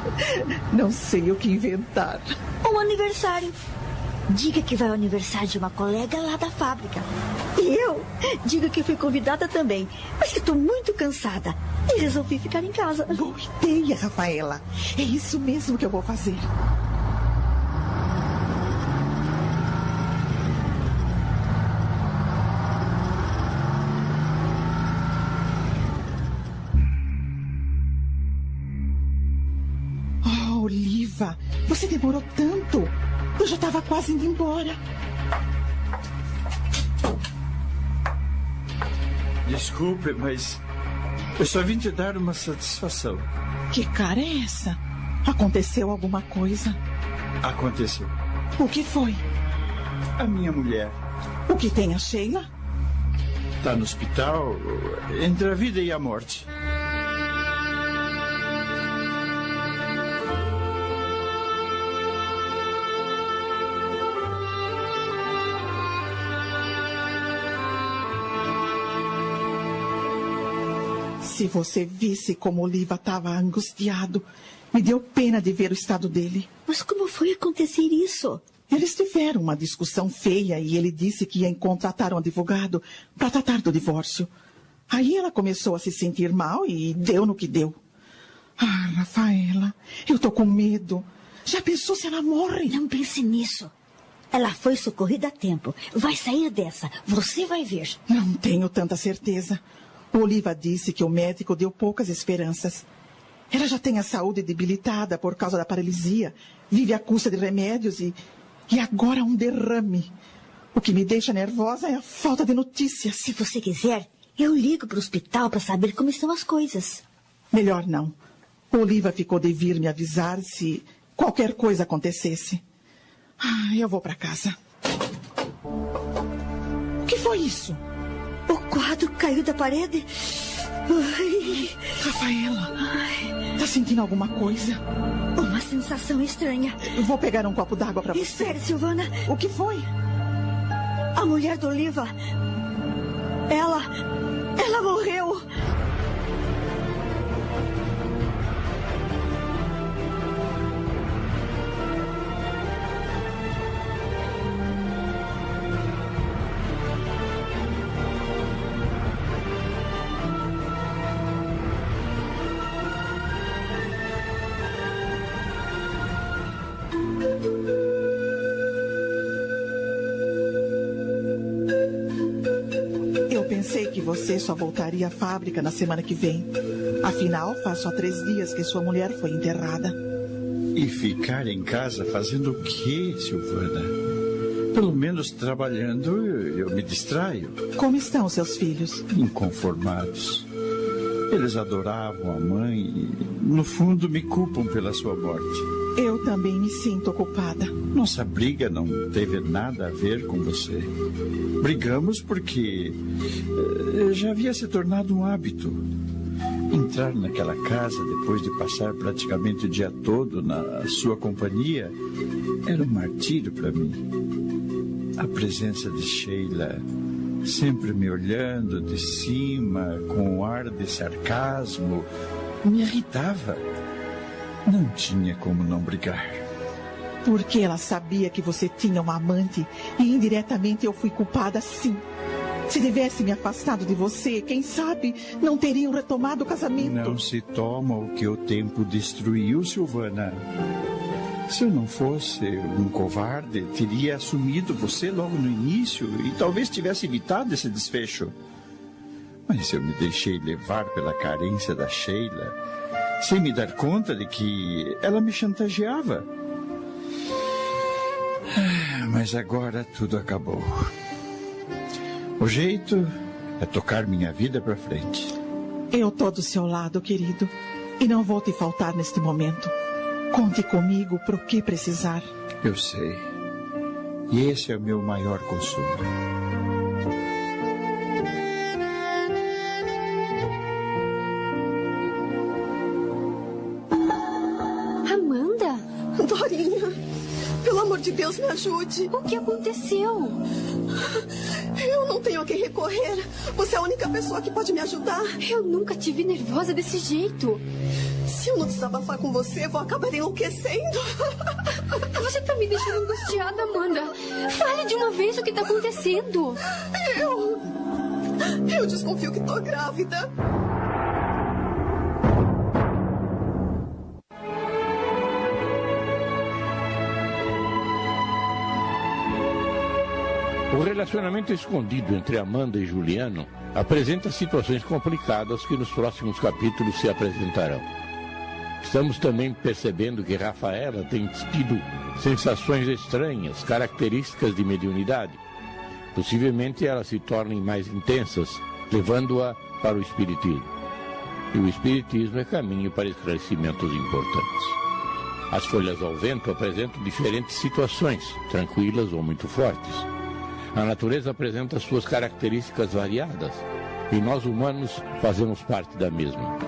[LAUGHS] não sei o que inventar. Um aniversário. Diga que vai ao aniversário de uma colega lá da fábrica. E eu diga que fui convidada também, mas que estou muito cansada e resolvi ficar em casa. Boa ideia, Rafaela. É isso mesmo que eu vou fazer. Oh, Oliva, você demorou tanto. Eu já estava quase indo embora. Desculpe, mas eu só vim te dar uma satisfação. Que cara é essa? Aconteceu alguma coisa? Aconteceu. O que foi? A minha mulher. O que tem a Sheila? Está no hospital entre a vida e a morte. Se você visse como Oliva estava angustiado, me deu pena de ver o estado dele. Mas como foi acontecer isso? Eles tiveram uma discussão feia e ele disse que ia contratar um advogado para tratar do divórcio. Aí ela começou a se sentir mal e deu no que deu. Ah, Rafaela, eu tô com medo. Já pensou se ela morre? Não pense nisso. Ela foi socorrida a tempo. Vai sair dessa. Você vai ver. Não tenho tanta certeza. Oliva disse que o médico deu poucas esperanças. Ela já tem a saúde debilitada por causa da paralisia, vive à custa de remédios e, e agora um derrame. O que me deixa nervosa é a falta de notícias. Se você quiser, eu ligo para o hospital para saber como estão as coisas. Melhor não. Oliva ficou de vir me avisar se qualquer coisa acontecesse. Ah, eu vou para casa. O que foi isso? O quadro caiu da parede. Ai. Rafaela, Ai. tá sentindo alguma coisa? Uma sensação estranha. Vou pegar um copo d'água para você. Espere, Silvana. O que foi? A mulher do Oliva. Ela. Ela morreu. Voltaria à fábrica na semana que vem. Afinal, faz só três dias que sua mulher foi enterrada. E ficar em casa fazendo o quê, Silvana? Pelo menos trabalhando eu me distraio. Como estão seus filhos? Inconformados. Eles adoravam a mãe e, no fundo, me culpam pela sua morte. Eu também me sinto ocupada. Nossa briga não teve nada a ver com você. Brigamos porque uh, já havia se tornado um hábito. Entrar naquela casa depois de passar praticamente o dia todo na sua companhia era um martírio para mim. A presença de Sheila, sempre me olhando de cima, com um ar de sarcasmo, me irritava. Não tinha como não brigar. Porque ela sabia que você tinha um amante e indiretamente eu fui culpada sim. Se tivesse me afastado de você, quem sabe não teriam retomado o casamento. Não se toma o que o tempo destruiu, Silvana. Se eu não fosse um covarde, teria assumido você logo no início e talvez tivesse evitado esse desfecho. Mas eu me deixei levar pela carência da Sheila, sem me dar conta de que ela me chantageava. Ah, mas agora tudo acabou. O jeito é tocar minha vida para frente. Eu tô do seu lado, querido, e não vou te faltar neste momento. Conte comigo pro que precisar. Eu sei. E esse é o meu maior consolo. Dorinha, pelo amor de Deus, me ajude. O que aconteceu? Eu não tenho a quem recorrer. Você é a única pessoa que pode me ajudar. Eu nunca te vi nervosa desse jeito. Se eu não desabafar com você, vou acabar enlouquecendo. [LAUGHS] Você tá me deixando angustiada, Amanda. Fale de uma vez o que tá acontecendo. Eu. Eu desconfio que tô grávida. O relacionamento escondido entre Amanda e Juliano apresenta situações complicadas que nos próximos capítulos se apresentarão. Estamos também percebendo que Rafaela tem tido sensações estranhas, características de mediunidade. Possivelmente elas se tornem mais intensas, levando-a para o Espiritismo. E o Espiritismo é caminho para esclarecimentos importantes. As folhas ao vento apresentam diferentes situações, tranquilas ou muito fortes. A natureza apresenta suas características variadas e nós humanos fazemos parte da mesma.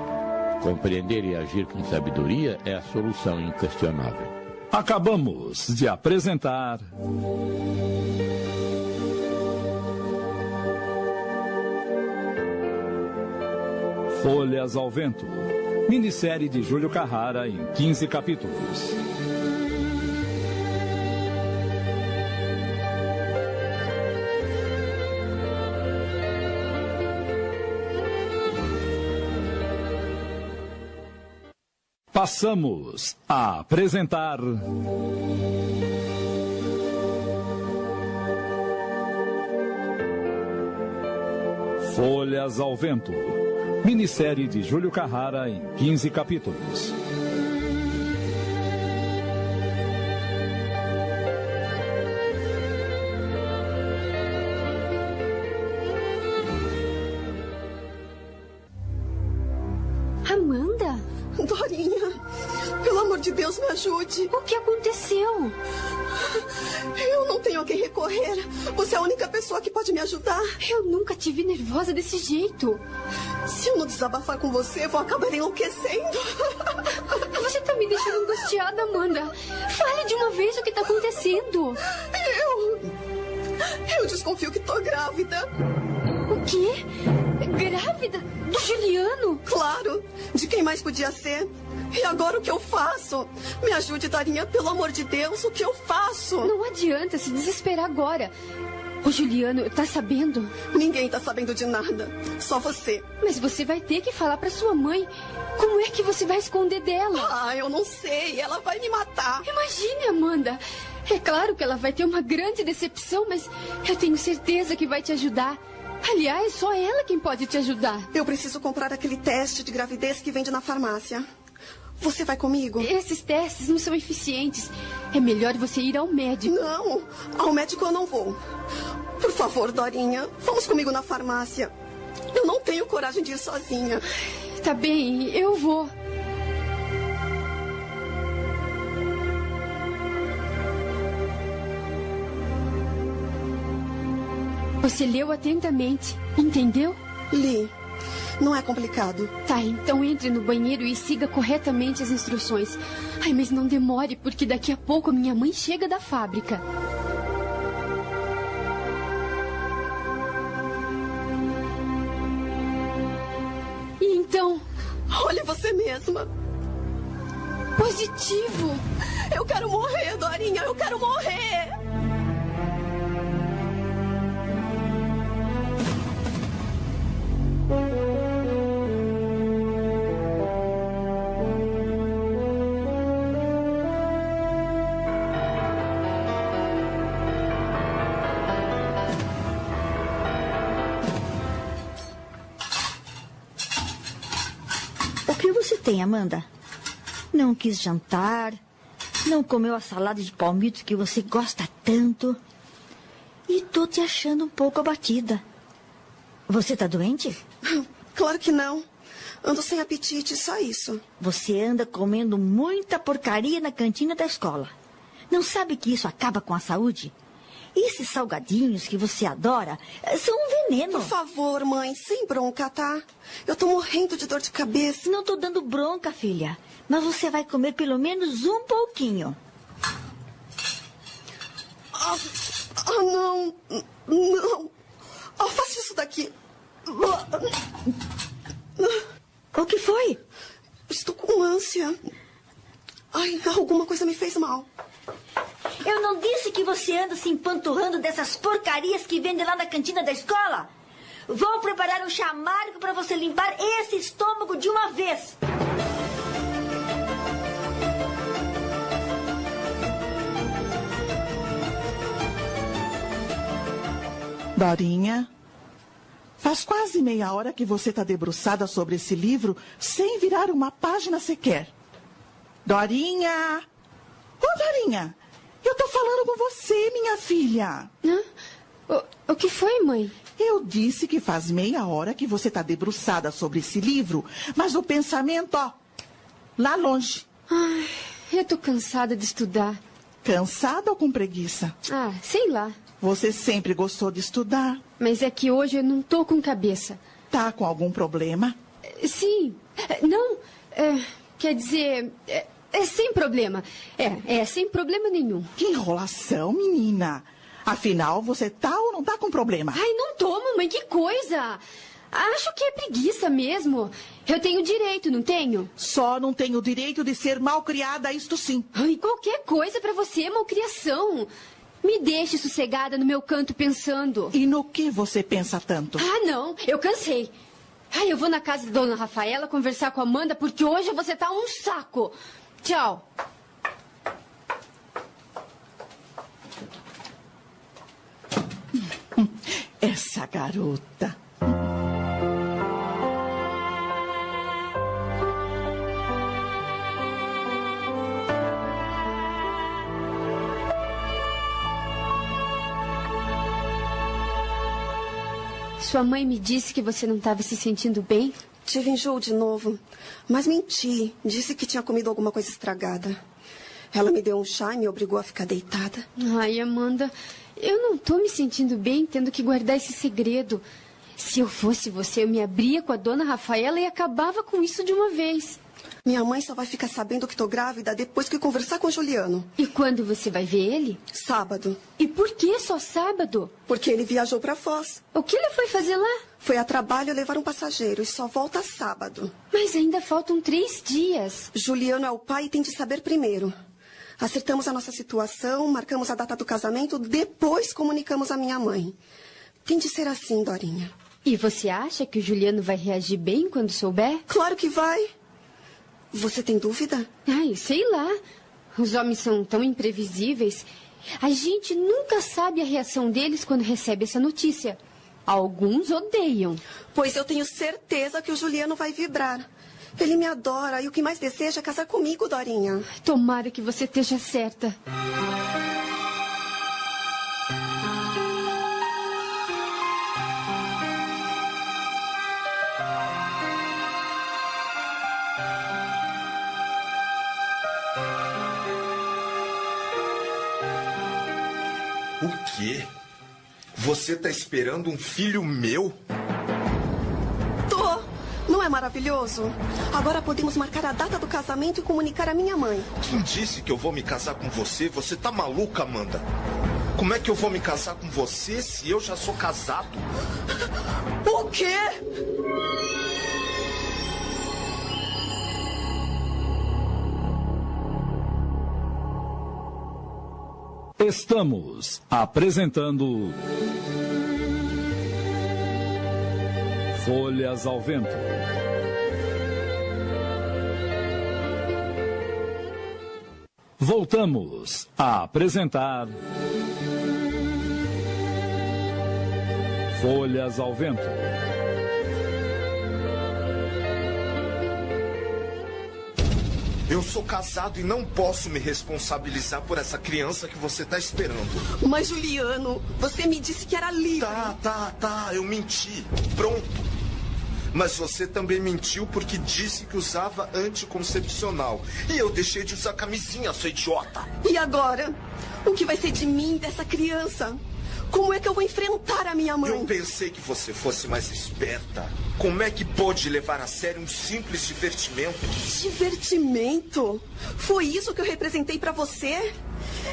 Compreender e agir com sabedoria é a solução inquestionável. Acabamos de apresentar. Folhas ao Vento. Minissérie de Júlio Carrara em 15 capítulos. Passamos a apresentar. Folhas ao Vento. Minissérie de Júlio Carrara em 15 capítulos. Nervosa desse jeito. Se eu não desabafar com você, vou acabar enlouquecendo. [LAUGHS] Você tá me deixando angustiada, Amanda. Fale de uma vez o que tá acontecendo. Eu. Eu desconfio que tô grávida. O quê? Grávida? Do Juliano? Claro. De quem mais podia ser? E agora o que eu faço? Me ajude, Darinha, pelo amor de Deus, o que eu faço? Não adianta se desesperar agora. O Juliano tá sabendo? Ninguém tá sabendo de nada. Só você. Mas você vai ter que falar pra sua mãe. Como é que você vai esconder dela? Ah, eu não sei. Ela vai me matar. Imagine, Amanda. É claro que ela vai ter uma grande decepção, mas eu tenho certeza que vai te ajudar. Aliás, só ela quem pode te ajudar. Eu preciso comprar aquele teste de gravidez que vende na farmácia. Você vai comigo? Esses testes não são eficientes. É melhor você ir ao médico. Não, ao médico eu não vou. Por favor, Dorinha, vamos comigo na farmácia. Eu não tenho coragem de ir sozinha. Tá bem, eu vou. Você leu atentamente, entendeu? Li. Não é complicado. Tá, então entre no banheiro e siga corretamente as instruções. Ai, mas não demore, porque daqui a pouco a minha mãe chega da fábrica. E então? Olhe você mesma. Positivo! Eu quero morrer, Dorinha, eu quero morrer! Tem, Amanda? Não quis jantar, não comeu a salada de palmito que você gosta tanto. E tô te achando um pouco abatida. Você tá doente? [LAUGHS] Claro que não. Ando sem apetite, só isso. Você anda comendo muita porcaria na cantina da escola. Não sabe que isso acaba com a saúde? Esses salgadinhos que você adora eh, são um veneno. Por favor, mãe, sem bronca, tá? Eu tô morrendo de dor de cabeça. Não tô dando bronca, filha. Mas você vai comer pelo menos um pouquinho. Ah, ah, não. Não. Ah, faça isso daqui. O que foi? Estou com ânsia. Ai, alguma coisa me fez mal. Eu não disse que você anda se empanturrando dessas porcarias que vendem lá na cantina da escola? Vou preparar um chamargo para você limpar esse estômago de uma vez. Dorinha, faz quase meia hora que você está debruçada sobre esse livro sem virar uma página sequer. Dorinha! Ô, Dorinha! Eu tô falando com você, minha filha. Hã? O, o que foi, mãe? Eu disse que faz meia hora que você está debruçada sobre esse livro, mas o pensamento, ó, lá longe. Ai, eu tô cansada de estudar. Cansada ou com preguiça? Ah, sei lá. Você sempre gostou de estudar. Mas é que hoje eu não tô com cabeça. Tá com algum problema? Sim. Não. É, quer dizer. É, é sem problema. É, é sem problema nenhum. Que enrolação, menina. Afinal, você tá ou não tá com problema? Ai, não tô, mamãe, que coisa! Acho que é preguiça mesmo. Eu tenho direito, não tenho? Só não tenho o direito de ser mal criada, isto sim. Ai, qualquer coisa para você é malcriação. Me deixe sossegada no meu canto pensando. E no que você pensa tanto? Ah, não, eu cansei. Ai, eu vou na casa da dona Rafaela conversar com a Amanda porque hoje você tá um saco. Tchau. Essa garota. Sua mãe me disse que você não estava se sentindo bem? Tive enjoo de novo, mas menti. Disse que tinha comido alguma coisa estragada. Ela me deu um chá e me obrigou a ficar deitada. Ai, Amanda, eu não tô me sentindo bem tendo que guardar esse segredo. Se eu fosse você, eu me abria com a dona Rafaela e acabava com isso de uma vez. Minha mãe só vai ficar sabendo que tô grávida depois que conversar com o Juliano. E quando você vai ver ele? Sábado. E por que só sábado? Porque ele viajou para Foz. O que ele foi fazer lá? Foi a trabalho levar um passageiro e só volta sábado. Mas ainda faltam três dias. Juliano é o pai e tem de saber primeiro. Acertamos a nossa situação, marcamos a data do casamento, depois comunicamos à minha mãe. Tem de ser assim, Dorinha. E você acha que o Juliano vai reagir bem quando souber? Claro que vai. Você tem dúvida? Ai, sei lá. Os homens são tão imprevisíveis. A gente nunca sabe a reação deles quando recebe essa notícia. Alguns odeiam. Pois eu tenho certeza que o Juliano vai vibrar. Ele me adora e o que mais deseja é casar comigo, Dorinha. Tomara que você esteja certa. Você tá esperando um filho meu? Tô! Não é maravilhoso? Agora podemos marcar a data do casamento e comunicar à minha mãe. Quem disse que eu vou me casar com você? Você tá maluca, Amanda? Como é que eu vou me casar com você se eu já sou casado? O quê? Estamos apresentando Folhas ao Vento. Voltamos a apresentar Folhas ao Vento. Eu sou casado e não posso me responsabilizar por essa criança que você tá esperando. Mas, Juliano, você me disse que era livre. Tá, tá, tá, eu menti. Pronto. Mas você também mentiu porque disse que usava anticoncepcional. E eu deixei de usar camisinha, sua idiota. E agora? O que vai ser de mim, dessa criança? Como é que eu vou enfrentar a minha mãe? Eu pensei que você fosse mais esperta. Como é que pôde levar a sério um simples divertimento? Divertimento? Foi isso que eu representei para você?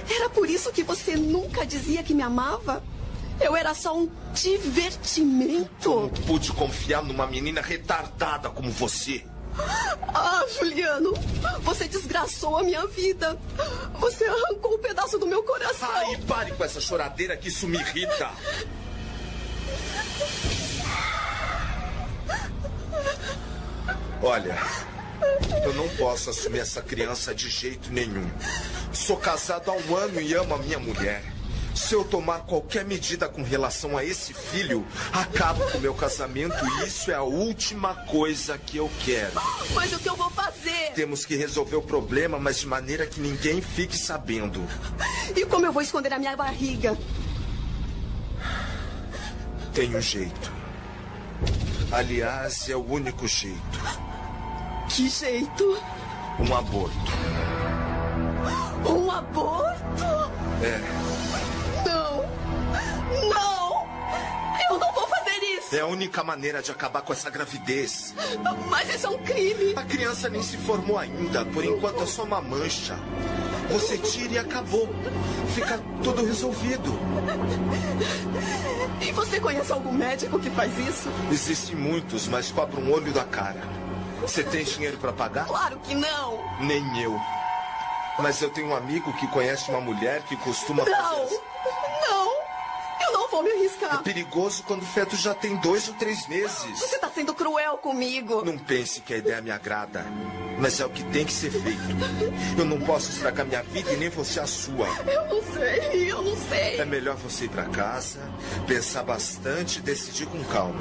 Era por isso que você nunca dizia que me amava? Eu era só um divertimento. Como pude confiar numa menina retardada como você? Ah, Juliano, você desgraçou a minha vida. Você arrancou um pedaço do meu coração. Ai, pare com essa choradeira que isso me irrita. Olha, eu não posso assumir essa criança de jeito nenhum. Sou casado há um ano e amo a minha mulher. Se eu tomar qualquer medida com relação a esse filho, acabo com o meu casamento e isso é a última coisa que eu quero. Mas o que eu vou fazer? Temos que resolver o problema, mas de maneira que ninguém fique sabendo. E como eu vou esconder a minha barriga? Tem um jeito. Aliás, é o único jeito. Que jeito? Um aborto. Um aborto? É. Não! Eu não vou fazer isso! É a única maneira de acabar com essa gravidez. Mas isso é um crime! A criança nem se formou ainda, por enquanto é só uma mancha. Você tira e acabou. Fica tudo resolvido. E você conhece algum médico que faz isso? Existem muitos, mas cobra um olho da cara. Você tem dinheiro para pagar? Claro que não! Nem eu. Mas eu tenho um amigo que conhece uma mulher que costuma não. fazer. Não! Eu não vou me arriscar. É perigoso quando o feto já tem dois ou três meses. Você tá sendo cruel comigo. Não pense que a ideia me agrada. Mas é o que tem que ser feito. Eu não posso estragar minha vida e nem você a sua. Eu não sei, eu não sei. É melhor você ir para casa, pensar bastante e decidir com calma.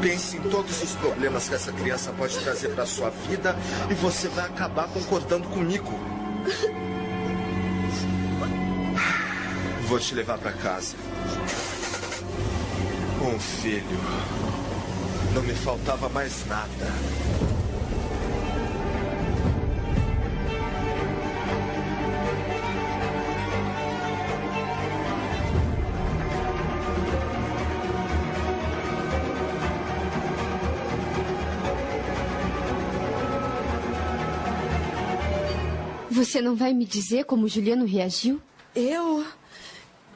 Pense em todos os problemas que essa criança pode trazer para sua vida e você vai acabar concordando comigo. Vou te levar para casa. Um filho. Não me faltava mais nada. Você não vai me dizer como o Juliano reagiu? Eu.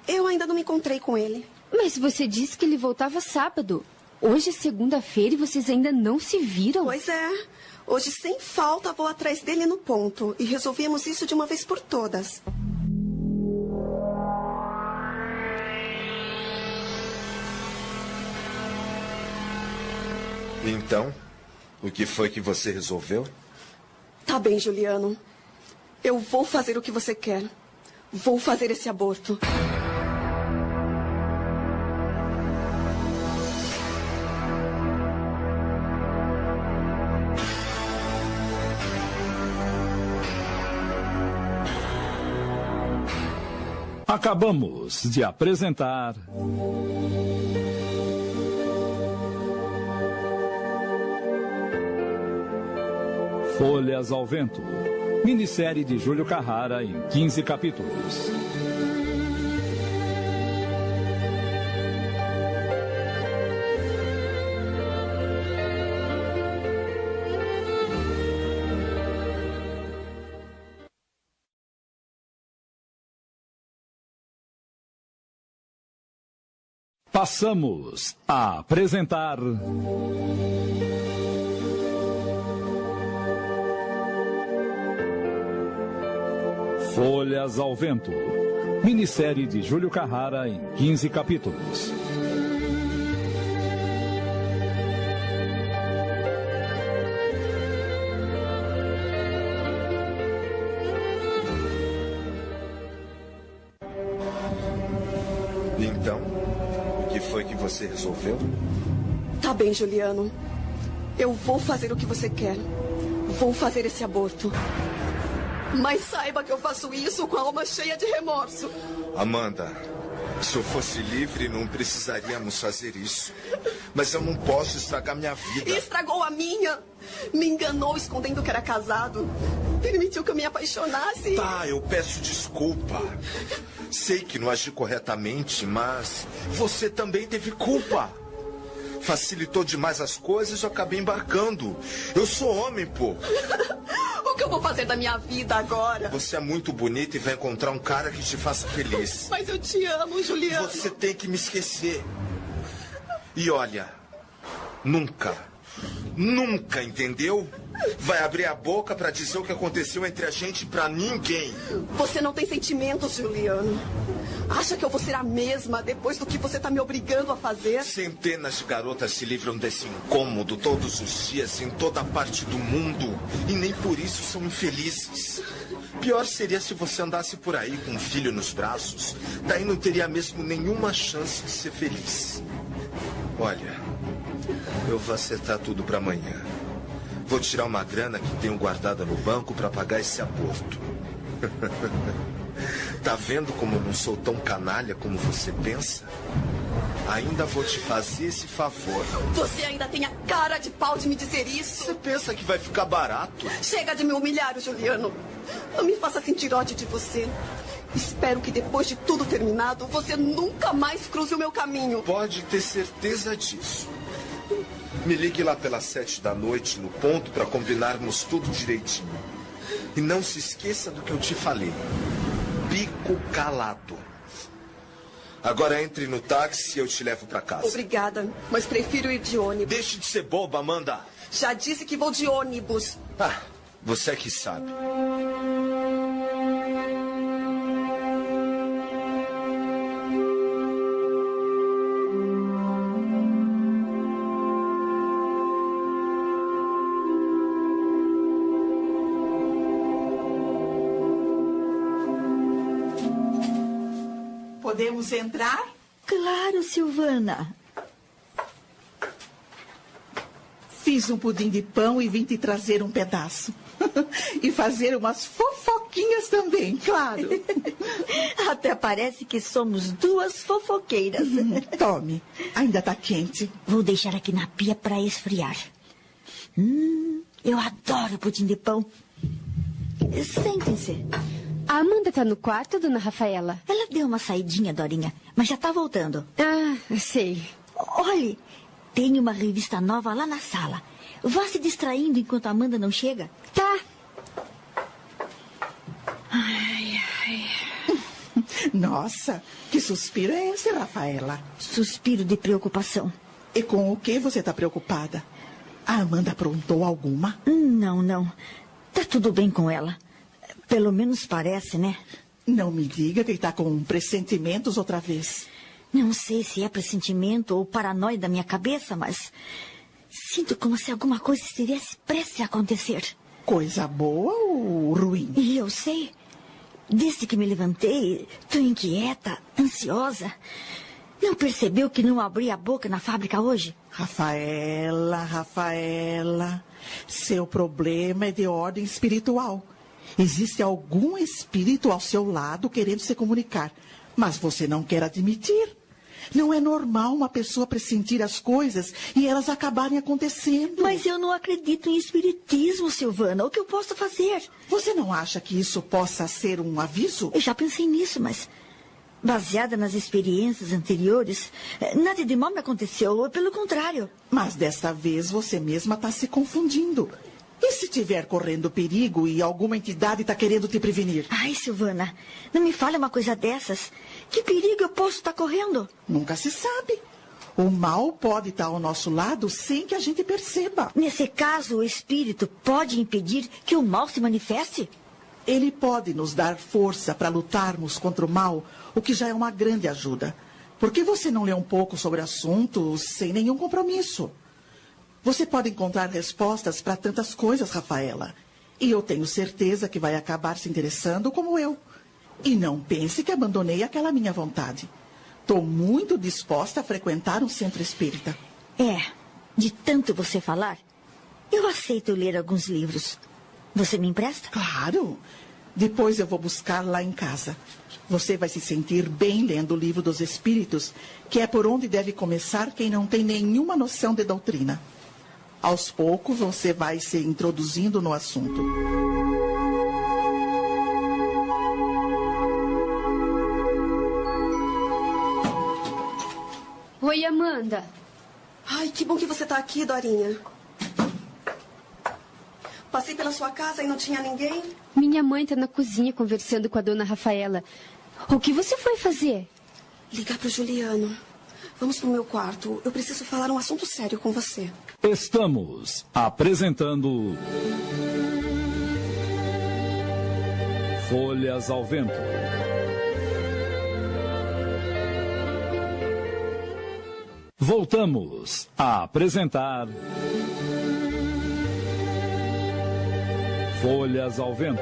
Eu ainda não me encontrei com ele. Mas você disse que ele voltava sábado. Hoje é segunda-feira e vocês ainda não se viram. Pois é. Hoje, sem falta, vou atrás dele no ponto. E resolvemos isso de uma vez por todas. Então, o que foi que você resolveu? Tá bem, Juliano. Eu vou fazer o que você quer. Vou fazer esse aborto. Acabamos de apresentar. Folhas ao Vento. Minissérie de Júlio Carrara em 15 capítulos. Passamos a apresentar. Folhas ao Vento. Minissérie de Júlio Carrara em 15 capítulos. Você resolveu? Tá bem, Juliano. Eu vou fazer o que você quer. Vou fazer esse aborto. Mas saiba que eu faço isso com a alma cheia de remorso. Amanda, se eu fosse livre, não precisaríamos fazer isso. Mas eu não posso estragar minha vida. E estragou a minha. Me enganou escondendo que era casado. Permitiu que eu me apaixonasse. Tá, eu peço desculpa. Sei que não agi corretamente, mas você também teve culpa. Facilitou demais as coisas e eu acabei embarcando. Eu sou homem, pô. [LAUGHS] o que eu vou fazer da minha vida agora? Você é muito bonita e vai encontrar um cara que te faça feliz. [LAUGHS] Mas eu te amo, Juliano. Você tem que me esquecer. E olha, nunca, nunca, entendeu? Vai abrir a boca para dizer o que aconteceu entre a gente para ninguém. Você não tem sentimentos, Juliano. Acha que eu vou ser a mesma depois do que você tá me obrigando a fazer? Centenas de garotas se livram desse incômodo todos os dias em toda parte do mundo e nem por isso são infelizes. Pior seria se você andasse por aí com um filho nos braços. Daí não teria mesmo nenhuma chance de ser feliz. Olha, eu vou acertar tudo para amanhã. Vou tirar uma grana que tenho guardada no banco para pagar esse aborto. [LAUGHS] tá vendo como eu não sou tão canalha como você pensa? Ainda vou te fazer esse favor. Você ainda tem a cara de pau de me dizer isso? Você pensa que vai ficar barato? Chega de me humilhar, Juliano. Não me faça sentir ódio de você. Espero que depois de tudo terminado, você nunca mais cruze o meu caminho. Pode ter certeza disso. Me ligue lá pelas sete da noite, no ponto, para combinarmos tudo direitinho. E não se esqueça do que eu te falei. Bico calado. Agora entre no táxi e eu te levo para casa. Obrigada, mas prefiro ir de ônibus. Deixe de ser boba, Amanda. Já disse que vou de ônibus. Ah, você é que sabe. Podemos entrar? Claro, Silvana. Fiz um pudim de pão e vim te trazer um pedaço. [LAUGHS] e fazer umas fofoquinhas também, claro. [LAUGHS] Até parece que somos duas fofoqueiras. Hum, tome, ainda está quente. Vou deixar aqui na pia para esfriar. Hum, eu adoro pudim de pão. Sentem-se. A Amanda tá no quarto, dona Rafaela? Ela deu uma saidinha, Dorinha, mas já tá voltando. Ah, sei. Olhe, tem uma revista nova lá na sala. Vá se distraindo enquanto a Amanda não chega. Tá. Ai, ai. [LAUGHS] Nossa, que suspiro é esse, Rafaela? Suspiro de preocupação. E com o que você está preocupada? A Amanda aprontou alguma? Não, não. Tá tudo bem com ela. Pelo menos parece, né? Não me diga que está com pressentimentos outra vez. Não sei se é pressentimento ou paranoia da minha cabeça, mas sinto como se alguma coisa estivesse prestes a acontecer. Coisa boa ou ruim? E eu sei. Desde que me levantei, estou inquieta, ansiosa. Não percebeu que não abri a boca na fábrica hoje? Rafaela, Rafaela, seu problema é de ordem espiritual. Existe algum espírito ao seu lado querendo se comunicar, mas você não quer admitir. Não é normal uma pessoa pressentir as coisas e elas acabarem acontecendo. Mas eu não acredito em espiritismo, Silvana. O que eu posso fazer? Você não acha que isso possa ser um aviso? Eu já pensei nisso, mas baseada nas experiências anteriores, eh, nada de mal me aconteceu, pelo contrário. Mas desta vez você mesma está se confundindo. E se tiver correndo perigo e alguma entidade está querendo te prevenir? Ai, Silvana, não me fale uma coisa dessas. Que perigo eu posso estar tá correndo? Nunca se sabe. O mal pode estar tá ao nosso lado sem que a gente perceba. Nesse caso, o espírito pode impedir que o mal se manifeste? Ele pode nos dar força para lutarmos contra o mal, o que já é uma grande ajuda. Por que você não lê um pouco sobre o assunto sem nenhum compromisso? Você pode encontrar respostas para tantas coisas, Rafaela. E eu tenho certeza que vai acabar se interessando como eu. E não pense que abandonei aquela minha vontade. Estou muito disposta a frequentar um centro espírita. É, de tanto você falar, eu aceito ler alguns livros. Você me empresta? Claro. Depois eu vou buscar lá em casa. Você vai se sentir bem lendo o livro dos Espíritos, que é por onde deve começar quem não tem nenhuma noção de doutrina. Aos poucos você vai se introduzindo no assunto. Oi, Amanda. Ai, que bom que você está aqui, Dorinha. Passei pela sua casa e não tinha ninguém? Minha mãe está na cozinha conversando com a dona Rafaela. O que você foi fazer? Ligar para o Juliano. Vamos pro meu quarto. Eu preciso falar um assunto sério com você. Estamos apresentando. Folhas ao Vento. Voltamos a apresentar. Folhas ao Vento.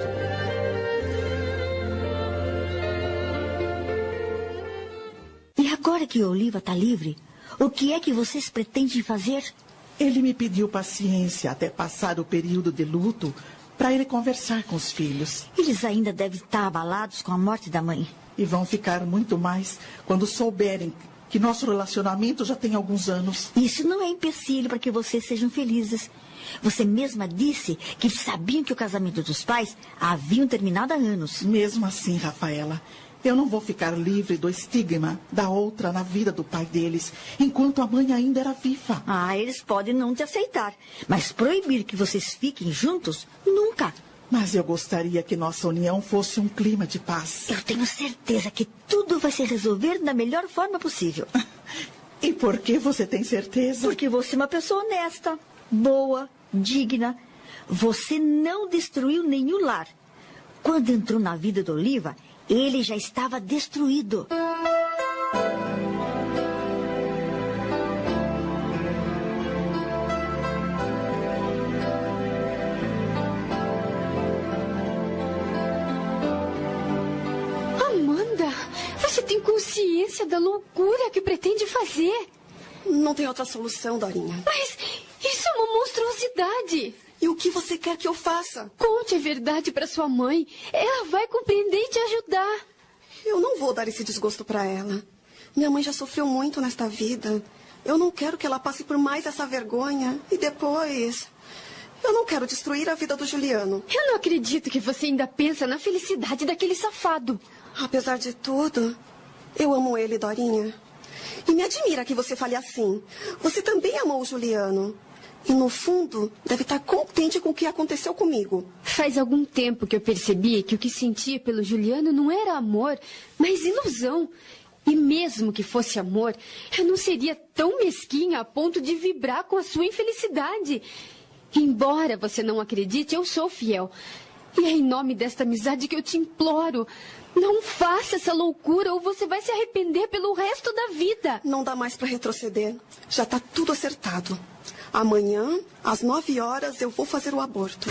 Agora que Oliva está livre, o que é que vocês pretendem fazer? Ele me pediu paciência até passar o período de luto para ele conversar com os filhos. Eles ainda devem estar abalados com a morte da mãe. E vão ficar muito mais quando souberem que nosso relacionamento já tem alguns anos. Isso não é empecilho para que vocês sejam felizes. Você mesma disse que sabiam que o casamento dos pais haviam terminado há anos. Mesmo assim, Rafaela, eu não vou ficar livre do estigma da outra na vida do pai deles, enquanto a mãe ainda era viva. Ah, eles podem não te aceitar, mas proibir que vocês fiquem juntos, nunca. Mas eu gostaria que nossa união fosse um clima de paz. Eu tenho certeza que tudo vai se resolver da melhor forma possível. [LAUGHS] e por que você tem certeza? Porque você é uma pessoa honesta, boa, digna. Você não destruiu nenhum lar. Quando entrou na vida do Oliva, ele já estava destruído. Amanda, você tem consciência da loucura que pretende fazer? Não tem outra solução, Dorinha. Mas isso é uma monstruosidade. E o que você quer que eu faça? Conte a verdade para sua mãe. Ela vai compreender e te ajudar. Eu não vou dar esse desgosto para ela. Minha mãe já sofreu muito nesta vida. Eu não quero que ela passe por mais essa vergonha. E depois. Eu não quero destruir a vida do Juliano. Eu não acredito que você ainda pensa na felicidade daquele safado. Apesar de tudo, eu amo ele, Dorinha. E me admira que você fale assim. Você também amou o Juliano. E no fundo, deve estar contente com o que aconteceu comigo. Faz algum tempo que eu percebi que o que sentia pelo Juliano não era amor, mas ilusão. E mesmo que fosse amor, eu não seria tão mesquinha a ponto de vibrar com a sua infelicidade. Embora você não acredite, eu sou fiel. E é em nome desta amizade que eu te imploro. Não faça essa loucura ou você vai se arrepender pelo resto da vida. Não dá mais para retroceder. Já está tudo acertado. Amanhã, às nove horas, eu vou fazer o aborto.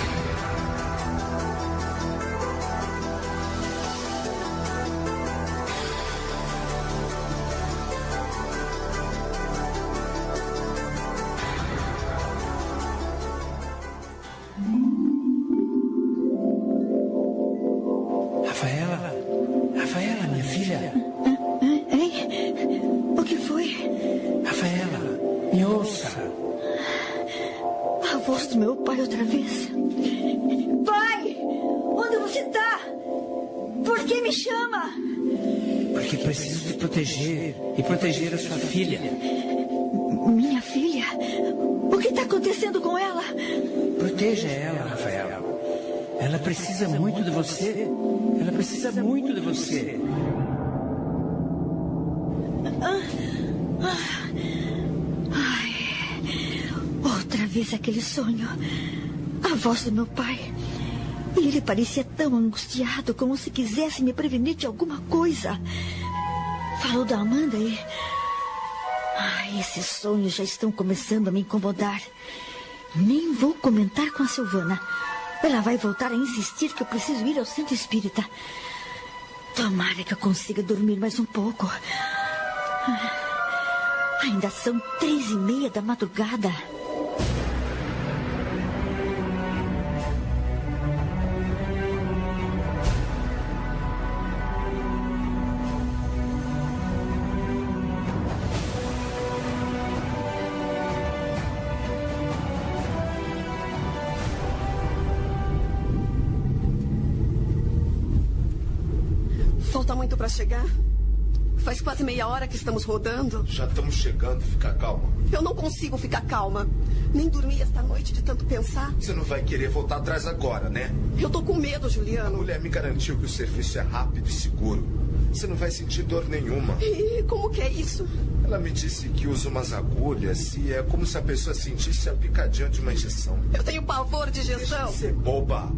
Outra vez aquele sonho. A voz do meu pai. E ele parecia tão angustiado, como se quisesse me prevenir de alguma coisa. Falou da Amanda e. Ai, esses sonhos já estão começando a me incomodar. Nem vou comentar com a Silvana. Ela vai voltar a insistir que eu preciso ir ao centro espírita. Tomara que eu consiga dormir mais um pouco. Ainda são três e meia da madrugada. Para chegar? Faz quase meia hora que estamos rodando. Já estamos chegando, fica calma. Eu não consigo ficar calma. Nem dormi esta noite de tanto pensar. Você não vai querer voltar atrás agora, né? Eu tô com medo, A Juliano. mulher me garantiu que o serviço é rápido e seguro. Você não vai sentir dor nenhuma. E como que é isso? Ela me disse que usa umas agulhas e é como se a pessoa sentisse a picadinha de uma injeção. Eu tenho pavor de injeção. Você boba.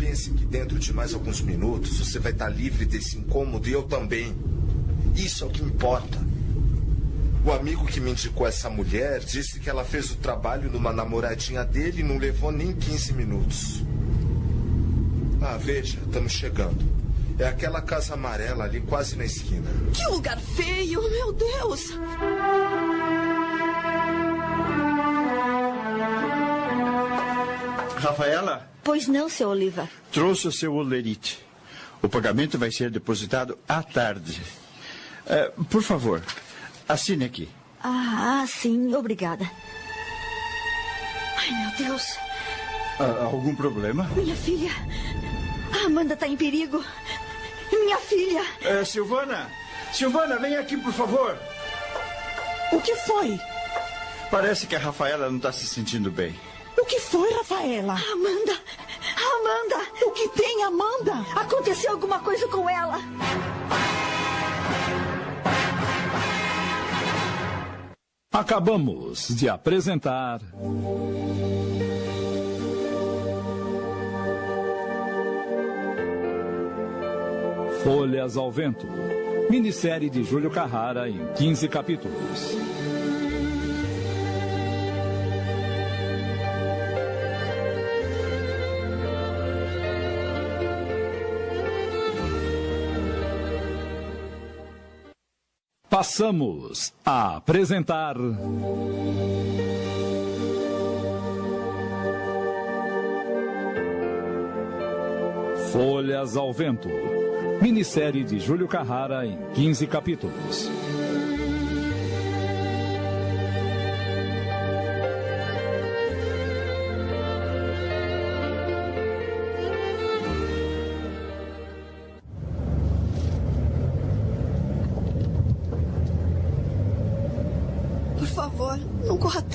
Pense que dentro de mais alguns minutos você vai estar livre desse incômodo e eu também. Isso é o que importa. O amigo que me indicou essa mulher disse que ela fez o trabalho numa namoradinha dele e não levou nem 15 minutos. Ah, veja, estamos chegando. É aquela casa amarela ali quase na esquina. Que lugar feio, meu Deus. Rafaela, Pois não, seu Oliva. trouxe o seu olerite. O pagamento vai ser depositado à tarde. Eh, por favor, assine aqui. Ah, ah, sim, obrigada. Ai, meu Deus. Ah, algum problema? Minha filha. A Amanda está em perigo. Minha filha. Eh, Silvana! Silvana, vem aqui, por favor. O que foi? Parece que a Rafaela não está se sentindo bem. O que foi, Rafaela? Amanda. Amanda. O que tem, Amanda? Aconteceu alguma coisa com ela. Acabamos de apresentar. Folhas ao Vento. Minissérie de Júlio Carrara em 15 capítulos. Passamos a apresentar. Folhas ao Vento. Minissérie de Júlio Carrara em 15 capítulos.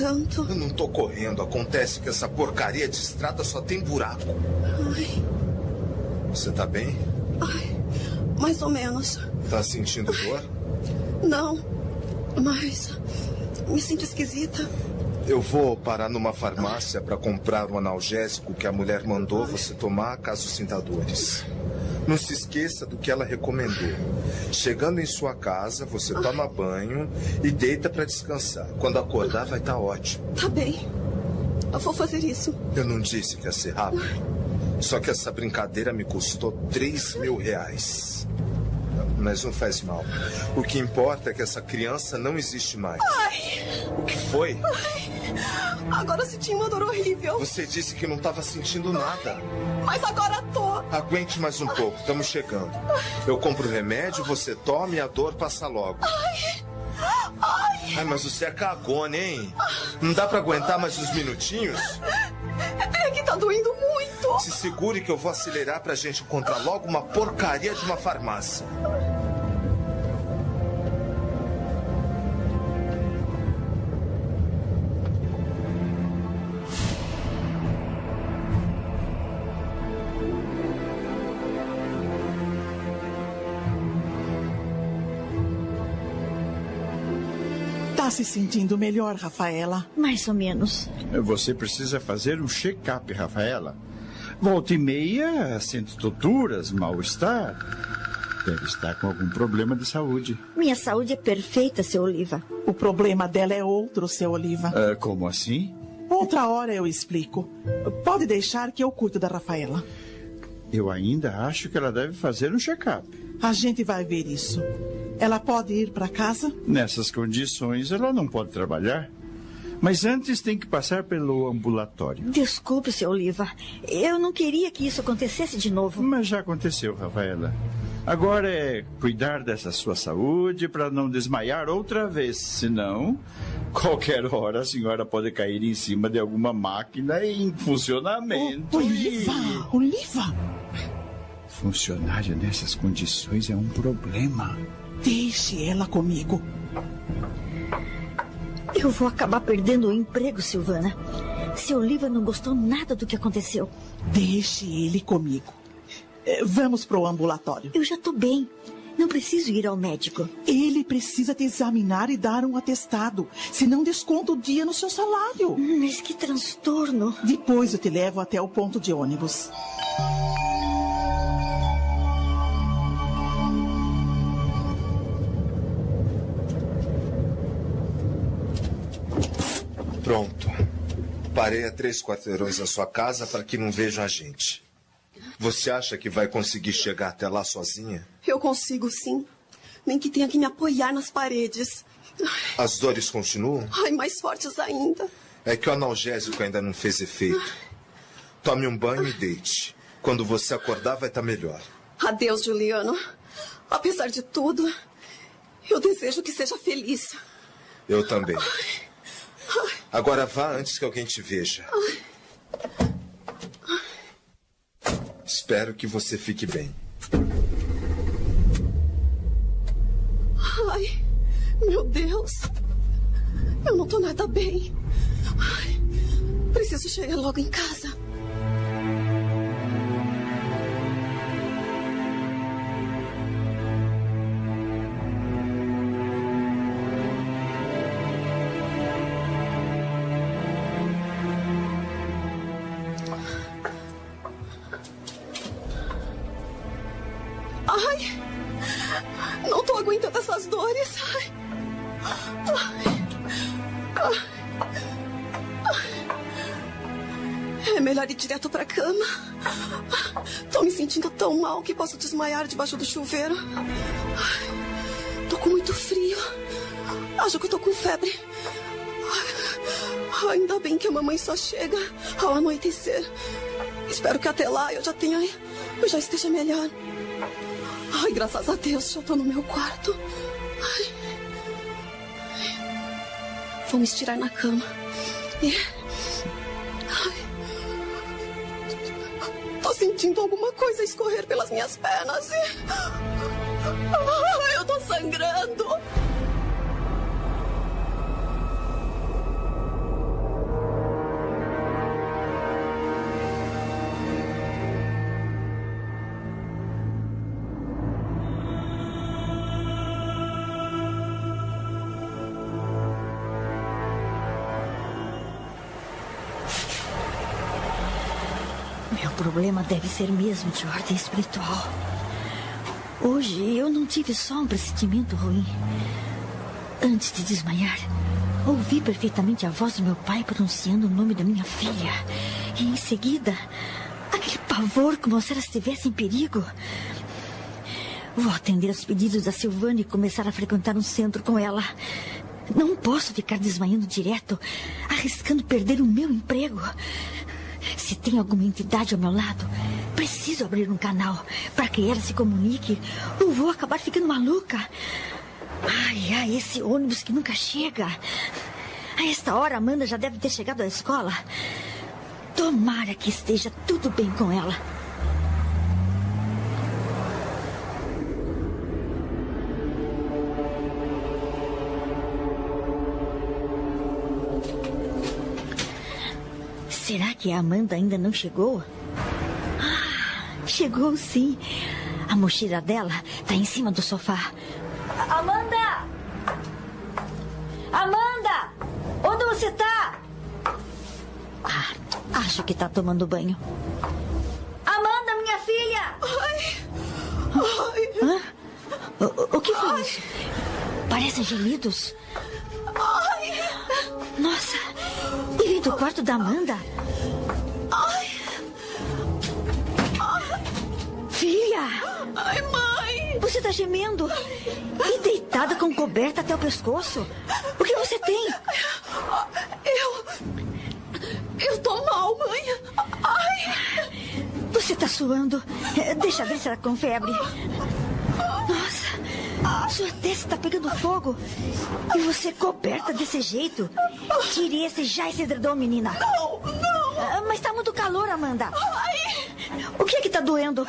Tanto. Eu não tô correndo. Acontece que essa porcaria de estrada só tem buraco. Ai, Você tá bem? ai, mais ou menos. Tá sentindo dor? Não, mas me sinto esquisita. Eu vou parar numa farmácia para comprar o analgésico que a mulher mandou você tomar caso sinta dores. Não se esqueça do que ela recomendou. Chegando em sua casa, você toma banho e deita para descansar. Quando acordar, vai estar ótimo. Tá bem. Eu vou fazer isso. Eu não disse que ia ser rápido. Só que essa brincadeira me custou 3 mil reais. Mas não faz mal. O que importa é que essa criança não existe mais. Ai, O que foi? Agora eu senti uma dor horrível. Você disse que não estava sentindo nada. Mas agora tô. Aguente mais um pouco, estamos chegando. Eu compro o remédio, você toma e a dor passa logo. Ai, mas você é cagona, hein? Não dá pra aguentar mais uns minutinhos? É que tá doendo muito. Se segure que eu vou acelerar pra gente encontrar logo uma porcaria de uma farmácia. Se sentindo melhor, Rafaela? Mais ou menos. Você precisa fazer um check-up, Rafaela. Volta e meia, sente tonturas, mal-estar. Deve estar com algum problema de saúde. Minha saúde é perfeita, seu Oliva. O problema dela é outro, seu Oliva. Ah, como assim? Outra hora eu explico. Pode deixar que eu cuido da Rafaela. Eu ainda acho que ela deve fazer um check-up. A gente vai ver isso. Ela pode ir para casa? Nessas condições, ela não pode trabalhar. Mas antes tem que passar pelo ambulatório. Desculpe, seu Oliva. Eu não queria que isso acontecesse de novo. Mas já aconteceu, Rafaela. Agora é cuidar dessa sua saúde para não desmaiar outra vez. Senão, qualquer hora a senhora pode cair em cima de alguma máquina em funcionamento. Oh, Oliva! E... Oliva! Funcionário nessas condições é um problema. Deixe ela comigo. Eu vou acabar perdendo o emprego, Silvana. Seu Oliva não gostou nada do que aconteceu. Deixe ele comigo. É, vamos para o ambulatório. Eu já estou bem. Não preciso ir ao médico. Ele precisa te examinar e dar um atestado. Senão desconta o dia no seu salário. Mas que transtorno. Depois eu te levo até o ponto de ônibus. Pronto. Parei a três quarteirões da sua casa para que não vejam a gente. Você acha que vai conseguir chegar até lá sozinha? Eu consigo, sim. Nem que tenha que me apoiar nas paredes. As dores continuam? Ai, mais fortes ainda. É que o analgésico ainda não fez efeito. Tome um banho e deite. Quando você acordar, vai estar melhor. Adeus, Juliano. Apesar de tudo, eu desejo que seja feliz. Eu também. Agora vá antes que alguém te veja. Espero que você fique bem. Ai, meu Deus. Eu não tô nada bem. Ai, preciso chegar logo em casa. Mal que posso desmaiar debaixo do chuveiro. Ai, tô com muito frio. Acho que eu tô com febre. Ai, ainda bem que a mamãe só chega ao anoitecer. Espero que até lá eu já tenha. Eu já esteja melhor. Ai, graças a Deus, já tô no meu quarto. Ai. Vou me estirar na cama. E... sentindo alguma coisa escorrer pelas minhas pernas e... Ai, eu tô sangrando. Problema deve ser mesmo de ordem espiritual. Hoje eu não tive só um pressentimento ruim. Antes de desmaiar, ouvi perfeitamente a voz do meu pai pronunciando o nome da minha filha. E em seguida, aquele pavor como se ela estivesse em perigo. Vou atender aos pedidos da Silvana e começar a frequentar um centro com ela. Não posso ficar desmaiando direto, arriscando perder o meu emprego. Se tem alguma entidade ao meu lado, preciso abrir um canal para que ela se comunique ou vou acabar ficando maluca. Ai, ai, esse ônibus que nunca chega. A esta hora, Amanda já deve ter chegado à escola. Tomara que esteja tudo bem com ela. que a Amanda ainda não chegou? Ah, chegou sim. A mochila dela está em cima do sofá. Amanda! Amanda! Onde você está? Ah, acho que está tomando banho. Amanda, minha filha! Hã? O, o que foi Ai. isso? Parecem gemidos. Ai! Nossa! E vem do quarto da Amanda. Filha! Ai, mãe! Você tá gemendo. E deitada com coberta até o pescoço. O que você tem? Eu. Eu tô mal, mãe. Ai! Você tá suando. Deixa ver se ela com febre. Nossa, sua testa tá pegando fogo. E você coberta desse jeito. Tire esse já esse edredom, menina. Não, não! Ah, Mas tá muito calor, Amanda. O que é que tá doendo?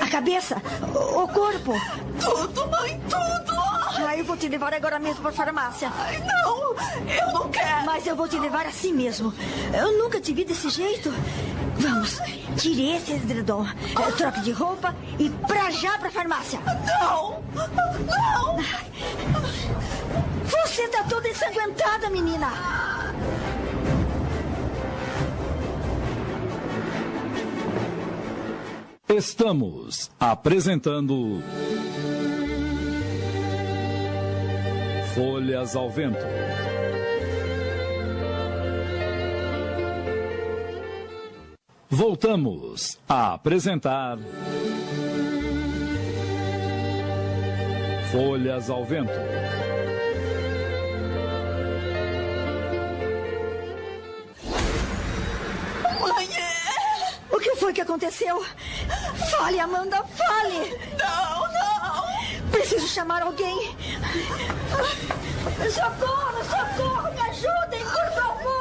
A cabeça? O corpo? Tudo, mãe, tudo! Ah, eu vou te levar agora mesmo pra farmácia. Ai, não! Eu não quero! Mas eu vou te levar assim mesmo. Eu nunca te vi desse jeito. Vamos, tire esse edredom, eh, troque de roupa e pra já pra farmácia. Não! Não! Você tá toda ensanguentada, menina. Estamos apresentando. Folhas ao Vento. Voltamos a apresentar. Folhas ao Vento. Que foi que aconteceu? Fale, Amanda, fale. Não, não! Preciso chamar alguém. Socorro, socorro, me ajudem, por favor.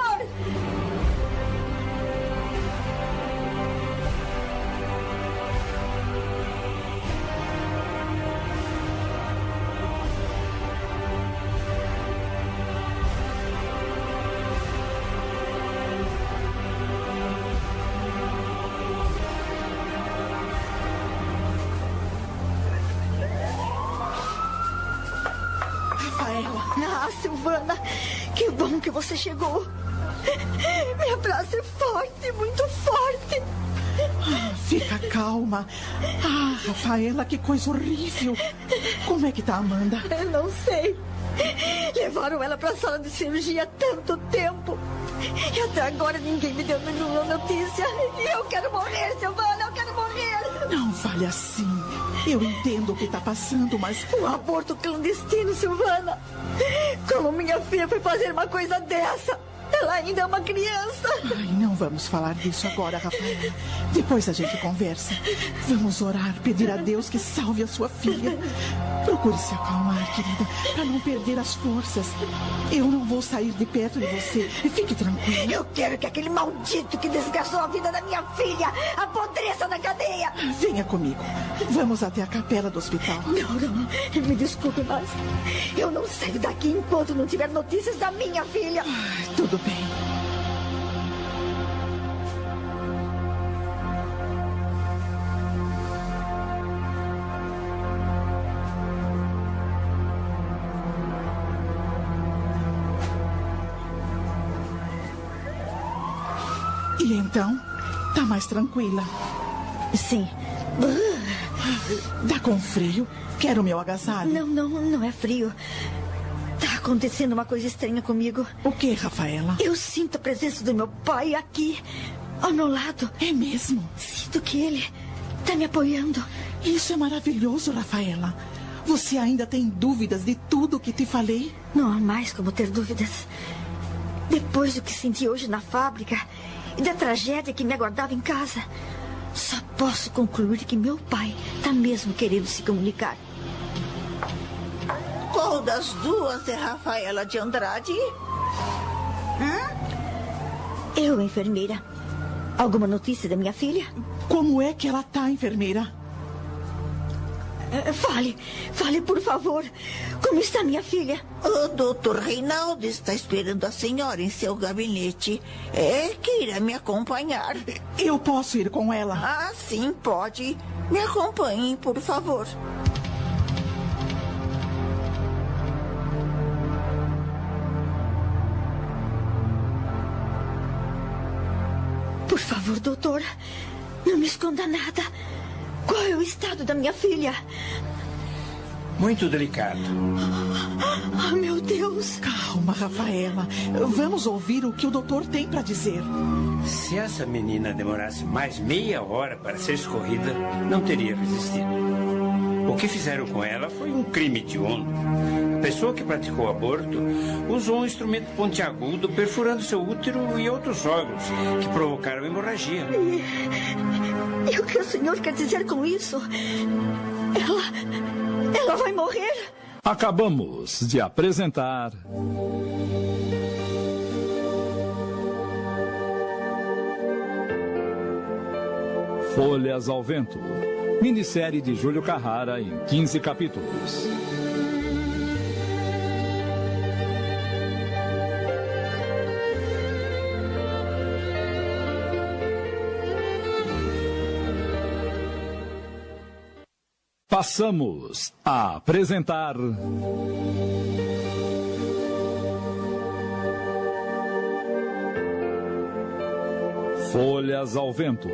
Você chegou. Me abrace forte, muito forte. fica calma. Ah, Rafaela, que coisa horrível. Como é que tá Amanda? Eu não sei. Levaram ela para a sala de cirurgia há tanto tempo. E até agora ninguém me deu nenhuma notícia. E eu quero morrer, Silvana, eu quero morrer. Não fale assim. Eu entendo o que tá passando, mas Um aborto clandestino, Silvana. Como minha filha foi fazer uma coisa dessa? Ela ainda é uma criança. Ai, não vamos falar disso agora, Rafaela. Depois a gente conversa. Vamos orar, pedir a Deus que salve a sua filha. Procure se acalmar, querida, para não perder as forças. Eu não vou sair de perto de você. Fique tranquila. Eu quero que aquele maldito que desgraçou a vida da minha filha apodreça na cadeia. Venha comigo. Vamos até a capela do hospital. Não, não. Me desculpe, mas eu não saio daqui enquanto não tiver notícias da minha filha. Tudo bem. E então? Tá mais tranquila? Sim. Tá com frio? Quero meu agasalho. Não, não, não é frio. Acontecendo uma coisa estranha comigo. O que, Rafaela? Eu sinto a presença do meu pai aqui, ao meu lado. É mesmo? Sinto que ele tá me apoiando. Isso é maravilhoso, Rafaela. Você ainda tem dúvidas de tudo que te falei? Não há mais como ter dúvidas. Depois do que senti hoje na fábrica e da tragédia que me aguardava em casa, só posso concluir que meu pai tá mesmo querendo se comunicar. Qual das duas é Rafaela de Andrade? Eu, enfermeira. Alguma notícia da minha filha? Como é que ela tá, enfermeira? Eh, Fale, fale, por favor. Como está minha filha? O doutor Reinaldo está esperando a senhora em seu gabinete. É, queira me acompanhar. Eu posso ir com ela? Ah, sim, pode. Me acompanhem, por favor. Favor, doutor, não me esconda nada. Qual é o estado da minha filha? Muito delicado. Ah, meu Deus! Calma, Rafaela. Vamos ouvir o que o doutor tem para dizer. Se essa menina demorasse mais meia hora para ser escorrida, não teria resistido. O que fizeram com ela foi um crime de honra. A pessoa que praticou o aborto usou um instrumento pontiagudo perfurando seu útero e outros órgãos que provocaram hemorragia. E, e o que o senhor quer dizer com isso? Ela. Ela vai morrer? Acabamos de apresentar. Folhas ao Vento. Minissérie de Júlio Carrara em 15 capítulos. Passamos a apresentar. Folhas ao Vento.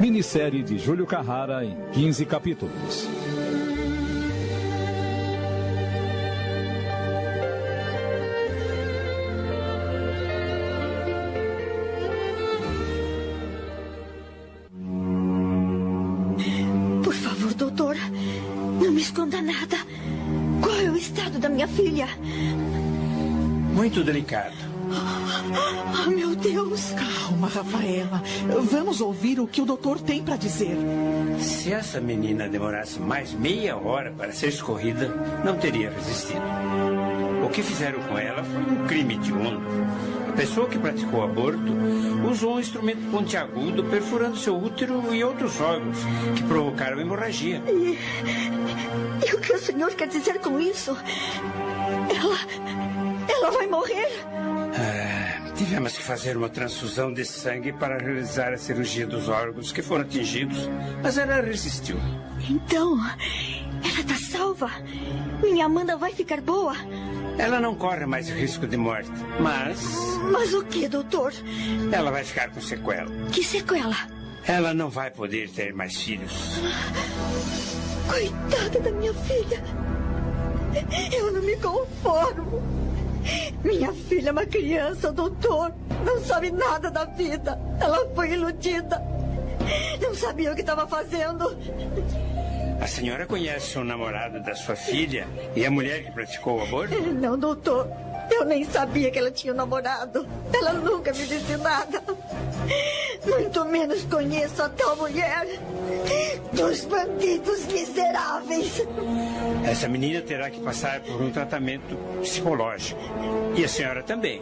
Minissérie de Júlio Carrara em 15 capítulos. Muito delicado. Ah, meu Deus! Calma, Rafaela. Vamos ouvir o que o doutor tem para dizer. Se essa menina demorasse mais meia hora para ser escorrida, não teria resistido. O que fizeram com ela foi um crime de honra. A pessoa que praticou o aborto usou um instrumento pontiagudo perfurando seu útero e outros órgãos que provocaram hemorragia. E, e o que o senhor quer dizer com isso? Ela. Ela vai morrer? Ah, tivemos que fazer uma transfusão de sangue para realizar a cirurgia dos órgãos que foram atingidos, mas ela resistiu. Então, ela está salva. Minha Amanda vai ficar boa. Ela não corre mais risco de morte, mas. Mas o que, doutor? Ela vai ficar com sequela. Que sequela? Ela não vai poder ter mais filhos. Coitada da minha filha. Eu não me conformo. Minha filha é uma criança, doutor. Não sabe nada da vida. Ela foi iludida. Não sabia o que estava fazendo. A senhora conhece o namorado da sua filha e a mulher que praticou o aborto? Não, doutor. Eu nem sabia que ela tinha namorado. Ela nunca me disse nada. Muito menos conheço a tal mulher. Dos bandidos miseráveis. Essa menina terá que passar por um tratamento psicológico. E a senhora também.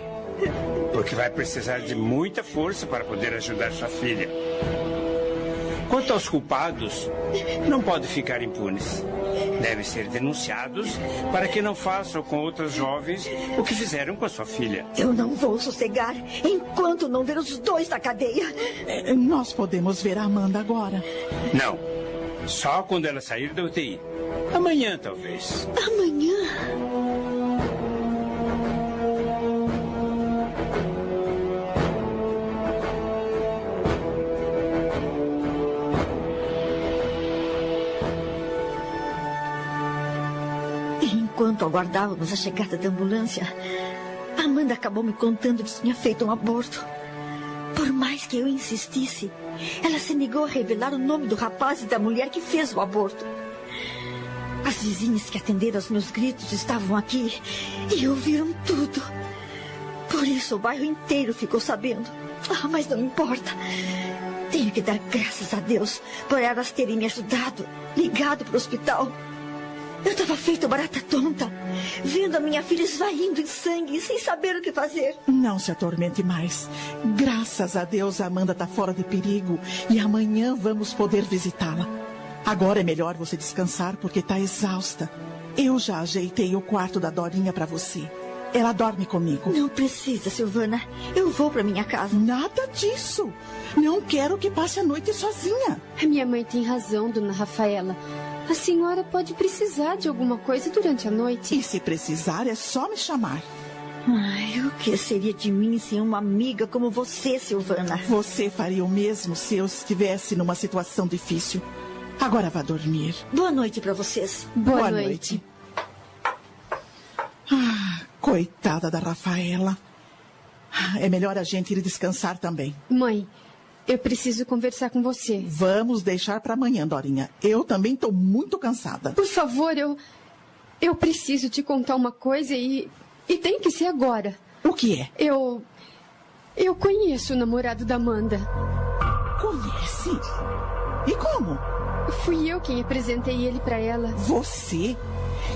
Porque vai precisar de muita força para poder ajudar sua filha. Quanto aos culpados, não podem ficar impunes devem ser denunciados para que não façam com outras jovens o que fizeram com a sua filha. Eu não vou sossegar enquanto não ver os dois na cadeia. É, nós podemos ver a Amanda agora. Não. Só quando ela sair da UTI. Amanhã, talvez. Amanhã? Enquanto aguardávamos a chegada da ambulância, Amanda acabou me contando que tinha feito um aborto. Por mais que eu insistisse, ela se negou a revelar o nome do rapaz e da mulher que fez o aborto. As vizinhas que atenderam aos meus gritos estavam aqui e ouviram tudo. Por isso o bairro inteiro ficou sabendo. Ah, mas não importa. Tenho que dar graças a Deus por elas terem me ajudado, ligado para o hospital. Eu estava feito barata tonta, vendo a minha filha esvaindo em sangue, sem saber o que fazer. Não se atormente mais. Graças a Deus, a Amanda está fora de perigo e amanhã vamos poder visitá-la. Agora é melhor você descansar porque está exausta. Eu já ajeitei o quarto da Dorinha para você. Ela dorme comigo. Não precisa, Silvana. Eu vou para minha casa. Nada disso. Não quero que passe a noite sozinha. A minha mãe tem razão, dona Rafaela. A senhora pode precisar de alguma coisa durante a noite. E se precisar, é só me chamar. Ai, o que seria de mim sem uma amiga como você, Silvana? Você faria o mesmo se eu estivesse numa situação difícil. Agora vá dormir. Boa noite para vocês. Boa, Boa noite. noite. Ah, coitada da Rafaela. Ah, É melhor a gente ir descansar também. Mãe, eu preciso conversar com você. Vamos deixar para amanhã, Dorinha. Eu também estou muito cansada. Por favor, eu. Eu preciso te contar uma coisa e. E tem que ser agora. O que é? Eu. Eu conheço o namorado da Amanda. Conhece? E como? Fui eu quem apresentei ele para ela. Você?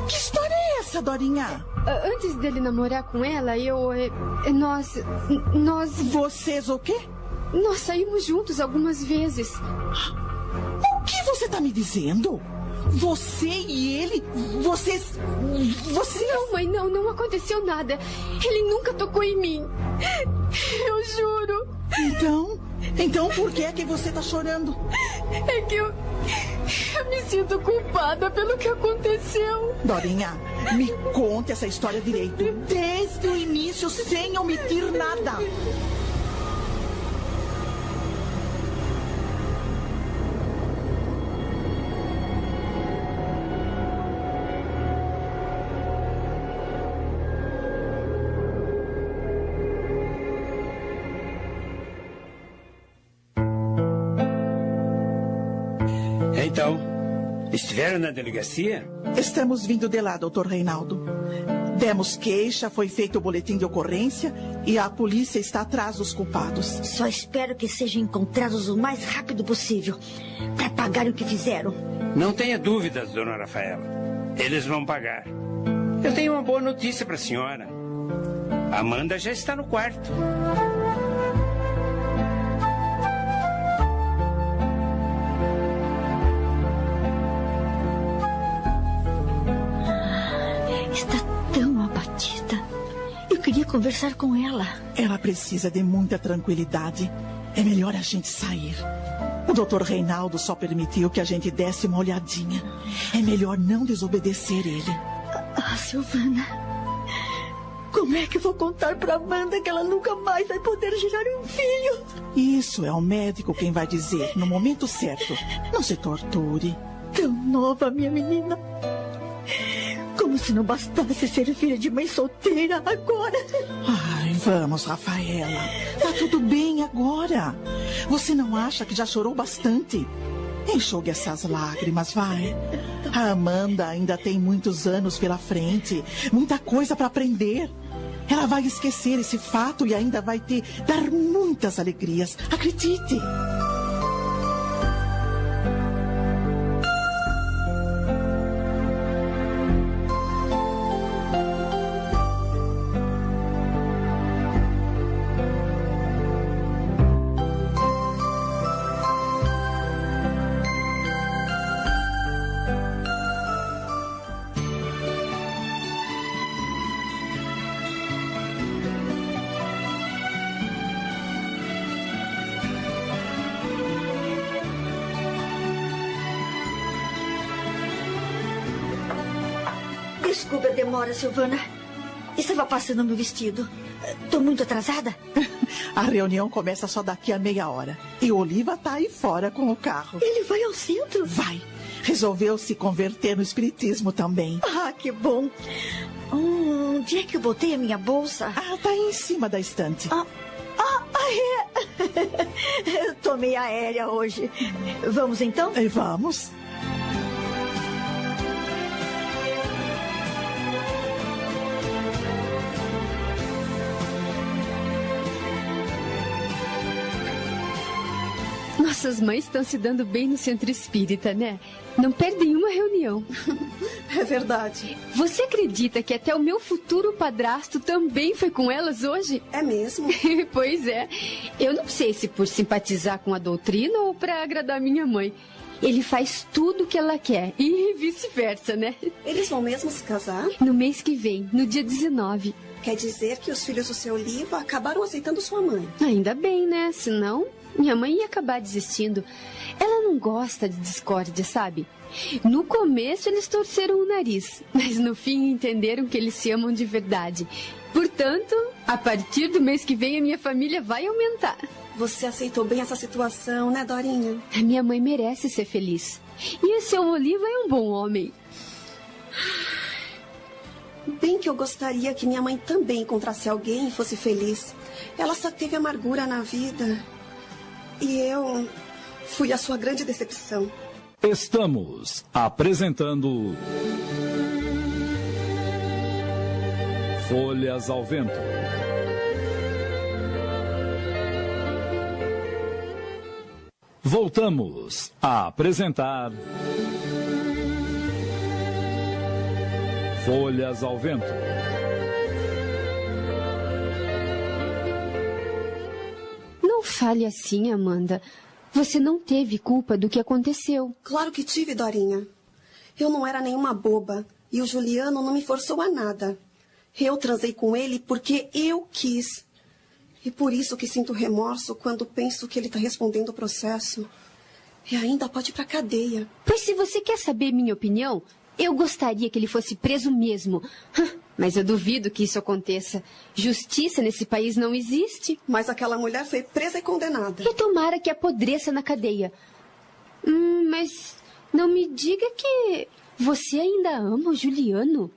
Que história é essa, Dorinha? Antes dele namorar com ela, eu. eh, Nós. Nós. Vocês o quê? Nós saímos juntos algumas vezes. O que você está me dizendo? Você e ele? Vocês. Vocês. Não, mãe, não, não aconteceu nada. Ele nunca tocou em mim. Eu juro. Então? Então por que é que você está chorando? É que eu. Eu me sinto culpada pelo que aconteceu. Dorinha, me conte essa história direito. Desde o início, sem omitir nada. Estiveram na delegacia? Estamos vindo de lá, doutor Reinaldo. Demos queixa, foi feito o boletim de ocorrência e a polícia está atrás dos culpados. Só espero que sejam encontrados o mais rápido possível para pagar o que fizeram. Não tenha dúvidas, dona Rafaela. Eles vão pagar. Eu tenho uma boa notícia para a senhora. Amanda já está no quarto. Conversar com ela. Ela precisa de muita tranquilidade. É melhor a gente sair. O doutor Reinaldo só permitiu que a gente desse uma olhadinha. É melhor não desobedecer ele. Ah, Silvana. Como é que eu vou contar para Amanda que ela nunca mais vai poder gerar um filho? Isso é o médico quem vai dizer no momento certo. Não se torture. Tão nova, minha menina. Como se não bastasse ser filha de mãe solteira agora. Ai, vamos, Rafaela. Tá tudo bem agora. Você não acha que já chorou bastante? Enxugue essas lágrimas, vai. A Amanda ainda tem muitos anos pela frente, muita coisa para aprender. Ela vai esquecer esse fato e ainda vai te dar muitas alegrias. Acredite. Desculpe a demora, Silvana. Estava passando meu vestido. Estou muito atrasada? [LAUGHS] A reunião começa só daqui a meia hora. E Oliva tá aí fora com o carro. Ele vai ao centro? Vai. Resolveu se converter no espiritismo também. Ah, que bom. Hum, onde é que eu botei a minha bolsa? Ah, tá aí em cima da estante. Ah, ah, ah é. [LAUGHS] Tomei aérea hoje. Vamos então? Vamos. Nossas mães estão se dando bem no centro espírita, né? Não perdem uma reunião. [LAUGHS] É verdade. Você acredita que até o meu futuro padrasto também foi com elas hoje? É mesmo? [LAUGHS] pois é. Eu não sei se por simpatizar com a doutrina ou para agradar minha mãe. Ele faz tudo o que ela quer e [LAUGHS] vice-versa, né? Eles vão mesmo se casar? No mês que vem, no dia 19. Quer dizer que os filhos do seu Oliva acabaram aceitando sua mãe. Ainda bem, né? Senão, minha mãe ia acabar desistindo. Ela não gosta de discórdia, sabe? No começo eles torceram o nariz, [LAUGHS] mas no fim entenderam que eles se amam de verdade. Portanto, a partir do mês que vem a minha família vai aumentar. Você aceitou bem essa situação, né, Dorinha? A minha mãe merece ser feliz. E esse seu Oliva é um bom homem. Bem que eu gostaria que minha mãe também encontrasse alguém e fosse feliz. Ela só teve amargura na vida. E eu fui a sua grande decepção. Estamos apresentando. Folhas ao Vento. Voltamos a apresentar. Folhas ao Vento. Fale assim, Amanda. Você não teve culpa do que aconteceu. Claro que tive, Dorinha. Eu não era nenhuma boba. E o Juliano não me forçou a nada. Eu transei com ele porque eu quis. E por isso que sinto remorso quando penso que ele está respondendo o processo. E ainda pode ir pra cadeia. Pois se você quer saber minha opinião, eu gostaria que ele fosse preso mesmo. Mas eu duvido que isso aconteça. Justiça nesse país não existe. Mas aquela mulher foi presa e condenada. E tomara que apodreça na cadeia. Hum, mas não me diga que você ainda ama o Juliano.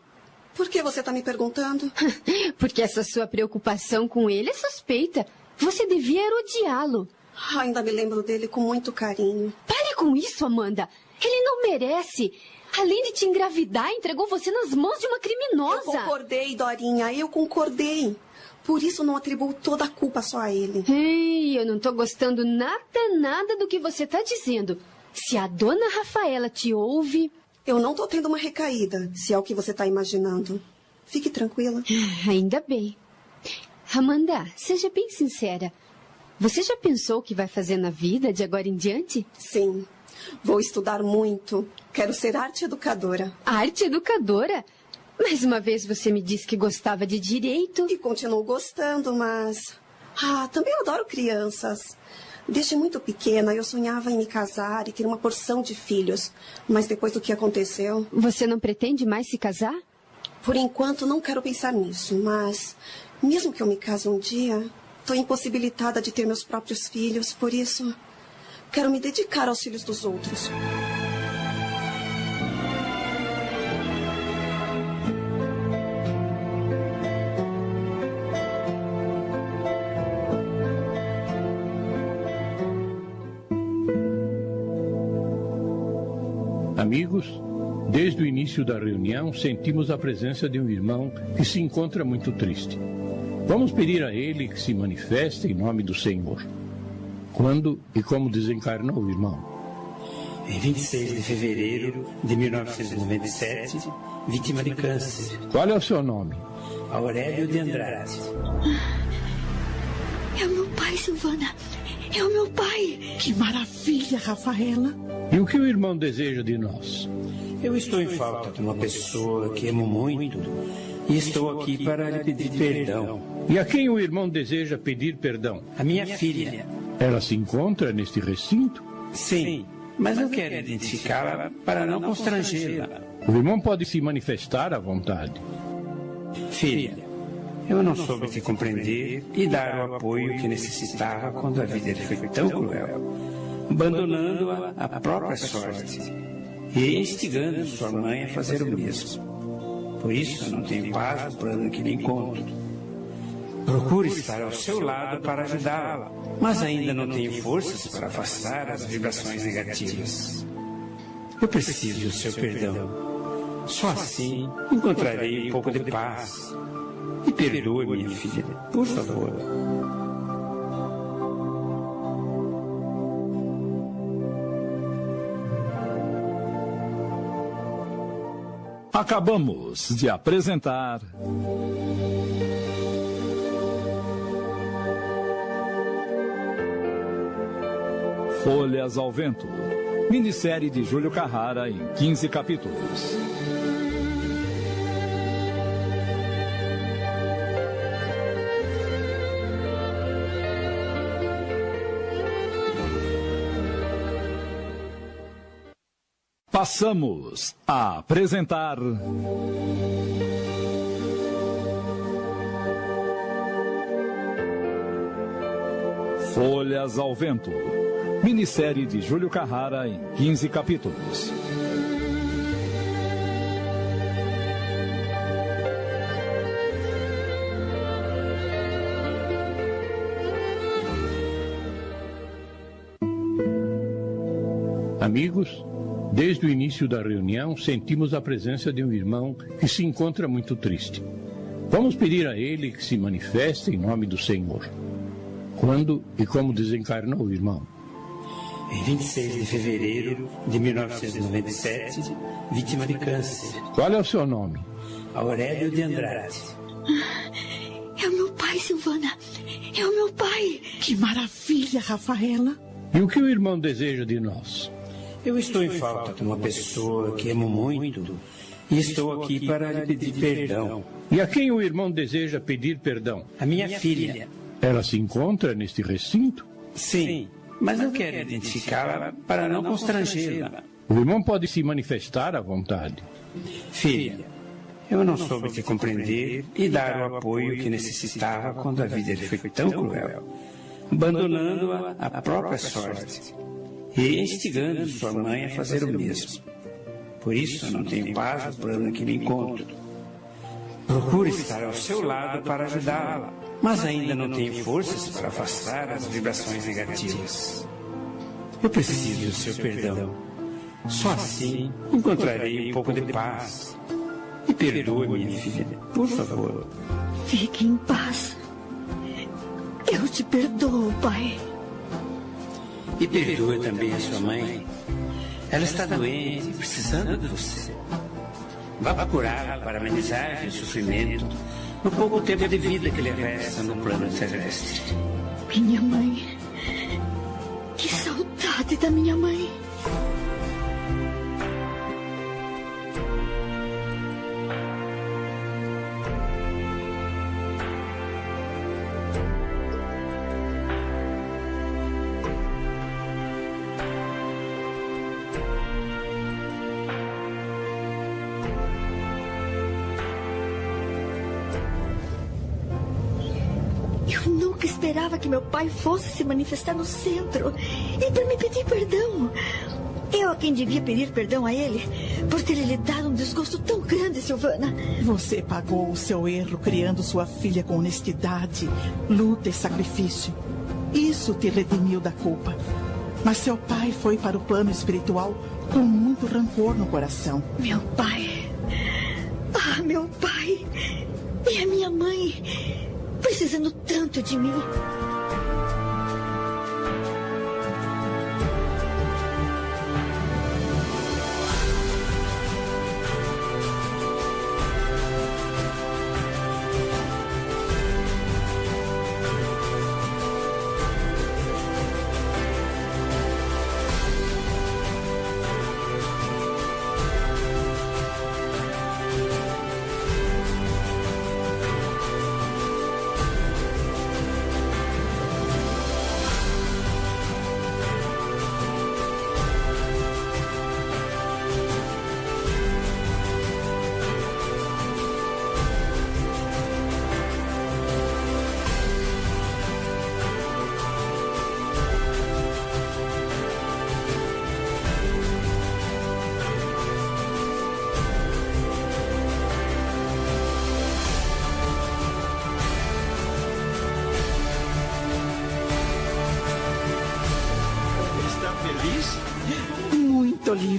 Por que você está me perguntando? [LAUGHS] Porque essa sua preocupação com ele é suspeita. Você devia odiá-lo. Ainda me lembro dele com muito carinho. Pare com isso, Amanda. Ele não merece. Além de te engravidar, entregou você nas mãos de uma criminosa. Eu concordei, Dorinha, eu concordei. Por isso não atribuo toda a culpa só a ele. Ei, eu não tô gostando nada, nada do que você tá dizendo. Se a dona Rafaela te ouve. Eu não tô tendo uma recaída, se é o que você tá imaginando. Fique tranquila. Ainda bem. Amanda, seja bem sincera. Você já pensou o que vai fazer na vida de agora em diante? Sim. Vou estudar muito. Quero ser arte educadora. Arte educadora? Mais uma vez você me disse que gostava de direito. E continuo gostando, mas. Ah, também adoro crianças. Desde muito pequena eu sonhava em me casar e ter uma porção de filhos. Mas depois do que aconteceu. Você não pretende mais se casar? Por enquanto não quero pensar nisso, mas. Mesmo que eu me case um dia, estou impossibilitada de ter meus próprios filhos, por isso. Quero me dedicar aos filhos dos outros. Amigos, desde o início da reunião sentimos a presença de um irmão que se encontra muito triste. Vamos pedir a ele que se manifeste em nome do Senhor. Quando e como desencarnou o irmão? Em 26 de fevereiro de 1997, vítima de câncer. Qual é o seu nome? Aurélio de Andrade. É o meu pai, Silvana. É o meu pai. Que maravilha, Rafaela. E o que o irmão deseja de nós? Eu estou em falta de uma pessoa que amo muito e estou aqui para lhe pedir perdão. E a quem o irmão deseja pedir perdão? A minha filha. Ela se encontra neste recinto? Sim, mas eu quero identificá-la para não constrangê-la. O irmão pode se manifestar à vontade. Filha, eu não soube te compreender e dar o apoio que necessitava quando a vida lhe foi tão cruel, abandonando-a à própria sorte e instigando sua mãe a fazer o mesmo. Por isso eu não tenho paz no plano que lhe encontro. Procuro estar ao seu lado para ajudá-la, mas ainda não tenho forças para afastar as vibrações negativas. Eu preciso do seu perdão. Só assim encontrarei um pouco de paz. Me perdoe, minha filha, por favor. Acabamos de apresentar. Folhas ao Vento. Minissérie de Júlio Carrara em 15 capítulos. Passamos a apresentar. Folhas ao Vento. Minissérie de Júlio Carrara em 15 capítulos. Amigos, desde o início da reunião sentimos a presença de um irmão que se encontra muito triste. Vamos pedir a ele que se manifeste em nome do Senhor. Quando e como desencarnou o irmão? Em 26 de fevereiro de 1997, vítima de câncer. Qual é o seu nome? Aurélio de Andrade. É o meu pai, Silvana. É o meu pai. Que maravilha, Rafaela. E o que o irmão deseja de nós? Eu estou em falta de uma pessoa que amo muito e estou aqui para lhe pedir perdão. E a quem o irmão deseja pedir perdão? A minha filha. Ela se encontra neste recinto? Sim, mas não quero identificá-la para não constrangê-la. O irmão pode se manifestar à vontade. Filha, eu não soube te compreender e dar o apoio que necessitava quando a vida lhe foi tão cruel, abandonando-a à própria sorte e instigando sua mãe a fazer o mesmo. Por isso não tenho paz no plano que me encontro. Procuro estar ao seu lado para ajudá-la, mas ainda não tenho forças para afastar as vibrações negativas. Eu preciso do seu perdão. Só assim encontrarei um pouco de paz. Me perdoe, minha filha, por favor. Fique em paz. Eu te perdoo, pai. E perdoe também a sua mãe. Ela está doente, precisando de você. Vá procurá-la para amenizar o sofrimento no pouco tempo de vida que lhe resta no plano terrestre. Minha mãe. Que saudade da minha mãe. Que meu pai fosse se manifestar no centro e para me pedir perdão. Eu a quem devia pedir perdão a ele por ter lhe dado um desgosto tão grande, Silvana. Você pagou o seu erro criando sua filha com honestidade, luta e sacrifício. Isso te redimiu da culpa. Mas seu pai foi para o plano espiritual com muito rancor no coração. Meu pai. Ah, meu pai. E a minha mãe. Precisando tanto de mim.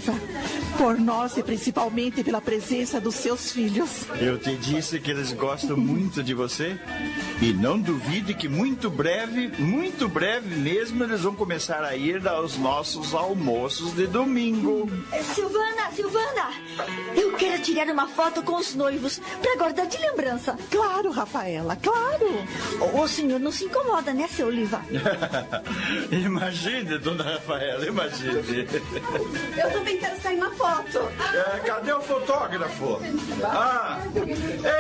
Muito, Oliva. Por nós e principalmente pela presença dos seus filhos. Eu te disse que eles gostam muito de você. E não duvide que muito breve, muito breve mesmo, eles vão começar a ir aos nossos almoços de domingo. Eh, Silvana, Silvana, eu quero tirar uma foto com os noivos para guardar de lembrança. Claro, Rafaela, claro. O, o senhor não se incomoda, né, seu Oliva? [LAUGHS] imagine, dona Rafaela, imagine. Eu também quero sair na foto. É, cadê o fotógrafo? Ah!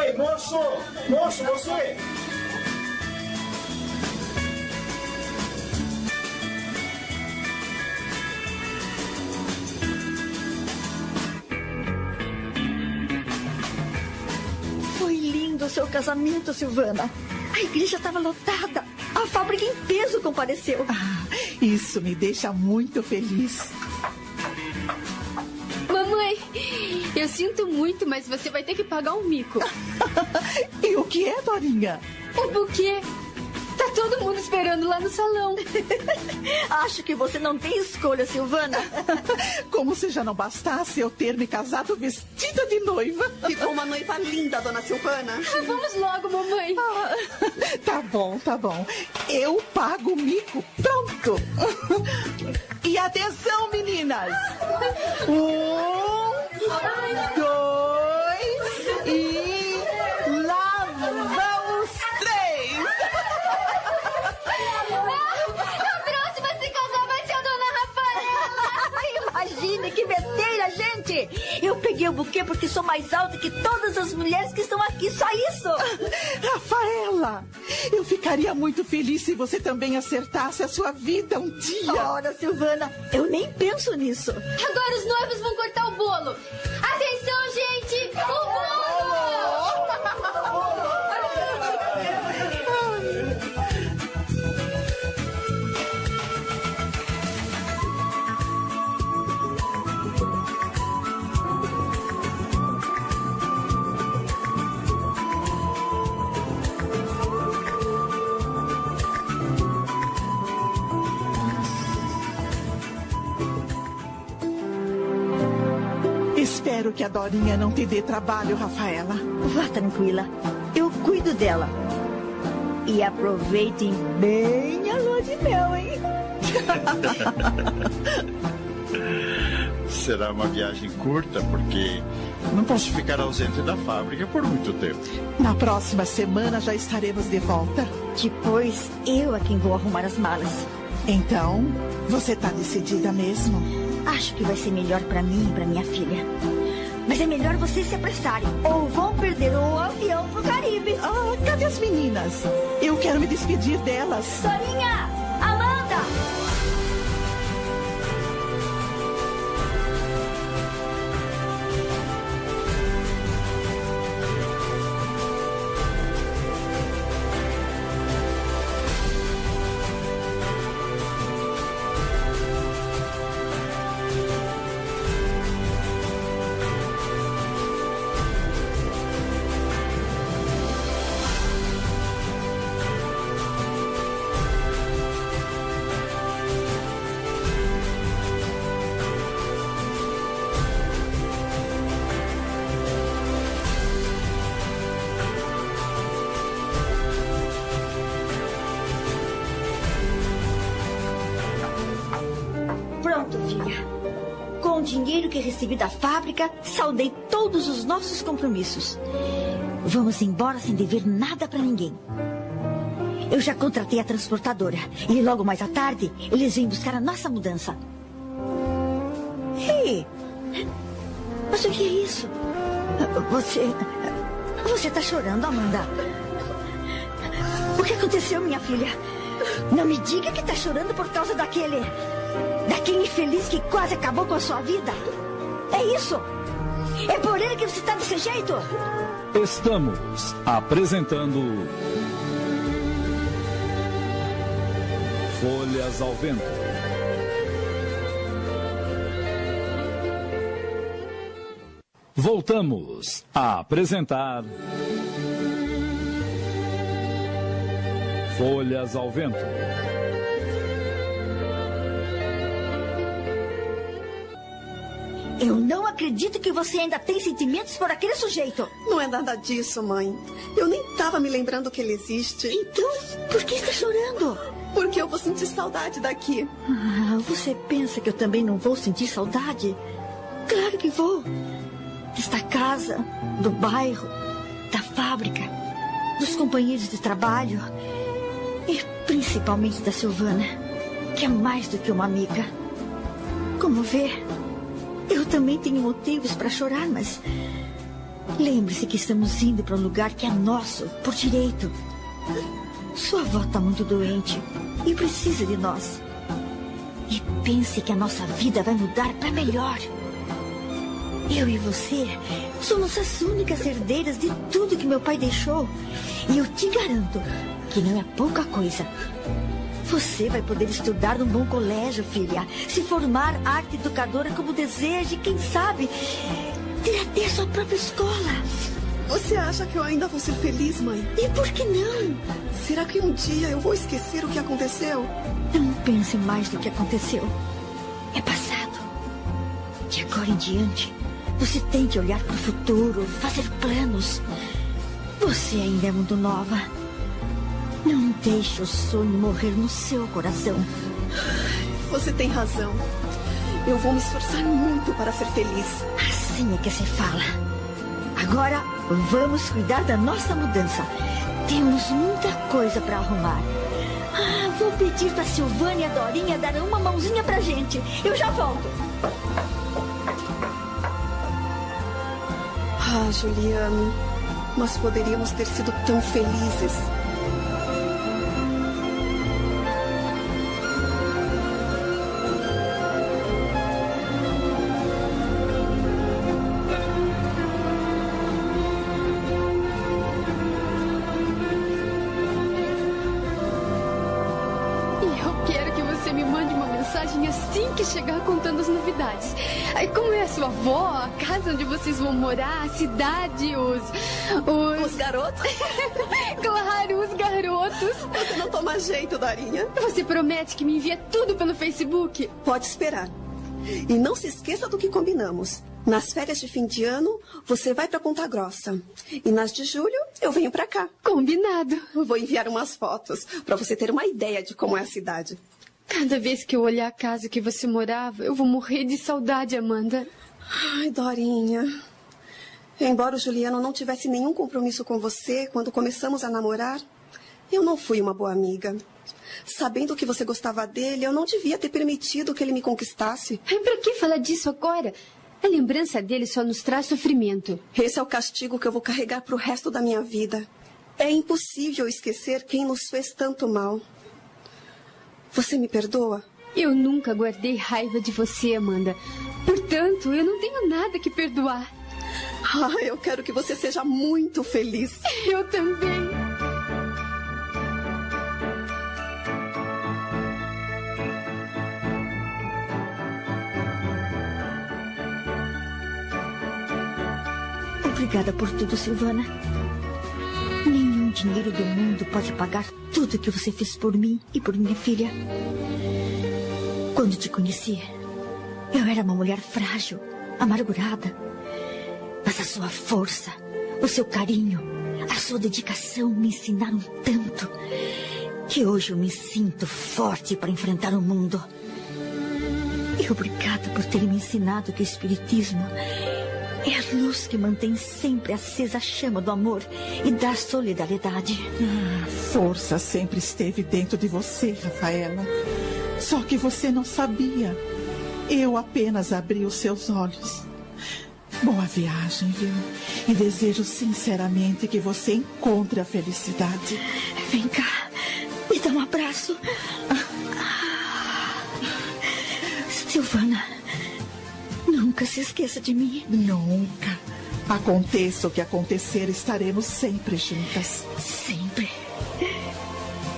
Ei, moço! Moço, você! Foi lindo o seu casamento, Silvana. A igreja estava lotada. A fábrica em peso compareceu. Ah, isso me deixa muito feliz. Mamãe, eu sinto muito, mas você vai ter que pagar um mico. [LAUGHS] e o que é, Dorinha? O buquê. Tá todo mundo esperando lá no salão. [LAUGHS] Acho que você não tem escolha, Silvana. [LAUGHS] Como se já não bastasse eu ter me casado vestida de noiva. Ficou uma noiva linda, dona Silvana. [LAUGHS] Ah, vamos logo, mamãe. Ah, tá bom, tá bom. Eu pago o mico. Pronto. E atenção, meninas. Um, dois e Imagine que besteira, gente! Eu peguei o buquê porque sou mais alta que todas as mulheres que estão aqui, só isso! [LAUGHS] Rafaela, eu ficaria muito feliz se você também acertasse a sua vida um dia. Ora, Silvana, eu nem penso nisso. Agora os noivos vão cortar o bolo. Atenção, gente! O bolo! Espero que a Dorinha não te dê trabalho, Rafaela. Vá tranquila, eu cuido dela. E aproveitem bem a lua de mel, hein? [LAUGHS] Será uma viagem curta, porque não posso ficar ausente da fábrica por muito tempo. Na próxima semana já estaremos de volta. Depois eu é quem vou arrumar as malas. Então, você tá decidida mesmo? Acho que vai ser melhor para mim e para minha filha. Mas é melhor vocês se apressarem, ou vão perder o avião pro Caribe. Ah, cadê as meninas? Eu quero me despedir delas. Dorinha! Amanda! Da fábrica, saldei todos os nossos compromissos. Vamos embora sem dever nada para ninguém. Eu já contratei a transportadora e logo mais à tarde eles vêm buscar a nossa mudança. Ei! Mas o que é isso? Você. Você está chorando, Amanda. O que aconteceu, minha filha? Não me diga que está chorando por causa daquele. Daquele infeliz que quase acabou com a sua vida. É isso? É por ele que você está desse jeito? Estamos apresentando. Folhas ao Vento. Voltamos a apresentar. Folhas ao Vento. Eu não acredito que você ainda tem sentimentos por aquele sujeito. Não é nada disso, mãe. Eu nem tava me lembrando que ele existe. Então, por que está chorando? Porque eu vou sentir saudade daqui. Ah, você pensa que eu também não vou sentir saudade? Claro que vou. Desta casa, do bairro, da fábrica, dos companheiros de trabalho e principalmente da Silvana, que é mais do que uma amiga. Como vê, eu também tenho motivos para chorar, mas lembre-se que estamos indo para um lugar que é nosso, por direito. Sua avó está muito doente e precisa de nós. E pense que a nossa vida vai mudar para melhor. Eu e você somos as únicas herdeiras de tudo que meu pai deixou. E eu te garanto que não é pouca coisa. Você vai poder estudar num bom colégio, filha. Se formar arte educadora como deseja e, quem sabe, ter até sua própria escola. Você acha que eu ainda vou ser feliz, mãe? E por que não? Será que um dia eu vou esquecer o que aconteceu? Não pense mais do que aconteceu. É passado. De agora em diante, você tem que olhar para o futuro, fazer planos. Você ainda é muito nova. Não deixe o sonho morrer no seu coração. Você tem razão. Eu vou me esforçar muito para ser feliz. Assim é que se fala. Agora, vamos cuidar da nossa mudança. Temos muita coisa para arrumar. Ah, vou pedir para Silvânia e a Dorinha dar uma mãozinha pra gente. Eu já volto. Ah, Juliano, nós poderíamos ter sido tão felizes. Vocês vão morar, a cidade, os. Os, Os garotos? [LAUGHS] claro, os garotos. Você não toma jeito, Dorinha. Você promete que me envia tudo pelo Facebook? Pode esperar. E não se esqueça do que combinamos. Nas férias de fim de ano, você vai para Ponta Grossa. E nas de julho, eu venho para cá. Combinado. Vou enviar umas fotos para você ter uma ideia de como é a cidade. Cada vez que eu olhar a casa que você morava, eu vou morrer de saudade, Amanda. Ai, Dorinha. Embora o Juliano não tivesse nenhum compromisso com você quando começamos a namorar, eu não fui uma boa amiga. Sabendo que você gostava dele, eu não devia ter permitido que ele me conquistasse. Pra que falar disso agora? A lembrança dele só nos traz sofrimento. Esse é o castigo que eu vou carregar pro resto da minha vida. É impossível esquecer quem nos fez tanto mal. Você me perdoa? Eu nunca guardei raiva de você, Amanda. Portanto, eu não tenho nada que perdoar. Ah, eu quero que você seja muito feliz. [LAUGHS] Eu também. Obrigada por tudo, Silvana. Nenhum dinheiro do mundo pode pagar tudo que você fez por mim e por minha filha. Quando te conheci, eu era uma mulher frágil, amargurada. Mas a sua força, o seu carinho, a sua dedicação me ensinaram tanto que hoje eu me sinto forte para enfrentar o mundo. E obrigada por ter me ensinado que o Espiritismo é a luz que mantém sempre acesa a chama do amor e da solidariedade. Ah, força sempre esteve dentro de você, Rafaela. Só que você não sabia. Eu apenas abri os seus olhos. Boa viagem, viu? E desejo sinceramente que você encontre a felicidade. Vem cá, me dá um abraço. Silvana, nunca se esqueça de mim. Nunca. Aconteça o que acontecer, estaremos sempre juntas. Sempre.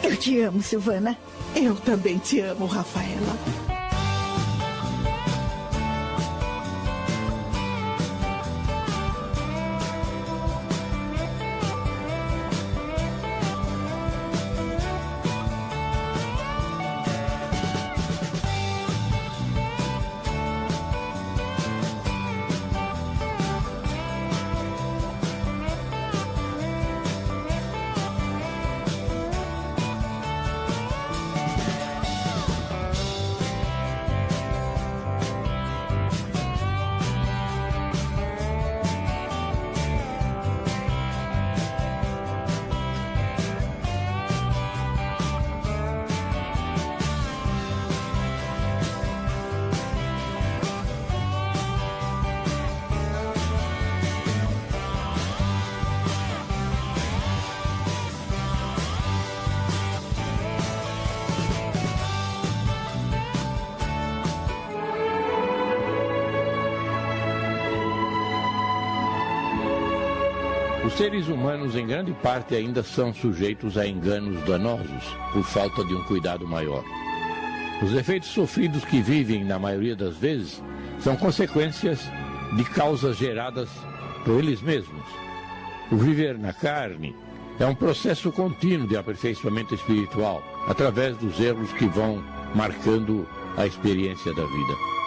Eu te amo, Silvana. Eu também te amo, Rafaela. Grande parte, ainda são sujeitos a enganos danosos por falta de um cuidado maior. Os efeitos sofridos que vivem, na maioria das vezes, são consequências de causas geradas por eles mesmos. O viver na carne é um processo contínuo de aperfeiçoamento espiritual, através dos erros que vão marcando a experiência da vida.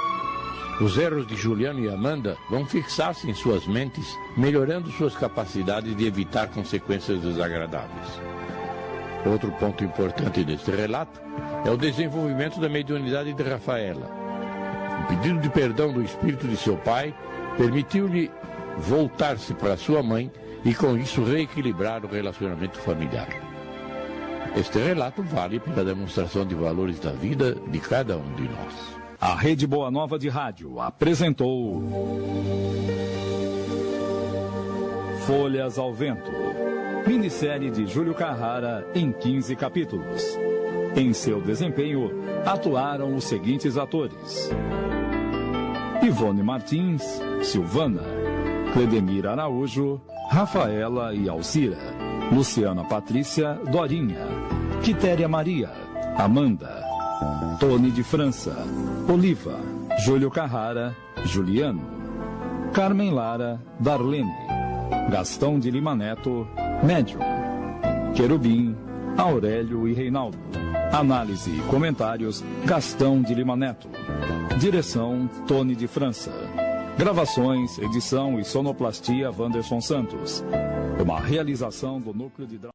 Os erros de Juliano e Amanda vão fixar-se em suas mentes, melhorando suas capacidades de evitar consequências desagradáveis. Outro ponto importante deste relato é o desenvolvimento da mediunidade de Rafaela. O pedido de perdão do espírito de seu pai permitiu-lhe voltar-se para sua mãe e, com isso, reequilibrar o relacionamento familiar. Este relato vale pela demonstração de valores da vida de cada um de nós. A Rede Boa Nova de Rádio apresentou. Folhas ao Vento. Minissérie de Júlio Carrara em 15 capítulos. Em seu desempenho, atuaram os seguintes atores: Ivone Martins, Silvana, Cledemir Araújo, Rafaela e Alcira, Luciana Patrícia, Dorinha, Quitéria Maria, Amanda, Tony de França, Oliva, Júlio Carrara, Juliano, Carmen Lara, Darlene, Gastão de Lima Neto, Médium, Querubim, Aurélio e Reinaldo. Análise e comentários, Gastão de Lima Neto. Direção, Tony de França. Gravações, edição e sonoplastia, Wanderson Santos. Uma realização do Núcleo de